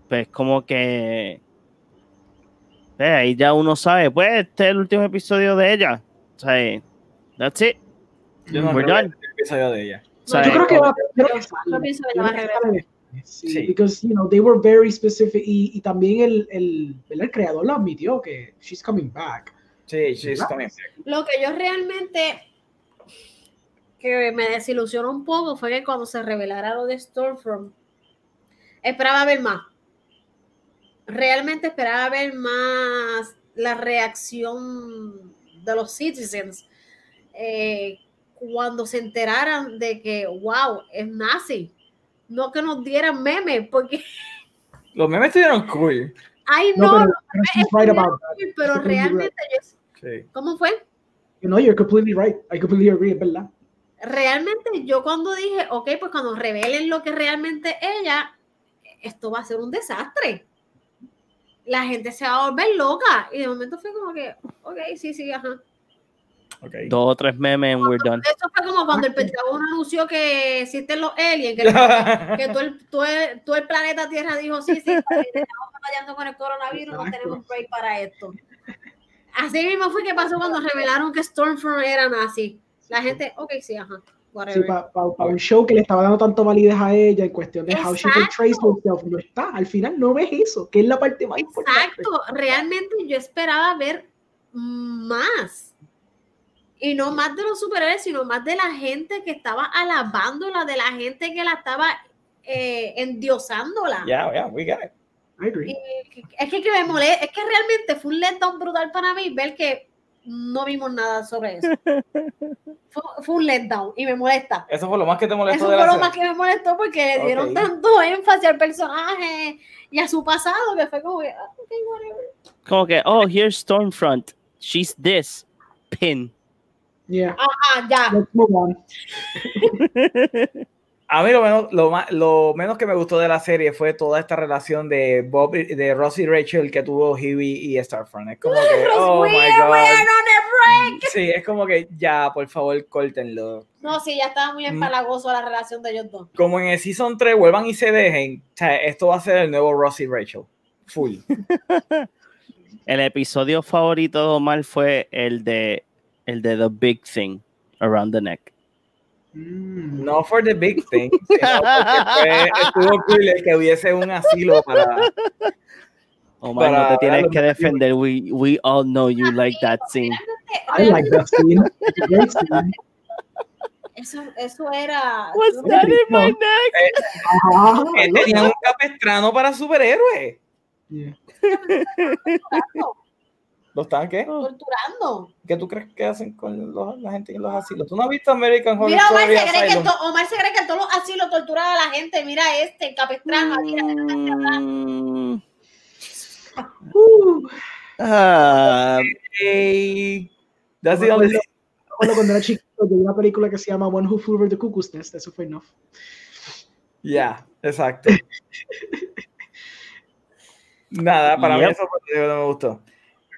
Speaker 3: pues como que pues, ahí ya uno sabe, pues este es el último episodio de ella. O sea, that's it.
Speaker 1: Yo no creo que el episodio de ella.
Speaker 3: O sea,
Speaker 4: Yo creo que va
Speaker 2: Yo que a regresar.
Speaker 4: Sí,
Speaker 1: Sí.
Speaker 4: because you know they were very specific y, y también el, el, el creador lo admitió que she's coming back.
Speaker 1: Sí, she's
Speaker 4: ¿Verdad?
Speaker 1: coming back.
Speaker 2: Lo que yo realmente que me desilusionó un poco fue que cuando se revelara lo de Stormfront, esperaba ver más. Realmente esperaba ver más la reacción de los citizens eh, cuando se enteraran de que, wow, es nazi. No que nos dieran memes, porque,
Speaker 1: Los memes estuvieron cool.
Speaker 2: ay,
Speaker 4: No,
Speaker 2: no,
Speaker 4: pero, right about that.
Speaker 2: pero realmente, yo-. ¿cómo fue?
Speaker 4: You know, you're completely right. I completely agree, es verdad.
Speaker 2: realmente yo cuando dije, ok, pues cuando revelen lo que realmente ella, esto va a ser un desastre. La gente se va a volver loca. Y de momento fue como que, ok, sí, sí, ajá.
Speaker 1: Ok.
Speaker 3: dos o tres memes and we're done.
Speaker 2: Eso fue como cuando el Pentágono anunció que existen los aliens, que, [LAUGHS] que todo, el, todo, el, todo el planeta Tierra dijo, sí, sí, estamos batallando con el coronavirus, no
Speaker 4: Exacto.
Speaker 2: tenemos break para esto. Así mismo fue que pasó cuando revelaron que Stormfront era nazi. La gente, ok, sí, ajá.
Speaker 4: Sí,
Speaker 2: whatever.
Speaker 4: para un show que le estaba dando tanto validez a ella en cuestión de how she could trace
Speaker 2: Exacto.
Speaker 4: herself, no está. Al final no ves eso, que es la parte más importante.
Speaker 2: Exacto, realmente yo esperaba ver más. Y no más de los superhéroes, sino más de la gente que estaba alabándola, de la gente que la estaba eh, endiosándola.
Speaker 1: Ya, ya, we got it.
Speaker 4: I agree.
Speaker 2: Y es que, que me molesta, es que realmente fue un letdown brutal para mí ver que no vimos nada sobre eso. [LAUGHS] fue, fue un letdown y me molesta.
Speaker 1: Eso fue lo más que te
Speaker 2: Eso
Speaker 1: molestó
Speaker 2: fue
Speaker 1: de la
Speaker 2: lo
Speaker 1: serie.
Speaker 2: más que me molestó porque le dieron tanto énfasis al personaje y a su pasado que fue como que, ah, ok, whatever.
Speaker 3: Como que, oh, here's Stormfront. She's this. Pin.
Speaker 4: Yeah,
Speaker 2: Ah, ya.
Speaker 4: let's move on. [LAUGHS]
Speaker 1: A mí lo menos, lo, más, lo menos que me gustó de la serie fue toda esta relación de Bob, y- de Ross y Rachel que tuvo Huey y Starfront. Es como que, oh my god.
Speaker 2: we're on a break.
Speaker 1: Sí, es como que ya, por favor, córtenlo.
Speaker 2: No, sí, ya estaba muy empalagoso la relación de ellos dos.
Speaker 1: Como en el Season 3 vuelvan y se dejen, o sea, esto va a ser el nuevo Ross y Rachel. Full. [LAUGHS]
Speaker 3: El episodio favorito de Omar fue el de el de The Big Thing Around the Neck.
Speaker 4: Mm.
Speaker 1: No for the big thing, sino fue, estuvo cool el que hubiese un asilo para...
Speaker 3: Omar,
Speaker 1: Para
Speaker 3: no te tienes que defender. We, we all know you like that scene.
Speaker 4: I like that scene. Great.
Speaker 2: Eso, eso era.
Speaker 3: What's that in my neck?
Speaker 4: Ajá,
Speaker 1: Que tenían un capestrano para superhéroes.
Speaker 4: Yeah.
Speaker 1: ¿Lo están qué?
Speaker 2: torturando.
Speaker 1: ¿Qué tú crees que hacen con los- la gente en los asilos? ¿Tú no has visto American Horror
Speaker 2: Mira, Omar
Speaker 1: Story
Speaker 2: se, cree que to- Omar se cree que en todos los asilos torturaba a la gente. Mira este, Capestrano. mira,
Speaker 3: Mm,
Speaker 4: Uh,
Speaker 3: ah,
Speaker 1: Hey, that's the only
Speaker 4: acuerdo cuando era chiquito, yo vi una película que se llama One Who Flew Over the Cuckoo's Nest. Eso fue enough.
Speaker 1: Ya, exacto. [LAUGHS] Nada, para mí
Speaker 3: Yep.
Speaker 1: eso fue- no me gustó.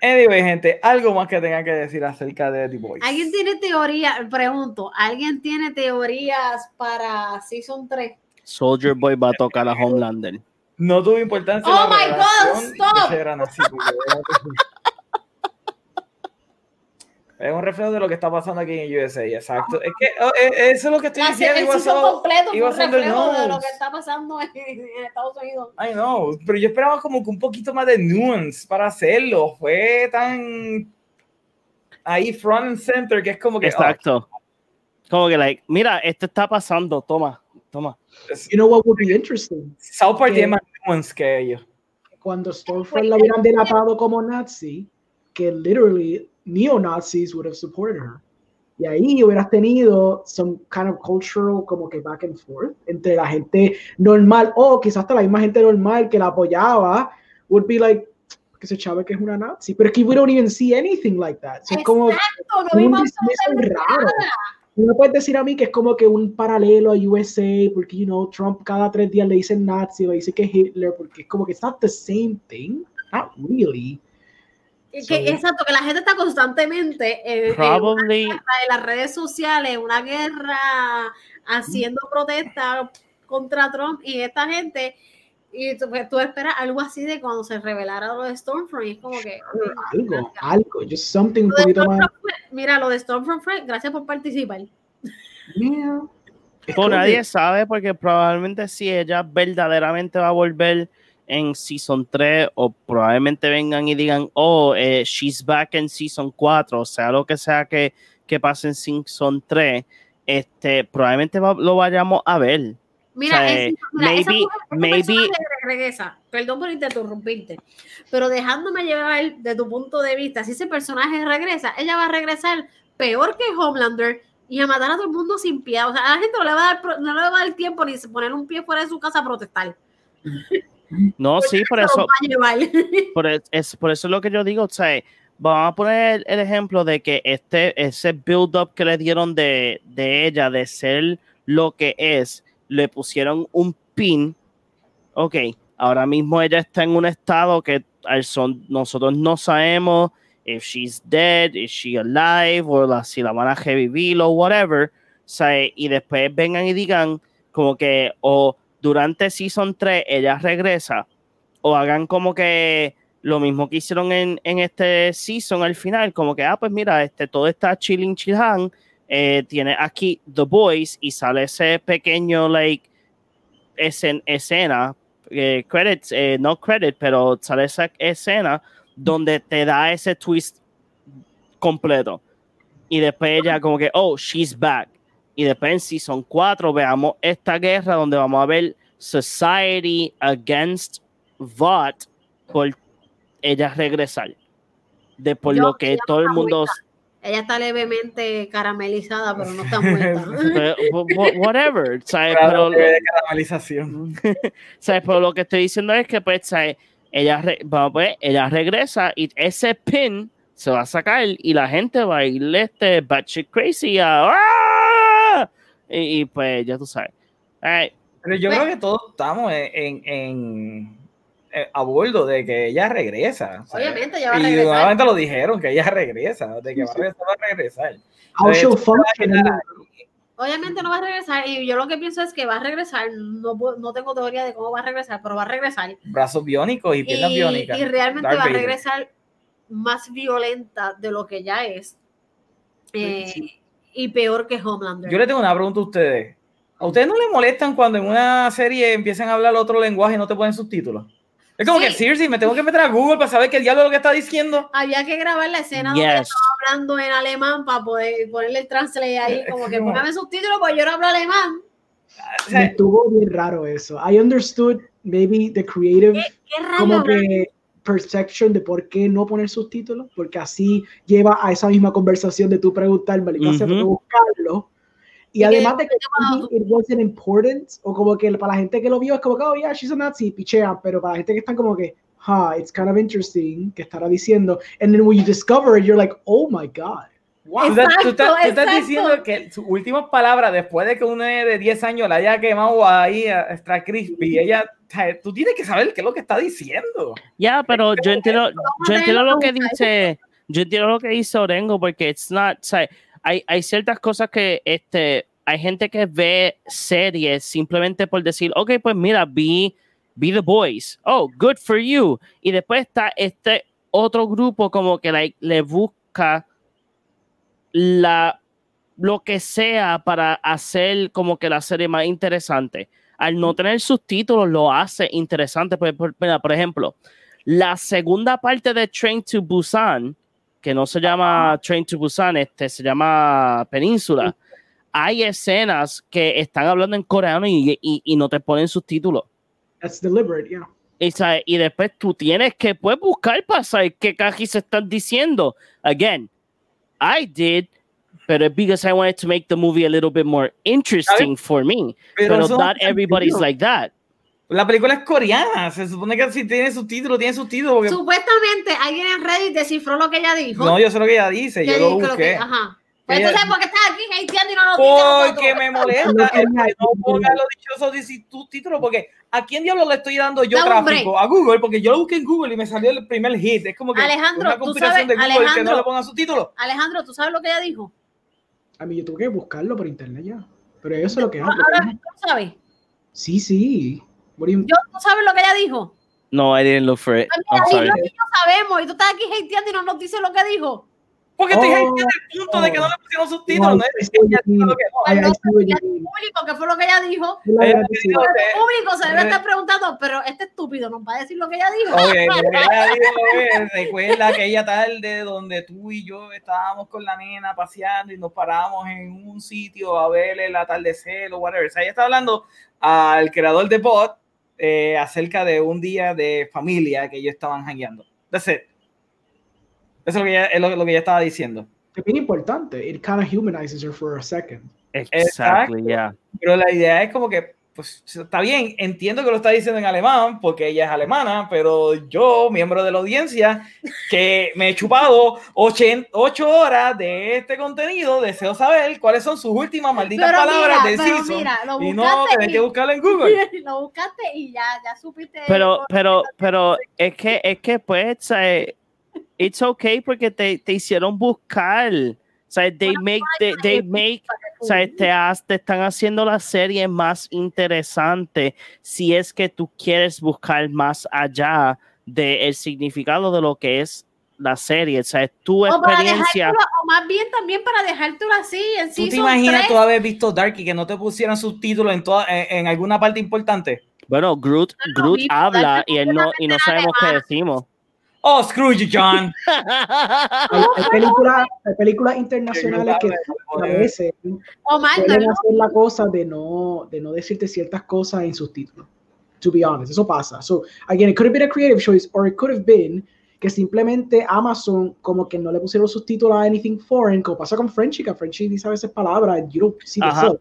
Speaker 1: Anyway, gente, algo más que tengan que decir acerca de The Boys.
Speaker 2: ¿Alguien tiene teoría? Pregunto, ¿alguien tiene teorías para Season 3?
Speaker 3: Soldier Boy va a tocar a Homelander.
Speaker 1: No tuvo importancia.
Speaker 2: Oh
Speaker 1: la
Speaker 2: my God, stop.
Speaker 1: de que eran así, porque Es un reflejo de lo que está pasando aquí en USA, exacto. Es que oh, eh, eso es lo que estoy diciendo.
Speaker 2: el
Speaker 1: iba a
Speaker 2: season
Speaker 1: ser-
Speaker 2: completo fue un reflejo de lo que está pasando en, en Estados Unidos.
Speaker 1: I know, pero yo esperaba como que un poquito más de nuance para hacerlo. Fue tan ahí front and center que es como que oh,
Speaker 3: Exacto. Como que, like, mira, esto está pasando, toma, toma.
Speaker 1: oh, es-
Speaker 4: You know what would be interesting?
Speaker 1: South Park tiene más nuance que ellos.
Speaker 4: Cuando Stormfront la hubieran delatado como nazi, que literally neo-Nazis would have supported her. Y ahí hubieras tenido some kind of cultural como que back and forth entre la gente normal o quizás hasta la misma gente normal que la apoyaba would be like que se chava que es una nazi, pero es que we don't even see anything like that. So es como
Speaker 2: no vimos
Speaker 4: raro. No puedes decir a mí que es como que un paralelo a USA, porque, you know, Trump cada tres días le dice nazi, le dice que es Hitler, porque es como que it's not the same thing. Not really.
Speaker 2: Que-
Speaker 4: So-
Speaker 2: exacto, que la gente está constantemente en, en
Speaker 3: Probably,
Speaker 2: en las redes sociales, una guerra, haciendo protestas contra Trump y esta gente. Y tú, pues, tú esperas algo así de cuando se revelara lo de Stormfront. Y es como que. ok,
Speaker 4: Algo,
Speaker 2: gracias.
Speaker 4: algo, just something un poquito más.
Speaker 2: Mira, lo de Stormfront fue gracias por participar.
Speaker 4: Yeah. Es
Speaker 3: pues nadie sabe porque probablemente si ella verdaderamente va a volver en Season 3 o probablemente vengan y digan, oh, eh, she's back en Season 4, o sea, lo que sea que, que pase en Season 3, este, probablemente va- lo vayamos a ver.
Speaker 2: Mira,
Speaker 3: O sea,
Speaker 2: es- mira, esa
Speaker 3: maybe-
Speaker 2: mujer- esa
Speaker 3: maybe-
Speaker 2: regresa, perdón por interrumpirte, pero dejándome llevar de tu punto de vista, si ese personaje regresa, ella va a regresar peor que Homelander y a matar a todo el mundo sin piedad. O sea, a la gente no le va a dar, no le va a dar tiempo ni poner un pie fuera de su casa a protestar. [LAUGHS]
Speaker 3: No, sí, por eso, [LAUGHS] por, es, por eso es lo que yo digo, o sea, vamos a poner el ejemplo de que este, ese build-up que le dieron de, de ella, de ser lo que es, le pusieron un pin, ok, ahora mismo ella está en un estado que son, nosotros no sabemos if she's dead, is she alive, o la, si la van a revivir o whatever, o sea, y después vengan y digan como que, o durante Season 3 ella regresa, o hagan como que lo mismo que hicieron en, en este season al final, como que, ah, pues mira, este, todo está chilling, chilhan, eh, tiene aquí The Boys y sale ese pequeño, like, escen- escena, eh, credits, eh, no credit, pero sale esa escena donde te da ese twist completo. Y después ella como que, oh, she's back. Y después en Season 4 veamos esta guerra donde vamos a ver Society against Vought por ella regresar. De por
Speaker 2: Yo-
Speaker 3: lo que
Speaker 2: ella
Speaker 3: todo el
Speaker 2: está
Speaker 3: mundo...
Speaker 2: Ella está levemente caramelizada, pero no está [LAUGHS] muerta. [LAUGHS]
Speaker 3: Whatever, [LAUGHS] ¿sabes?
Speaker 1: Claro,
Speaker 3: Pero,
Speaker 1: de caramelización.
Speaker 3: ¿sabes? Pero lo que estoy diciendo es que, pues, ¿sabes? Ella, re- pues, ella regresa y ese pin se va a sacar y la gente va a irle este batshit crazy a... ¡Ah! Y, y, pues, ya tú sabes. Ay,
Speaker 1: Pero yo
Speaker 2: Pues-
Speaker 1: creo que todos estamos en, en- en- eh, a bordo de que ella regresa. ¿sabes?
Speaker 2: Obviamente, ella va a
Speaker 1: Y
Speaker 2: regresar.
Speaker 1: nuevamente lo dijeron, que ella regresa, de que va a regresar, va a regresar.
Speaker 2: Obviamente no va a regresar y yo lo que pienso es que va a regresar, no, no tengo teoría de cómo va a regresar, pero va a regresar
Speaker 1: Brazos biónicos y piernas
Speaker 2: y,
Speaker 1: biónicas.
Speaker 2: y realmente
Speaker 1: Darth
Speaker 2: va a
Speaker 1: Vader.
Speaker 2: regresar más violenta de lo que ya es eh, y peor que Homelander.
Speaker 1: Yo le tengo una pregunta a ustedes. ¿A ustedes no les molestan cuando en una serie empiezan a hablar otro lenguaje y no te ponen subtítulos? Es como
Speaker 2: Sí.
Speaker 1: que, seriously, me tengo que meter a Google para saber qué diablo es lo que está diciendo.
Speaker 2: Había que grabar la escena donde estaba hablando en alemán para poder ponerle el translate ahí, como que
Speaker 1: Como-
Speaker 2: póngame subtítulos porque yo no hablo alemán.
Speaker 4: Me estuvo bien raro eso. I understood maybe the creative
Speaker 2: ¿Qué
Speaker 4: como
Speaker 2: raro?
Speaker 4: que perception de por qué no poner subtítulos, porque así lleva a esa misma conversación de tú preguntar, maldita tengo que buscarlo. Y
Speaker 2: Y
Speaker 4: además
Speaker 2: que-
Speaker 4: de que maybe it wasn't important, o como que para la gente que lo vio es como que, oh yeah, she's a Nazi, pichean, pero para la gente que están como que, huh, it's kind of interesting, que estará diciendo, and then when you discover it, you're like, oh my god.
Speaker 1: Wow. Estás- tú estás, tú estás
Speaker 2: Exacto,
Speaker 1: diciendo que sus últimas palabras, después de que un nene de 10 años la haya quemado ahí a extra crispy, ella, tú tienes que saber qué es lo que está diciendo.
Speaker 3: Ya, pero yo entiendo, yo entiendo lo que dice, yo entiendo lo que dice Orengo, porque it's not, o sea, hay, hay ciertas cosas que este, hay gente que ve series simplemente por decir, ok, pues mira, vi, vi The Boys, oh, good for you. Y después está este otro grupo como que like, le busca la lo que sea para hacer como que la serie más interesante. Al no tener subtítulos lo hace interesante. Por, por- mira, por ejemplo, la segunda parte de Train to Busan, que no se llama Train to Busan, este se llama Península. Hay escenas que están hablando en coreano y, y- y no te ponen subtítulos.
Speaker 4: That's deliberate, yeah.
Speaker 3: Y, y después tú tienes que pues, buscar para saber qué caji se están diciendo. Again, I did, pero it's because I wanted to make the movie a little bit more interesting for me. Pero,
Speaker 1: no
Speaker 3: not everybody's
Speaker 1: sentido.
Speaker 3: like that.
Speaker 1: La película es coreana, se supone que si tiene subtítulos, tiene subtítulos. Porque...
Speaker 2: Supuestamente alguien en Reddit descifró lo que ella dijo.
Speaker 1: No, yo sé lo que ella dice, yo lo
Speaker 2: dijo que-
Speaker 1: busqué.
Speaker 2: ajá. Pues
Speaker 1: Ella-
Speaker 2: entonces, ¿por qué estás aquí hateando y no nos dices
Speaker 1: Porque me molesta [LAUGHS]
Speaker 4: No
Speaker 1: ponga los dichosos subtítulos, porque ¿a quién diablo le estoy dando yo
Speaker 2: un
Speaker 1: tráfico? A Google, porque yo lo busqué en Google y me salió el primer hit. Es como que
Speaker 2: Alejandro,
Speaker 1: una
Speaker 2: tú
Speaker 1: conspiración
Speaker 2: sabes-
Speaker 1: de Google que no
Speaker 2: Alejandro.
Speaker 1: le ponga subtítulos.
Speaker 2: Alejandro, ¿tú sabes lo que ella dijo?
Speaker 4: A mí yo tuve que buscarlo por internet ya. Pero eso es lo que hago.
Speaker 2: Ahora, ¿tú sabes?
Speaker 4: Sí, sí. What do you-
Speaker 2: Yo, ¿Tú sabes lo que ella dijo?
Speaker 3: No, I didn't look for it.
Speaker 2: Pues
Speaker 3: I'm
Speaker 2: mira,
Speaker 3: sorry.
Speaker 2: y yo y yo sabemos, y tú estás aquí hateando y no nos dices lo que dijo.
Speaker 1: Porque estoy
Speaker 4: Oh,
Speaker 1: hateando el punto de que no le pusieron subtítulos.
Speaker 4: No,
Speaker 1: es
Speaker 4: what
Speaker 1: ella
Speaker 4: you
Speaker 1: dijo que no.
Speaker 4: I- I
Speaker 2: no,
Speaker 4: see what you
Speaker 2: y al
Speaker 4: mean.
Speaker 2: público, que fue lo que ella dijo.
Speaker 4: Que
Speaker 2: El
Speaker 1: que-
Speaker 2: público se debe
Speaker 1: eh.
Speaker 2: estar preguntando, pero este estúpido nos va a decir lo que ella dijo.
Speaker 1: Oye, lo que ella dijo es, recuerda aquella tarde donde tú y yo estábamos con la nena paseando y nos paramos en un sitio a ver el atardecer o whatever. O sea, ella está hablando al creador de Bot eh, acerca de un día de familia que ellos estaban hangueando. That's it. Eso es lo que ella, es lo, lo que ella estaba diciendo.
Speaker 4: Es bien importante. It kind of humanizes her for a second.
Speaker 3: Exactly, yeah.
Speaker 1: Pero la idea es como que, pues está bien, entiendo que lo está diciendo en alemán porque ella es alemana, pero yo, miembro de la audiencia, que me he chupado 8 horas de este contenido, deseo saber cuáles son sus últimas malditas
Speaker 2: Pero
Speaker 1: palabras
Speaker 2: mira,
Speaker 1: del
Speaker 2: pero
Speaker 1: season
Speaker 2: mira, lo
Speaker 1: y no
Speaker 2: y-
Speaker 1: que buscarlo en Google. [LAUGHS]
Speaker 2: lo buscaste y ya, ya supiste.
Speaker 3: Pero, pero, pero es que, es que pues, eh, it's okay porque te, te hicieron buscar. O sea, they make, they, they make, o sea, te, has- te están haciendo la serie más interesante si es que tú quieres buscar más allá del significado de lo que es la serie. O sea, tu
Speaker 2: o,
Speaker 3: experiencia.
Speaker 2: dejártelo- o más bien también para dejártelo así. En
Speaker 1: ¿Tú te imaginas
Speaker 2: tres.
Speaker 1: tú haber visto Dark y que no te pusieran subtítulos en, toda, en, en alguna parte importante?
Speaker 3: Bueno, Groot,
Speaker 2: No, no,
Speaker 3: Groot
Speaker 2: vi-
Speaker 3: habla y él no, y no sabemos qué decimos.
Speaker 1: Oh, screw you, John. [LAUGHS]
Speaker 4: Hay, hay películas, hay películas internacionales que a veces
Speaker 2: Omar, no,
Speaker 4: pueden
Speaker 2: no,
Speaker 4: hacer la cosa de no, de no decirte ciertas cosas en sus títulos. To be honest, eso pasa. So, again, it could have been a creative choice or it could have been que simplemente Amazon como que no le pusieron subtítulos a anything foreign, como pasa con Frenchy, que Frenchy dice a veces palabras, you don't see the
Speaker 3: Ajá.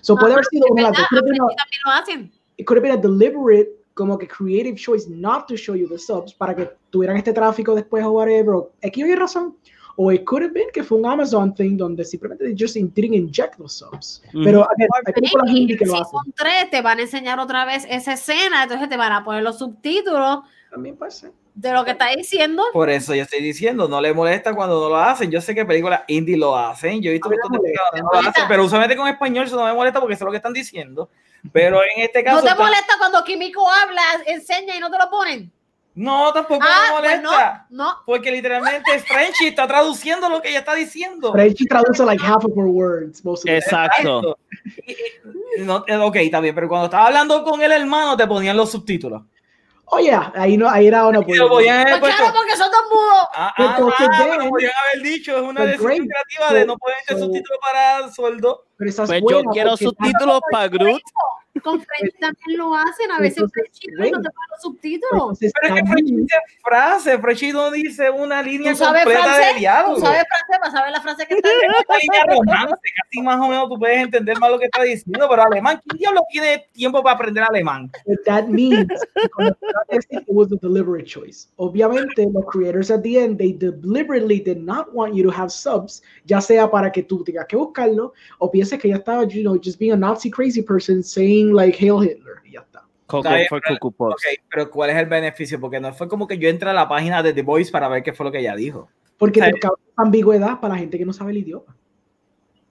Speaker 4: So puede haber sido una de las it could have been a deliberate como que creative choice not to show you the subs para que tuvieran este tráfico después o whatever o X o razón. O it could have been que fue un Amazon thing donde simplemente they just didn't inject the subs.
Speaker 3: Ujú.
Speaker 4: pero again, hay películas
Speaker 2: Y
Speaker 4: que
Speaker 2: en
Speaker 4: lo hacen.
Speaker 2: season 3 te van a enseñar otra vez esa escena, entonces te van a poner los subtítulos.
Speaker 4: También puede ser
Speaker 2: de lo que está diciendo.
Speaker 1: Por eso yo estoy diciendo, no le molesta cuando no lo hacen. Yo sé que películas indie lo hacen. Yo he visto
Speaker 4: A mí
Speaker 1: muchos
Speaker 4: no
Speaker 1: lo hacen, pero usualmente con español eso no me molesta porque sé lo que están diciendo. Pero en este caso.
Speaker 2: ¿No te
Speaker 1: está-
Speaker 2: molesta cuando Químico habla, enseña y no te lo ponen?
Speaker 1: No, tampoco
Speaker 2: Ah,
Speaker 1: me
Speaker 2: pues no,
Speaker 1: molesta.
Speaker 2: no.
Speaker 1: Porque literalmente Frenchy está traduciendo lo que ella está diciendo.
Speaker 4: Frenchy traduce like half of her words most of.
Speaker 3: Exacto.
Speaker 1: Y- y- no, eh, ok, está bien, pero cuando estaba hablando con el hermano te ponían los subtítulos.
Speaker 4: Oye ahí no ahí era
Speaker 1: haber
Speaker 2: Pues claro, porque son dos mudos.
Speaker 1: Ah,
Speaker 4: Pues
Speaker 1: ah,
Speaker 4: entonces,
Speaker 1: ah, pero podían haber dicho, es una
Speaker 4: Pues
Speaker 1: decisión
Speaker 4: great.
Speaker 1: creativa de
Speaker 4: So-
Speaker 1: no poner
Speaker 4: so-
Speaker 1: subtítulos para sueldo.
Speaker 4: pero
Speaker 3: Pues yo quiero subtítulos para Groot.
Speaker 2: Con French también lo hacen. A veces
Speaker 4: Entonces,
Speaker 2: French no te ponen los subtítulos.
Speaker 4: Entonces,
Speaker 1: Pero es que Frenchy dice frase, Frenchy no dice una línea
Speaker 2: ¿Tú sabes
Speaker 1: completa de
Speaker 2: francés?
Speaker 1: diálogo.
Speaker 2: ¿Tú sabes francés para saber la frase que está
Speaker 1: Es una línea romance, casi más o menos tú puedes entender más lo que está diciendo, pero alemán, ¿quién diablo tiene tiempo para aprender alemán?
Speaker 4: But that means de it was a deliberate choice. Obviamente, los creators at the end, they deliberately did not want you to have subs, ya sea para que tú tengas que buscarlo o pienses que ya estaba, you know, just being a Nazi crazy person saying like Hail Hitler y ya está.
Speaker 3: Coco
Speaker 1: bien, pero-
Speaker 3: Cuckoo Puffs.
Speaker 1: Ok, pero ¿cuál es el beneficio? Porque no fue como que yo entré a la página de The Voice para ver qué fue lo que ella dijo.
Speaker 4: Porque te causa ambigüedad para la gente que no sabe el idioma.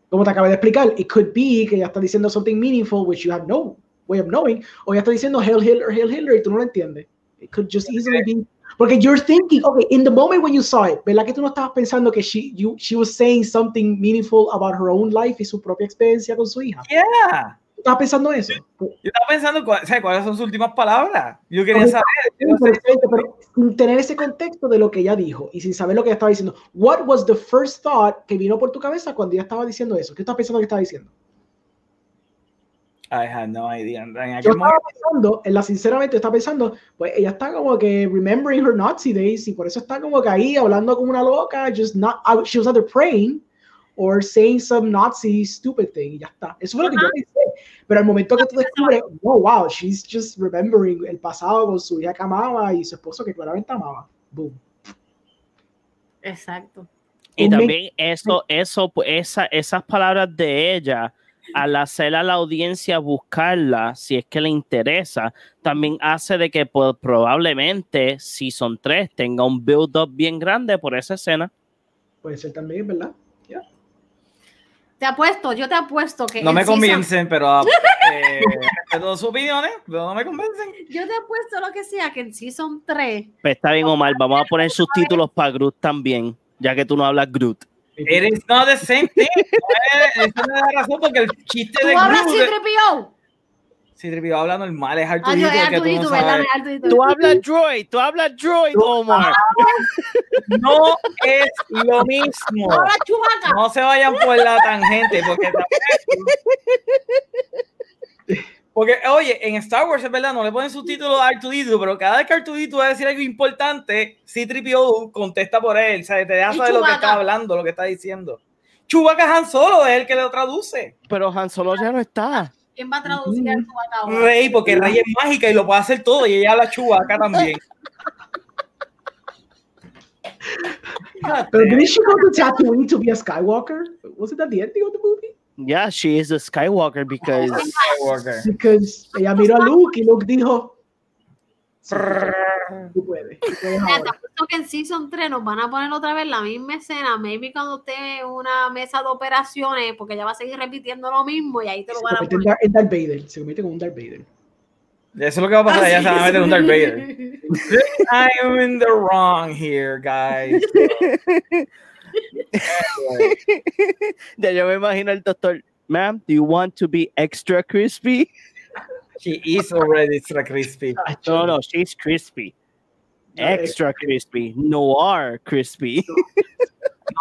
Speaker 4: Como te acabé de explicar, it could be que ya está diciendo something meaningful which you have no way of knowing, o ya está diciendo Hail Hitler, Hail Hitler y tú no lo entiendes. It could just easily be porque you're thinking, okay, in the moment when you saw it, ¿verdad que tú no estabas pensando que she, you, she was saying something meaningful about her own life y su propia experiencia con su hija?
Speaker 1: Yeah.
Speaker 4: ¿Tú estabas pensando eso?
Speaker 1: Yo estaba pensando cuál- o sea, cuáles son sus últimas palabras. Yo quería saber.
Speaker 4: Pero sin tener ese contexto de lo que ella dijo y sin saber lo que ella estaba diciendo, what was the first thought que vino por tu cabeza cuando ella estaba diciendo eso? ¿Qué estabas pensando que estaba diciendo?
Speaker 1: I had no idea.
Speaker 4: Yo estaba pensando, en la sinceramente estaba pensando, pues ella está como que remembering her Nazi days y por eso está como que ahí hablando como una loca, just not, she was either praying or saying some Nazi stupid thing y ya está. Eso fue lo que yo pensé. Pero al momento que tú descubres, oh wow, she's just remembering el pasado con su hija que amaba y su esposo que claramente amaba. Boom.
Speaker 2: Exacto.
Speaker 3: Y también eso, eso, pues, esa, esas palabras de ella, al hacer a la audiencia buscarla, si es que le interesa, también hace de que pues, probablemente Season 3 tenga un build-up bien grande por esa escena.
Speaker 4: Puede ser también, ¿verdad?
Speaker 2: Te apuesto, yo te apuesto que.
Speaker 1: no me
Speaker 2: season-
Speaker 1: convencen, pero eh, [LAUGHS] respeto sus opiniones, pero no me convencen.
Speaker 2: Yo te apuesto lo que sea que en Season 3.
Speaker 3: Pues está bien, Omar, vamos a poner subtítulos para Groot también, ya que tú no hablas Groot.
Speaker 1: It is not the same thing. Eh, Esa no es la razón porque el chiste
Speaker 2: ¿Tú
Speaker 1: de
Speaker 2: hablas
Speaker 1: Groot.
Speaker 2: C-3PO?
Speaker 1: Si te habla normal, es
Speaker 2: Ah, yo
Speaker 1: Arturito que tú no
Speaker 3: hablas droid, tú hablas droid, Omar.
Speaker 1: No es lo mismo. [LAUGHS] No se vayan por la tangente, porque Porque, oye, en Star Wars es verdad, no le ponen subtítulos a Arturito, pero cada vez que Arturito va a decir algo importante, C-3PO contesta por él, o sea, te deja
Speaker 2: ¿Y
Speaker 1: saber lo que está hablando, lo que está diciendo. Chewbacca Han Solo es el que lo traduce.
Speaker 3: Pero Han Solo ya no está.
Speaker 2: ¿Quién va a traducir a Chewbacca ahora?
Speaker 1: Rey, porque Rey es mágica y lo puede hacer todo, y ella habla Chewbacca también.
Speaker 4: Pero did she go to Tatooine to be a Skywalker? Was it at the ending of the movie?
Speaker 3: Yeah, she is a Skywalker because
Speaker 1: Skywalker.
Speaker 4: Because ella miró a Luke y Luke dijo, "Sí, tú puedes, tú puedes
Speaker 2: Mira, te
Speaker 4: ahora".
Speaker 2: Que en Season 3 nos van a poner otra vez la misma escena. Maybe cuando esté en una mesa de operaciones, porque ya va a seguir repitiendo lo mismo y ahí te lo
Speaker 4: Se
Speaker 2: van a poner.
Speaker 4: Dar- en Darth Vader, se convierte como un Darth Vader.
Speaker 1: Eso es lo que va a pasar, ella se va a meter un Darth Vader.
Speaker 2: Vader.
Speaker 1: I'm in the wrong here, guys. [LAUGHS]
Speaker 3: Ya yo me imagino el doctor. Ma'am, do you want to be extra crispy?
Speaker 1: She is already extra crispy.
Speaker 3: No, no, she's crispy. Extra crispy. Noir crispy.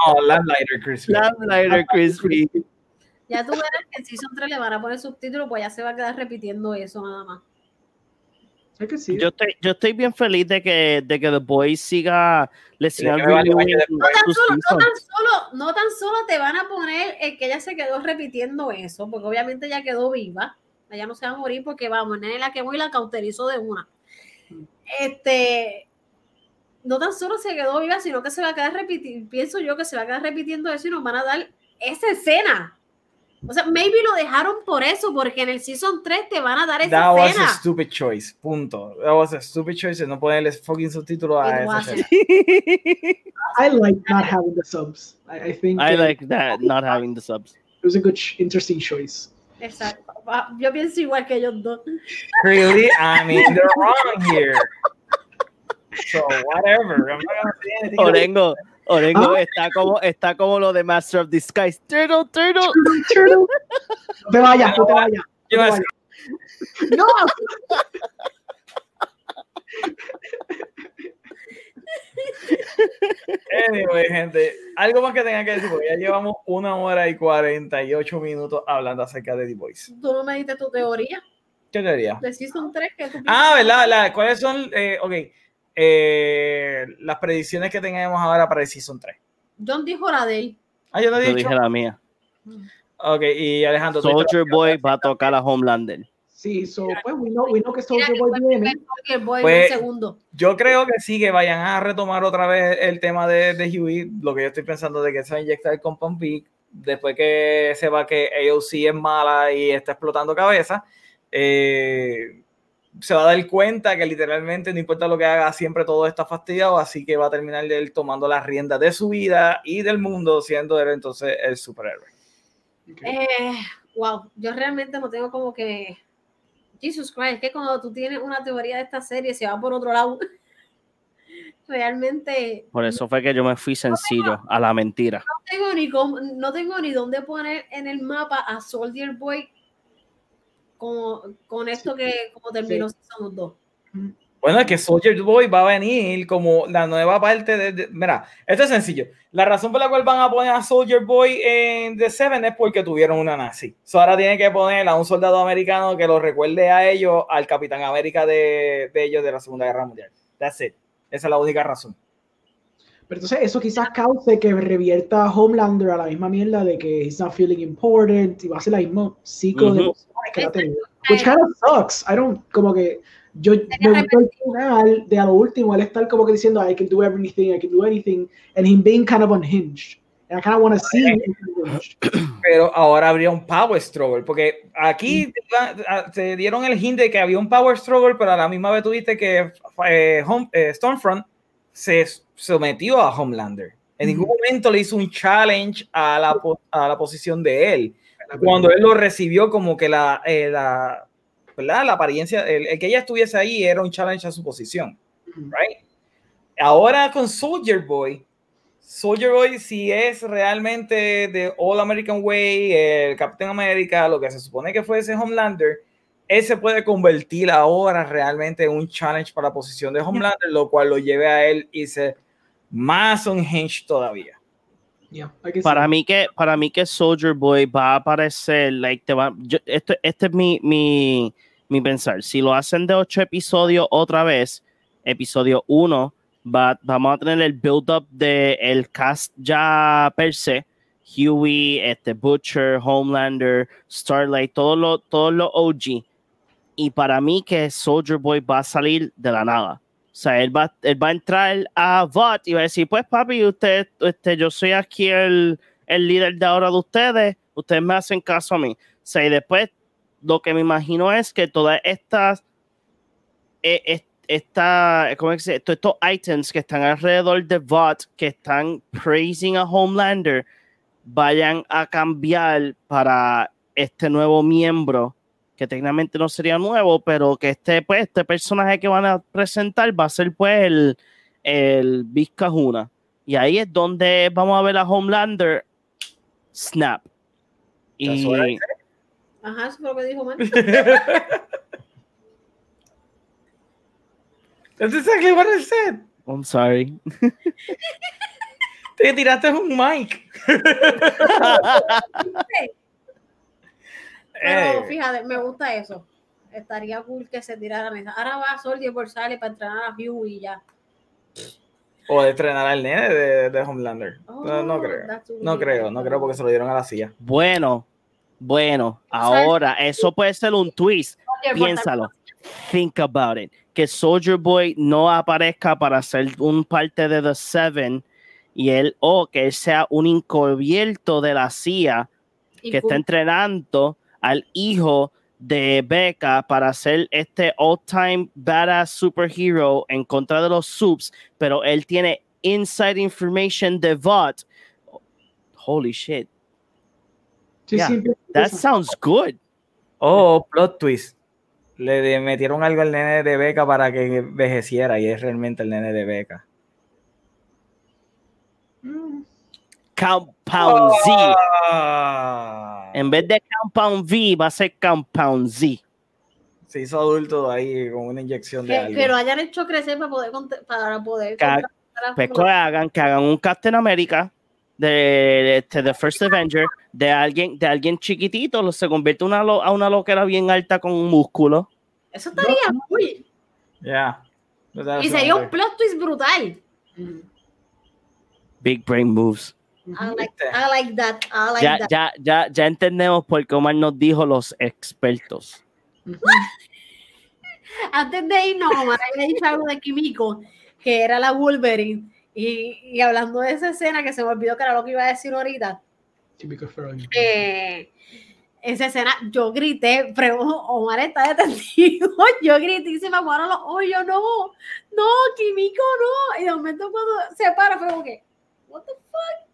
Speaker 1: No, Lamplighter crispy.
Speaker 3: Lamplighter crispy.
Speaker 2: Ya tú verás que en Season 3 le van a poner subtítulos, pues ya se va a quedar repitiendo eso nada más.
Speaker 4: Sé que sí.
Speaker 3: Yo estoy, yo estoy bien feliz de que, de que The Boys siga, le
Speaker 1: que después.
Speaker 2: No tan, solo, no, tan solo, no tan solo te van a poner el que ella se quedó repitiendo eso, porque obviamente ella quedó viva. Ella no se va a morir porque vamos, nene la quemó y la cauterizó de una. Este, no tan solo se quedó viva, sino que se va a quedar repitiendo, pienso yo que se va a quedar repitiendo eso y nos van a dar esa escena. O sea, maybe lo dejaron por eso, porque en el Season 3 te van a dar esa
Speaker 1: That was a
Speaker 2: escena.
Speaker 1: stupid choice. Punto. That was a stupid choice no ponerle fucking subtítulos a
Speaker 2: It
Speaker 1: esa shit. [LAUGHS]
Speaker 4: I like not having the subs. I, I think
Speaker 3: I
Speaker 4: uh,
Speaker 3: like that, not having the subs.
Speaker 4: it was a good, interesting choice.
Speaker 2: Exacto. Ah, Yo pienso igual que ellos dos.
Speaker 1: Really, I'm in the wrong here. [LAUGHS] So whatever. I'm not gonna say anything.
Speaker 3: Orengo, Orengo
Speaker 4: Ah.
Speaker 3: está como está como lo de Master of Disguise. Turtle, turtle.
Speaker 4: Turtle. No te vayas, no te vayas. No, te vayas. No,
Speaker 1: Anyway, gente, algo más que tenga que decir, porque ya llevamos una hora y 48 minutos hablando acerca de The Voice.
Speaker 2: Tú no me diste tu teoría.
Speaker 1: ¿Qué teoría?
Speaker 2: De Season 3 que tú
Speaker 1: Ah, ¿verdad? La- ¿Cuáles son, eh, ok, eh, las predicciones que tengamos ahora para el Season 3?
Speaker 2: John dijo la de él.
Speaker 1: Ah, yo lo he
Speaker 3: Yo
Speaker 1: dicho.
Speaker 3: dije la mía.
Speaker 1: Ok, y Alejandro. ¿tú
Speaker 3: Soldier Boy va a tocar a Homelander.
Speaker 4: Sí, so, pues, we know, we know que Soldier Boy viene.
Speaker 1: Pues-. Yo creo que sí, que vayan a retomar otra vez el tema de, de Huey. Lo que yo estoy pensando de que se va a inyectar el Compound V. Después que sepa que AOC es mala y está explotando cabeza, eh, se va a dar cuenta que literalmente no importa lo que haga, siempre todo está fastidiado. Así que va a terminar él tomando las riendas de su vida y del mundo, siendo él entonces el superhéroe.
Speaker 2: Eh, wow, yo realmente no tengo como que. Jesus Christ, que cuando tú tienes una teoría de esta serie se va por otro lado. [LAUGHS] Realmente
Speaker 3: Por eso fue que yo me fui sencillo a la mentira.
Speaker 2: no tengo ni cómo- no tengo ni dónde poner en el mapa a Soldier Boy como, con esto que como terminó Season 2.
Speaker 1: Bueno, es que Soldier Boy va a venir como la nueva parte de, de- Mira, esto es sencillo. La razón por la cual van a poner a Soldier Boy en The Seven es porque tuvieron una nazi. So ahora tienen que poner a un soldado americano que lo recuerde a ellos, al Capitán América de, de ellos de la Segunda Guerra Mundial. That's it. Esa es la única razón.
Speaker 4: Pero entonces eso quizás cause que revierta a Homelander a la misma mierda de que he's not feeling important y va a ser la misma ciclo de
Speaker 3: Ujú.
Speaker 4: emociones que ha tenido. Which kind of sucks. I don't, como que yo me gustó el final de a lo último, él estar como que diciendo I can do everything, I can do anything, and him being kind of unhinged. And I kind of want to see him unhinged. [CLEARS THROAT]
Speaker 1: Pero ahora habría un Power Struggle, porque aquí te- te dieron el hint de que había un Power Struggle, pero a la misma vez tuviste que eh, Home- eh, Stormfront se sometió a Homelander. En ningún momento le hizo un challenge a la, a la posición de él. Cuando él lo recibió como que la, eh, la, ¿verdad? la apariencia, el, el que ella estuviese ahí era un challenge a su posición. Right? Ahora con Soldier Boy, Soldier Boy si es realmente de All American Way, el Captain America, lo que se supone que fuese Homelander, él se puede convertir ahora realmente en un challenge para la posición de Homelander, lo cual lo lleve a él y ser más unhinged todavía.
Speaker 4: Yeah,
Speaker 3: Para mí que para mí que Soldier Boy va a aparecer, like, te va, yo- esto, este es mi, mi, mi pensar. Si lo hacen de ocho episodios otra vez, episodio uno, va, vamos a tener el build-up de el cast ya per se. Huey, este Butcher, Homelander, Starlight, todos los todos los OG. Y para mí que Soldier Boy va a salir de la nada. O sea, él va, él va a entrar a VOT y va a decir, pues papi, usted, este, yo soy aquí el, el líder de ahora de ustedes, ustedes me hacen caso a mí. O sea, y después lo que me imagino es que todas estas, es- esta, ¿cómo es que se? Todos estos items que están alrededor de VOT, que están praising a Homelander, vayan a cambiar para este nuevo miembro que técnicamente no sería nuevo, pero que este, pues, este personaje que van a presentar va a ser pues el, el Vizcajuna. Y ahí es donde vamos a ver a Homelander snap. Y
Speaker 2: Ajá, eso fue lo que dijo Man.
Speaker 1: That's exactly what I said.
Speaker 3: I'm sorry. [LAUGHS]
Speaker 1: Te tiraste un mic. [LAUGHS]
Speaker 2: Pero
Speaker 1: Eh,
Speaker 2: fíjate, me gusta eso. Estaría cool que se tiraran esa. Ahora va Soldier por sale para entrenar a Hugh y ya.
Speaker 1: o de estrenar al nene de, de Homelander. no, no
Speaker 2: Oh,
Speaker 1: creo. No creo, no creo porque se lo dieron a la silla.
Speaker 3: Bueno, bueno, ahora eso puede ser un twist. Piénsalo. Think about it. Que Soldier Boy no aparezca para ser un parte de The Seven y él, o que él sea un encubierto de la CIA que está entrenando al hijo de Becca para ser este all-time badass superhero en contra de los subs, pero él tiene inside information de VOT. Holy shit,
Speaker 4: Sí,
Speaker 3: yeah,
Speaker 4: sí,
Speaker 3: that sounds good.
Speaker 1: Oh, plot twist. Le de- metieron algo al nene de Beca para que envejeciera y es realmente el nene de Beca.
Speaker 4: Mm.
Speaker 3: Compound Z.
Speaker 1: Ah.
Speaker 3: En vez de Compound V, va a ser Compound Z.
Speaker 1: Se hizo adulto ahí con una inyección de algo.
Speaker 2: que lo hayan hecho crecer para poder para poder
Speaker 3: Ca- Pues que hagan, que hagan un Captain America de, este, The First Avenger, de alguien, de alguien chiquitito, lo- se convierte una, lo- a una loquera bien alta con un músculo.
Speaker 2: Eso estaría muy.
Speaker 1: Ya.
Speaker 2: Y sería un plot twist brutal.
Speaker 3: Big brain moves.
Speaker 2: I like, I like that. I like
Speaker 3: Ya,
Speaker 2: that.
Speaker 3: ya, ya, ya entendemos por qué Omar nos dijo los expertos. [LAUGHS]
Speaker 2: Antes de irnos, Omar había dicho algo de Kimiko, que era la Wolverine. Y, y hablando de esa escena, que se me olvidó que era lo que iba a decir ahorita.
Speaker 4: Ferrari.
Speaker 2: eh, esa escena, yo grité, pero Omar está detenido. [LAUGHS] Yo grité y se me aguaron los. Yo no, no, Kimiko no. Y de momento, cuando se para, fue como que, what the fuck?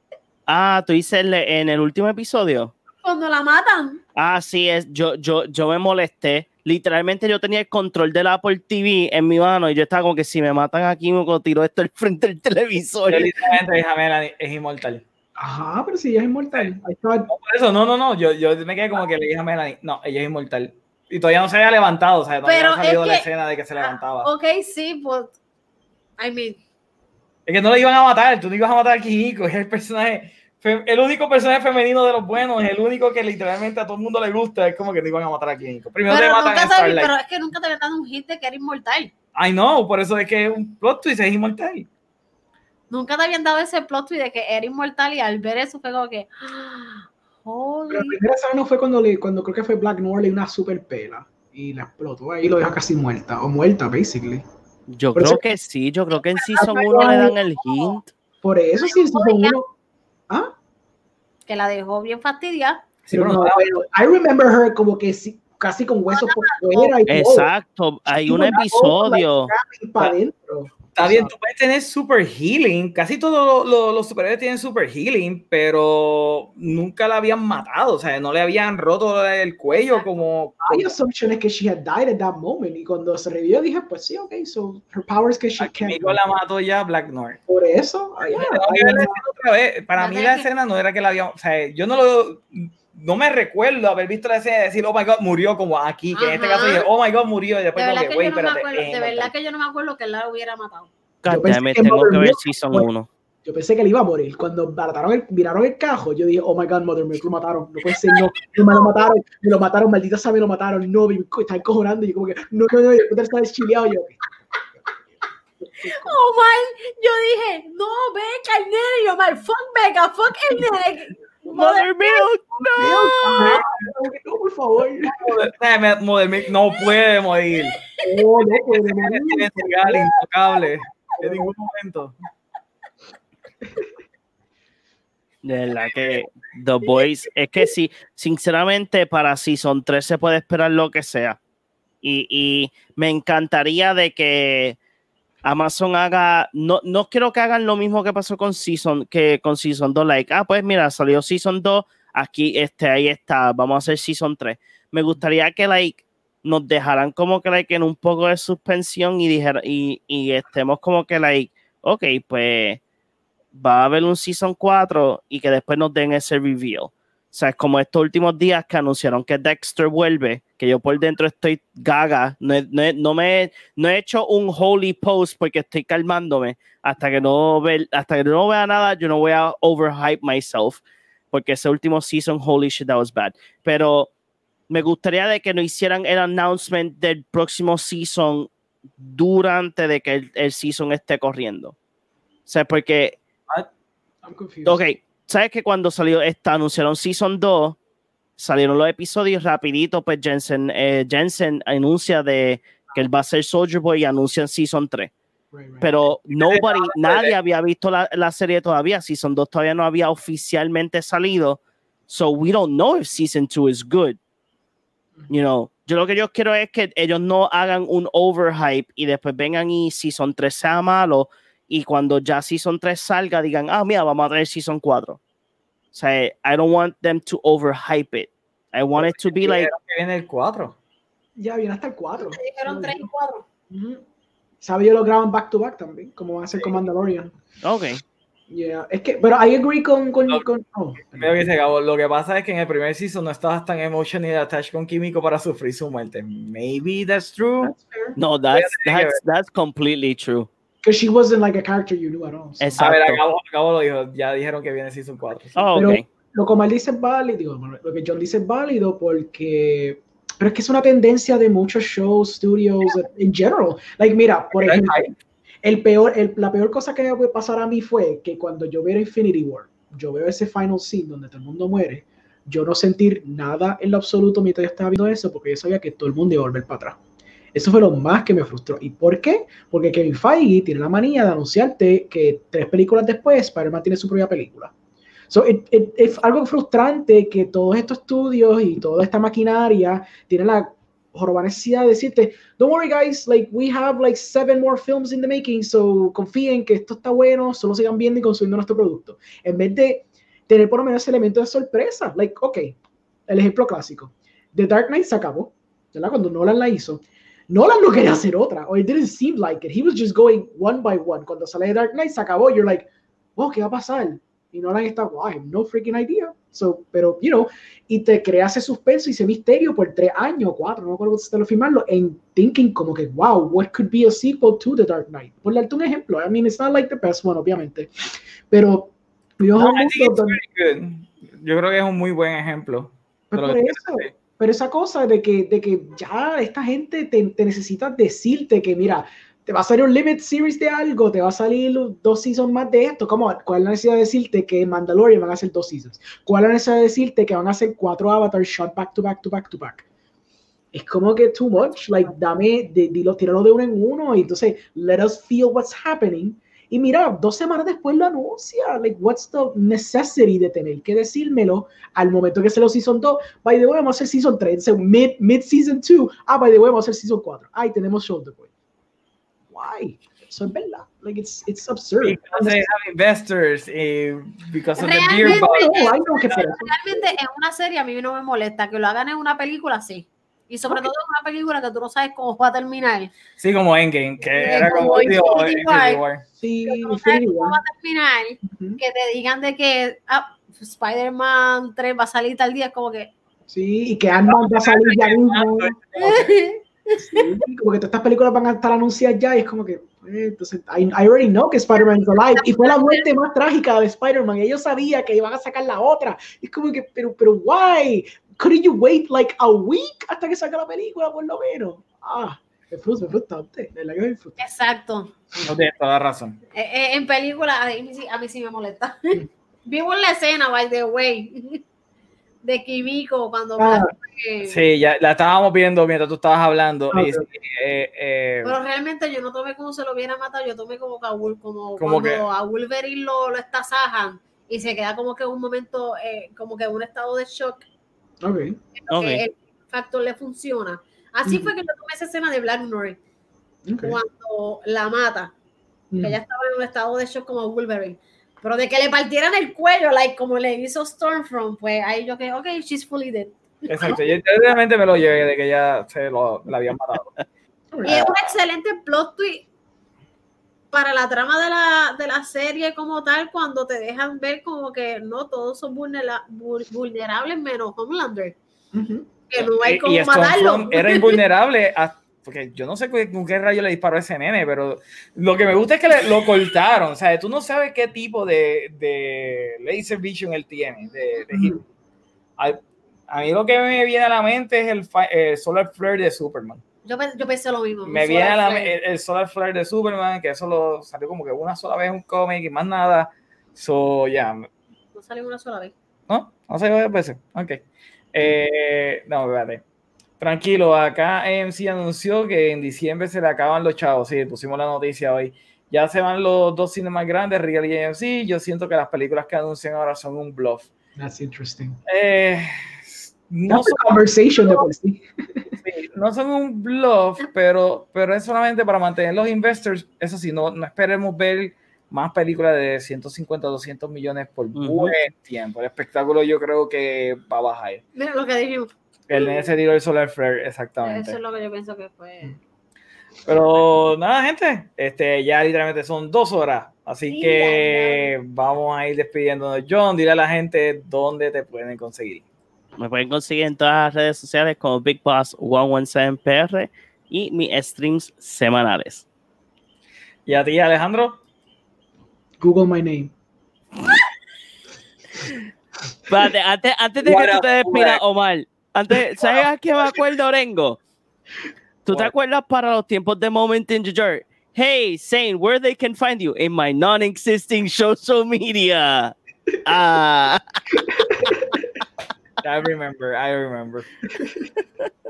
Speaker 3: Ah, tú dices en el último episodio.
Speaker 2: Cuando la matan.
Speaker 3: Ah, sí, es, yo, yo, yo me molesté. Literalmente yo tenía el control del Apple TV en mi mano y yo estaba como que si me matan aquí me tiro esto al frente del televisor.
Speaker 1: Yo literalmente dije, Melanie, es inmortal.
Speaker 4: Ajá, pero si ella es inmortal. Ahí está.
Speaker 1: No, por eso, no, no, no. Yo, yo me quedé como que le dije a Melanie, no, ella es inmortal. Y todavía no se había levantado, o sea, no
Speaker 2: Pero
Speaker 1: había salido
Speaker 2: es
Speaker 1: la escena de que se levantaba.
Speaker 2: Ok, sí, pues. I mean,
Speaker 1: Es que no le iban a matar, tú no ibas a matar a Kimiko, es el personaje, el único personaje femenino de los buenos, es el único que literalmente a todo el mundo le gusta, es como que no iban a matar a Kimiko. Primero te
Speaker 2: pero,
Speaker 1: matan
Speaker 2: nunca
Speaker 1: a
Speaker 2: te,
Speaker 1: Starlight.
Speaker 2: pero es que nunca te habían dado un hit de que era inmortal.
Speaker 1: I know, por eso es que es un plot twist, es inmortal.
Speaker 2: Nunca te habían dado ese plot twist de que era inmortal y al ver eso fue como que. [GASPS]
Speaker 4: Pero la
Speaker 2: Holy.
Speaker 4: primera escena no fue cuando, le, cuando creo que fue Black Noir le dio una super pela y la explotó ahí y lo dejó casi muerta, o muerta, basically.
Speaker 3: Yo
Speaker 4: Por
Speaker 3: creo
Speaker 4: eso-
Speaker 3: que sí, yo creo que en Season 1 le dan el hint.
Speaker 4: Por eso sí, sí fue uno. ¿Ah?
Speaker 2: Que la dejó bien fastidiada.
Speaker 1: Sí,
Speaker 4: Pero no, I remember her como que sí, casi con huesos por fuera y todo.
Speaker 3: Exacto, hay un episodio.
Speaker 4: para adentro.
Speaker 1: Está bien, tú puedes tener super healing, casi todos los, superhéroes tienen super healing, pero nunca la habían matado, o sea, no le habían roto el cuello como...
Speaker 4: My assumption es que she had died at that moment y cuando se revivió dije, pues sí, ok, so her power is que she.
Speaker 1: Kimiko la mató ya Black North.
Speaker 4: Por eso, ah, yeah,
Speaker 1: otra vez. Para
Speaker 2: No
Speaker 1: mí la
Speaker 2: que-
Speaker 1: escena no era que la había, o sea, yo no lo, no me recuerdo haber visto la escena y decir, oh my god, murió como aquí, que en este caso dije, oh my god, murió y
Speaker 2: De
Speaker 1: después como
Speaker 2: verdad
Speaker 1: que,
Speaker 2: que,
Speaker 1: güey,
Speaker 2: yo no
Speaker 1: espérate.
Speaker 2: acuerdo, de verdad
Speaker 1: inmortal".
Speaker 2: que yo no me acuerdo que él la hubiera matado.
Speaker 4: Yo que
Speaker 3: tengo que ver Season
Speaker 4: fue-
Speaker 3: 1.
Speaker 4: Yo pensé que le iba a morir. Cuando mataron el, miraron el cajo, yo dije, oh my god, Mother Milk, lo mataron. No puede ser, no, no me lo mataron, me lo mataron, maldita sea, me lo mataron. No, me está encojonando. Y yo como que, no, no, no, y después estaba chileado yo.
Speaker 2: Omar, yo dije, no, Beca, el nene. Y Omar, fuck Beca, fuck el nene.
Speaker 3: Mother Milk, no.
Speaker 4: Por favor.
Speaker 1: Mother Milk no puede morir.
Speaker 4: No, no puede morir.
Speaker 1: Gal intocable en ningún momento.
Speaker 3: De verdad que The Boys, es que sí, sinceramente para Season 3 se puede esperar lo que sea. Y, y me encantaría de que Amazon haga, no, no quiero que hagan lo mismo que pasó con Season, que con Season 2, like, ah, pues mira, salió Season 2, aquí, este, ahí está, vamos a hacer Season 3. Me gustaría que, like, nos dejaran como que, like, en un poco de suspensión y, dijera, y, y estemos como que, like, ok, pues va a haber un Season 4 y que después nos den ese reveal. O sea, es como estos últimos días que anunciaron que Dexter vuelve, que yo por dentro estoy gaga, no, he- no no me, no he hecho un holy post porque estoy calmándome. Hasta que no, ve, hasta que no vea nada, yo no voy a overhype myself, porque ese último season, holy shit, that was bad. Pero me gustaría de que no hicieran el announcement del próximo season durante de que el, el season esté corriendo. O sea, porque
Speaker 4: I'm confused.
Speaker 3: Ok, ¿sabes que cuando salió esta, anunciaron Season 2, salieron los episodios rapidito, pues Jensen, eh, Jensen anuncia de que él va a ser Soldier Boy y anuncian Season 3.
Speaker 4: Right, right.
Speaker 3: Pero nobody, nadie había visto la, la serie todavía. Season 2 todavía no había oficialmente salido. So we don't know if Season 2 is good. You know, yo lo que yo quiero es que ellos no hagan un overhype y después vengan y Season 3 sea malo y cuando ya Season 3 salga digan, ah, mira, vamos a traer Season 4. O sea, I don't want them to overhype it. I want it to be like,
Speaker 1: que viene el 4.
Speaker 4: Ya viene hasta el 4.
Speaker 2: Dijeron 3 y 4.
Speaker 4: Sabe, yo lo graban back to back también, como va a ser con Mandalorian.
Speaker 3: ok,
Speaker 4: Yeah. Es que, pero I agree con. con, con oh,
Speaker 1: Creo que se acabó. Lo que pasa es que en el primer season no estabas tan emotionally attached con Químico para sufrir su muerte. Maybe that's true.
Speaker 4: that's
Speaker 3: no, that's, that's, that's completely true.
Speaker 4: Because she wasn't like a character you knew at all. so.
Speaker 3: Exacto.
Speaker 1: A ver, acabo, acabo lo dijo, ya dijeron que viene Season 4. sí.
Speaker 3: Oh,
Speaker 4: Pero-
Speaker 3: ok.
Speaker 4: Lo que Omar dice es válido, digo, lo que John dice es válido porque... Pero es que es una tendencia de muchos shows, studios, en general. Like, mira, por
Speaker 1: Pero
Speaker 4: ejemplo, el peor, el- la peor cosa que me puede pasar a mí fue que cuando yo veo Infinity War, yo veo ese final scene donde todo el mundo muere, yo no sentir nada en lo absoluto mientras yo estaba viendo eso, porque yo sabía que todo el mundo iba a volver para atrás. Eso fue lo más que me frustró. ¿Y por qué? Porque Kevin Feige tiene la manía de anunciarte que tres películas después Spider-Man tiene su propia película. So, it- it- es algo frustrante que todos estos estudios y toda esta maquinaria tienen la joroba necesidad de decirte, don't worry guys, like we have like seven more films in the making, so confíen que esto está bueno, solo sigan viendo y consumiendo nuestro producto. En vez de tener por lo menos ese elemento de sorpresa, like, ok, el ejemplo clásico, The Dark Knight se acabó, ¿verdad? Cuando Nolan la hizo. Nolan no quería hacer otra, or it didn't seem like it. He was just going one by one. Cuando sale Dark Knight se acabó, you're like, oh, ¿qué va a pasar? Y Nolan está, wow, I have no freaking idea. So, pero, you know, y te crea ese suspenso y ese misterio por tres años, cuatro, no me acuerdo si lo firmarlo, en thinking como que, wow, what could be a sequel to The Dark Knight? Por darte un ejemplo, I mean, it's not like the best one, obviamente, pero
Speaker 1: No. Yo creo que es un muy buen ejemplo.
Speaker 4: pues
Speaker 1: de lo
Speaker 4: por eso. Pero esa cosa de que, de que ya esta gente te, te necesita decirte que, mira, te va a salir un limit series de algo, te va a salir dos seasons más de esto. ¿Cómo? ¿Cuál es la necesidad de decirte que Mandalorian van a hacer dos seasons? ¿Cuál es la necesidad de decirte que van a hacer cuatro avatars shot back to back to back to back? Es como que too much, like, dame, dilo, tíralo de uno en uno y entonces, let us feel what's happening. Y mira, dos semanas después lo anuncia, like, what's the necessity de tener que decírmelo al momento que se lo season 2, by the way, vamos a hacer season 3, so mid, mid season 2, ah, by the way, vamos a hacer season 4, ay, tenemos Shoulder Boy. Why? Eso es verdad. Like, it's, it's absurd.
Speaker 1: Because they have investors, eh, because of the beer
Speaker 2: Realmente-
Speaker 1: bug.
Speaker 4: No, eso.
Speaker 2: Realmente en una serie a mí no me molesta que lo hagan en una película sí. Y sobre
Speaker 4: Ok.
Speaker 2: todo en una película que tú no sabes cómo va a terminar.
Speaker 1: Sí, como Endgame, que
Speaker 2: Eh,
Speaker 1: era
Speaker 2: como
Speaker 1: como.
Speaker 2: War.
Speaker 4: Sí,
Speaker 2: Que no sabes cómo va a terminar.
Speaker 4: Ujú.
Speaker 2: Que te digan de que ah, Spider-Man 3 va a salir tal día, es como que.
Speaker 4: Sí, y que Ant-Man va a salir ya mismo. Sí, [LAUGHS] como que todas estas películas van a estar anunciadas ya y es como que, eh, entonces, I, I already know que Spider-Man is alive. Y fue la muerte más trágica de Spider-Man. Ellos sabían que iban a sacar la otra. Y es como que, pero, pero, why? Couldn't you wait like a week hasta que saque la película, por lo menos? Ah, me frustra, me frustra, de verdad que me frustra.
Speaker 2: Exacto.
Speaker 1: No tienes toda la razón.
Speaker 2: Eh, eh, en película, a mí, sí- a mí sí me molesta. [LAUGHS] Vimos la escena, by the way, [LAUGHS] de Kimiko cuando.
Speaker 4: Ah.
Speaker 1: Sí, ya la estábamos viendo mientras tú estabas hablando.
Speaker 4: Ah,
Speaker 1: y
Speaker 4: ok.
Speaker 1: sí, eh, eh,
Speaker 2: Pero realmente yo no tomé como se lo hubiera matado, yo tomé como que a, como
Speaker 1: ¿Cómo
Speaker 2: cuando
Speaker 1: que?
Speaker 2: a Wolverine lo, lo estasajan y se queda como que en un momento, eh, como que en un estado de shock,
Speaker 4: Ok.
Speaker 2: que
Speaker 3: Ok.
Speaker 2: el factor le funciona. Así
Speaker 4: Ujú.
Speaker 2: fue que yo tomé esa escena de Black North
Speaker 4: ok.
Speaker 2: cuando la mata, que
Speaker 4: Mm.
Speaker 2: ella estaba en un estado de shock como Wolverine. Pero de que le partieran el cuello, like como le hizo Stormfront, pues ahí yo que, ok, she's fully dead.
Speaker 1: exacto. Yo, yo realmente me lo llevé de que ya se lo, la habían matado.
Speaker 2: Y [LAUGHS] es un excelente plot twist para la trama de la, de la serie como tal, cuando te dejan ver como que no todos son vulnera- vul- vulnerables menos Homelander,
Speaker 4: Ujú.
Speaker 2: que no hay
Speaker 1: Y-
Speaker 2: como
Speaker 1: y
Speaker 2: matarlo.
Speaker 1: Stormfront era invulnerable a- porque yo no sé con qué rayo le disparó a ese nene, pero lo que me gusta es que le- lo cortaron. O sea, tú no sabes qué tipo de, de laser vision él tiene. De, de a, a mí lo que me viene a la mente es el, fi- eh, solar flare de Superman.
Speaker 2: Yo, yo pensé lo mismo.
Speaker 1: Me viene a la
Speaker 2: solar flare.
Speaker 1: el, el solar flare de Superman, que eso lo salió como que una sola vez un cómic y más nada. So, ya,
Speaker 2: No salió una sola vez.
Speaker 1: ¿No? No sé varias veces. Ok. Eh, no, espérate. Tranquilo, acá AMC anunció que en diciembre se le acaban los chavos. Sí, pusimos la noticia hoy. Ya se van los dos cines más grandes, Real y AMC. Yo siento que las películas que anuncian ahora son un bluff.
Speaker 4: That's interesting.
Speaker 1: Eh, no, son,
Speaker 4: conversation de por sí. [LAUGHS]
Speaker 1: sí, no son un bluff, pero, pero es solamente para mantener los investors. Eso sí, no, no esperemos ver más películas de 150, 200 millones por
Speaker 3: Ujú.
Speaker 1: buen tiempo. El espectáculo yo creo que va a bajar.
Speaker 2: Mira lo que dijimos.
Speaker 1: El nene se tiró el solar flare, exactamente.
Speaker 2: Eso es lo que yo pienso que fue.
Speaker 1: Pero nada, gente, este, ya literalmente son dos horas, así
Speaker 2: Sí,
Speaker 1: que vamos a ir despidiéndonos. John, dile a la gente dónde te pueden conseguir.
Speaker 3: Me pueden conseguir en todas las redes sociales como Big Boss 117PR y mis streams semanales.
Speaker 1: ¿Y a ti, Alejandro?
Speaker 4: Google my name.
Speaker 3: Espérate, antes, antes de que tú te despidas, Omar, antes, ¿sabes a qué me acuerdo, Orengo? ¿Tú te
Speaker 1: What?
Speaker 3: acuerdas para los tiempos de Moment in Your Hey, saying where they can find you in my non-existing social media. Ah, [LAUGHS]
Speaker 1: I remember, I remember.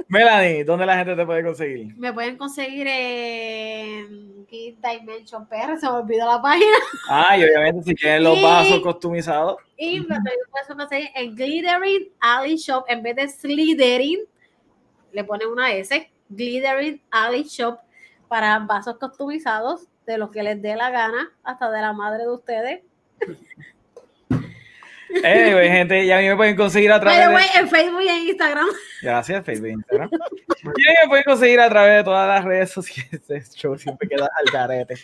Speaker 1: Melanie, ¿dónde la gente te puede conseguir?
Speaker 2: Me pueden conseguir en Kid Dimension PR, se me olvidó la página.
Speaker 1: Ah, y obviamente si quieren los vasos customizados.
Speaker 2: Y me pueden conseguir en Glittering Alley Shop en vez de Slithering. Le ponen una S. Glittering Alley Shop para vasos customizados de lo que les dé la gana, hasta de la madre de ustedes.
Speaker 1: Anyway, gente, ya a mí me pueden conseguir a través
Speaker 2: the
Speaker 1: de...
Speaker 2: way, en Facebook y en Instagram.
Speaker 1: Gracias, Facebook e Instagram. Y a mí me pueden conseguir a través de todas las redes sociales. [LAUGHS] Este show siempre queda al garete.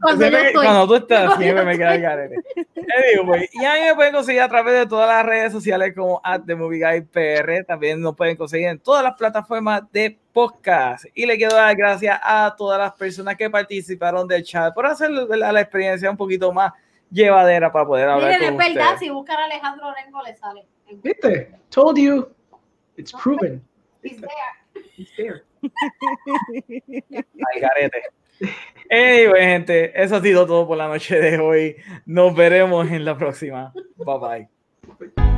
Speaker 2: Cuando yo estoy.
Speaker 1: cuando tú estás, siempre me queda el garete. Anyway, y a mí me pueden conseguir a través de todas las redes sociales como at The Movie Guy PR. También nos pueden conseguir en todas las plataformas de podcast. Y le quiero dar gracias a todas las personas que participaron del chat por hacer la, la experiencia un poquito más llevadera para poder hablar
Speaker 2: Miren,
Speaker 1: con
Speaker 2: es verdad, si buscan a Alejandro Orengo le sale.
Speaker 4: ¿Viste? Told you. It's proven.
Speaker 2: He's there.
Speaker 4: It's there.
Speaker 1: Al garete. Anyway, gente, eso ha sido todo por la noche de hoy. Nos veremos en la próxima. Bye bye.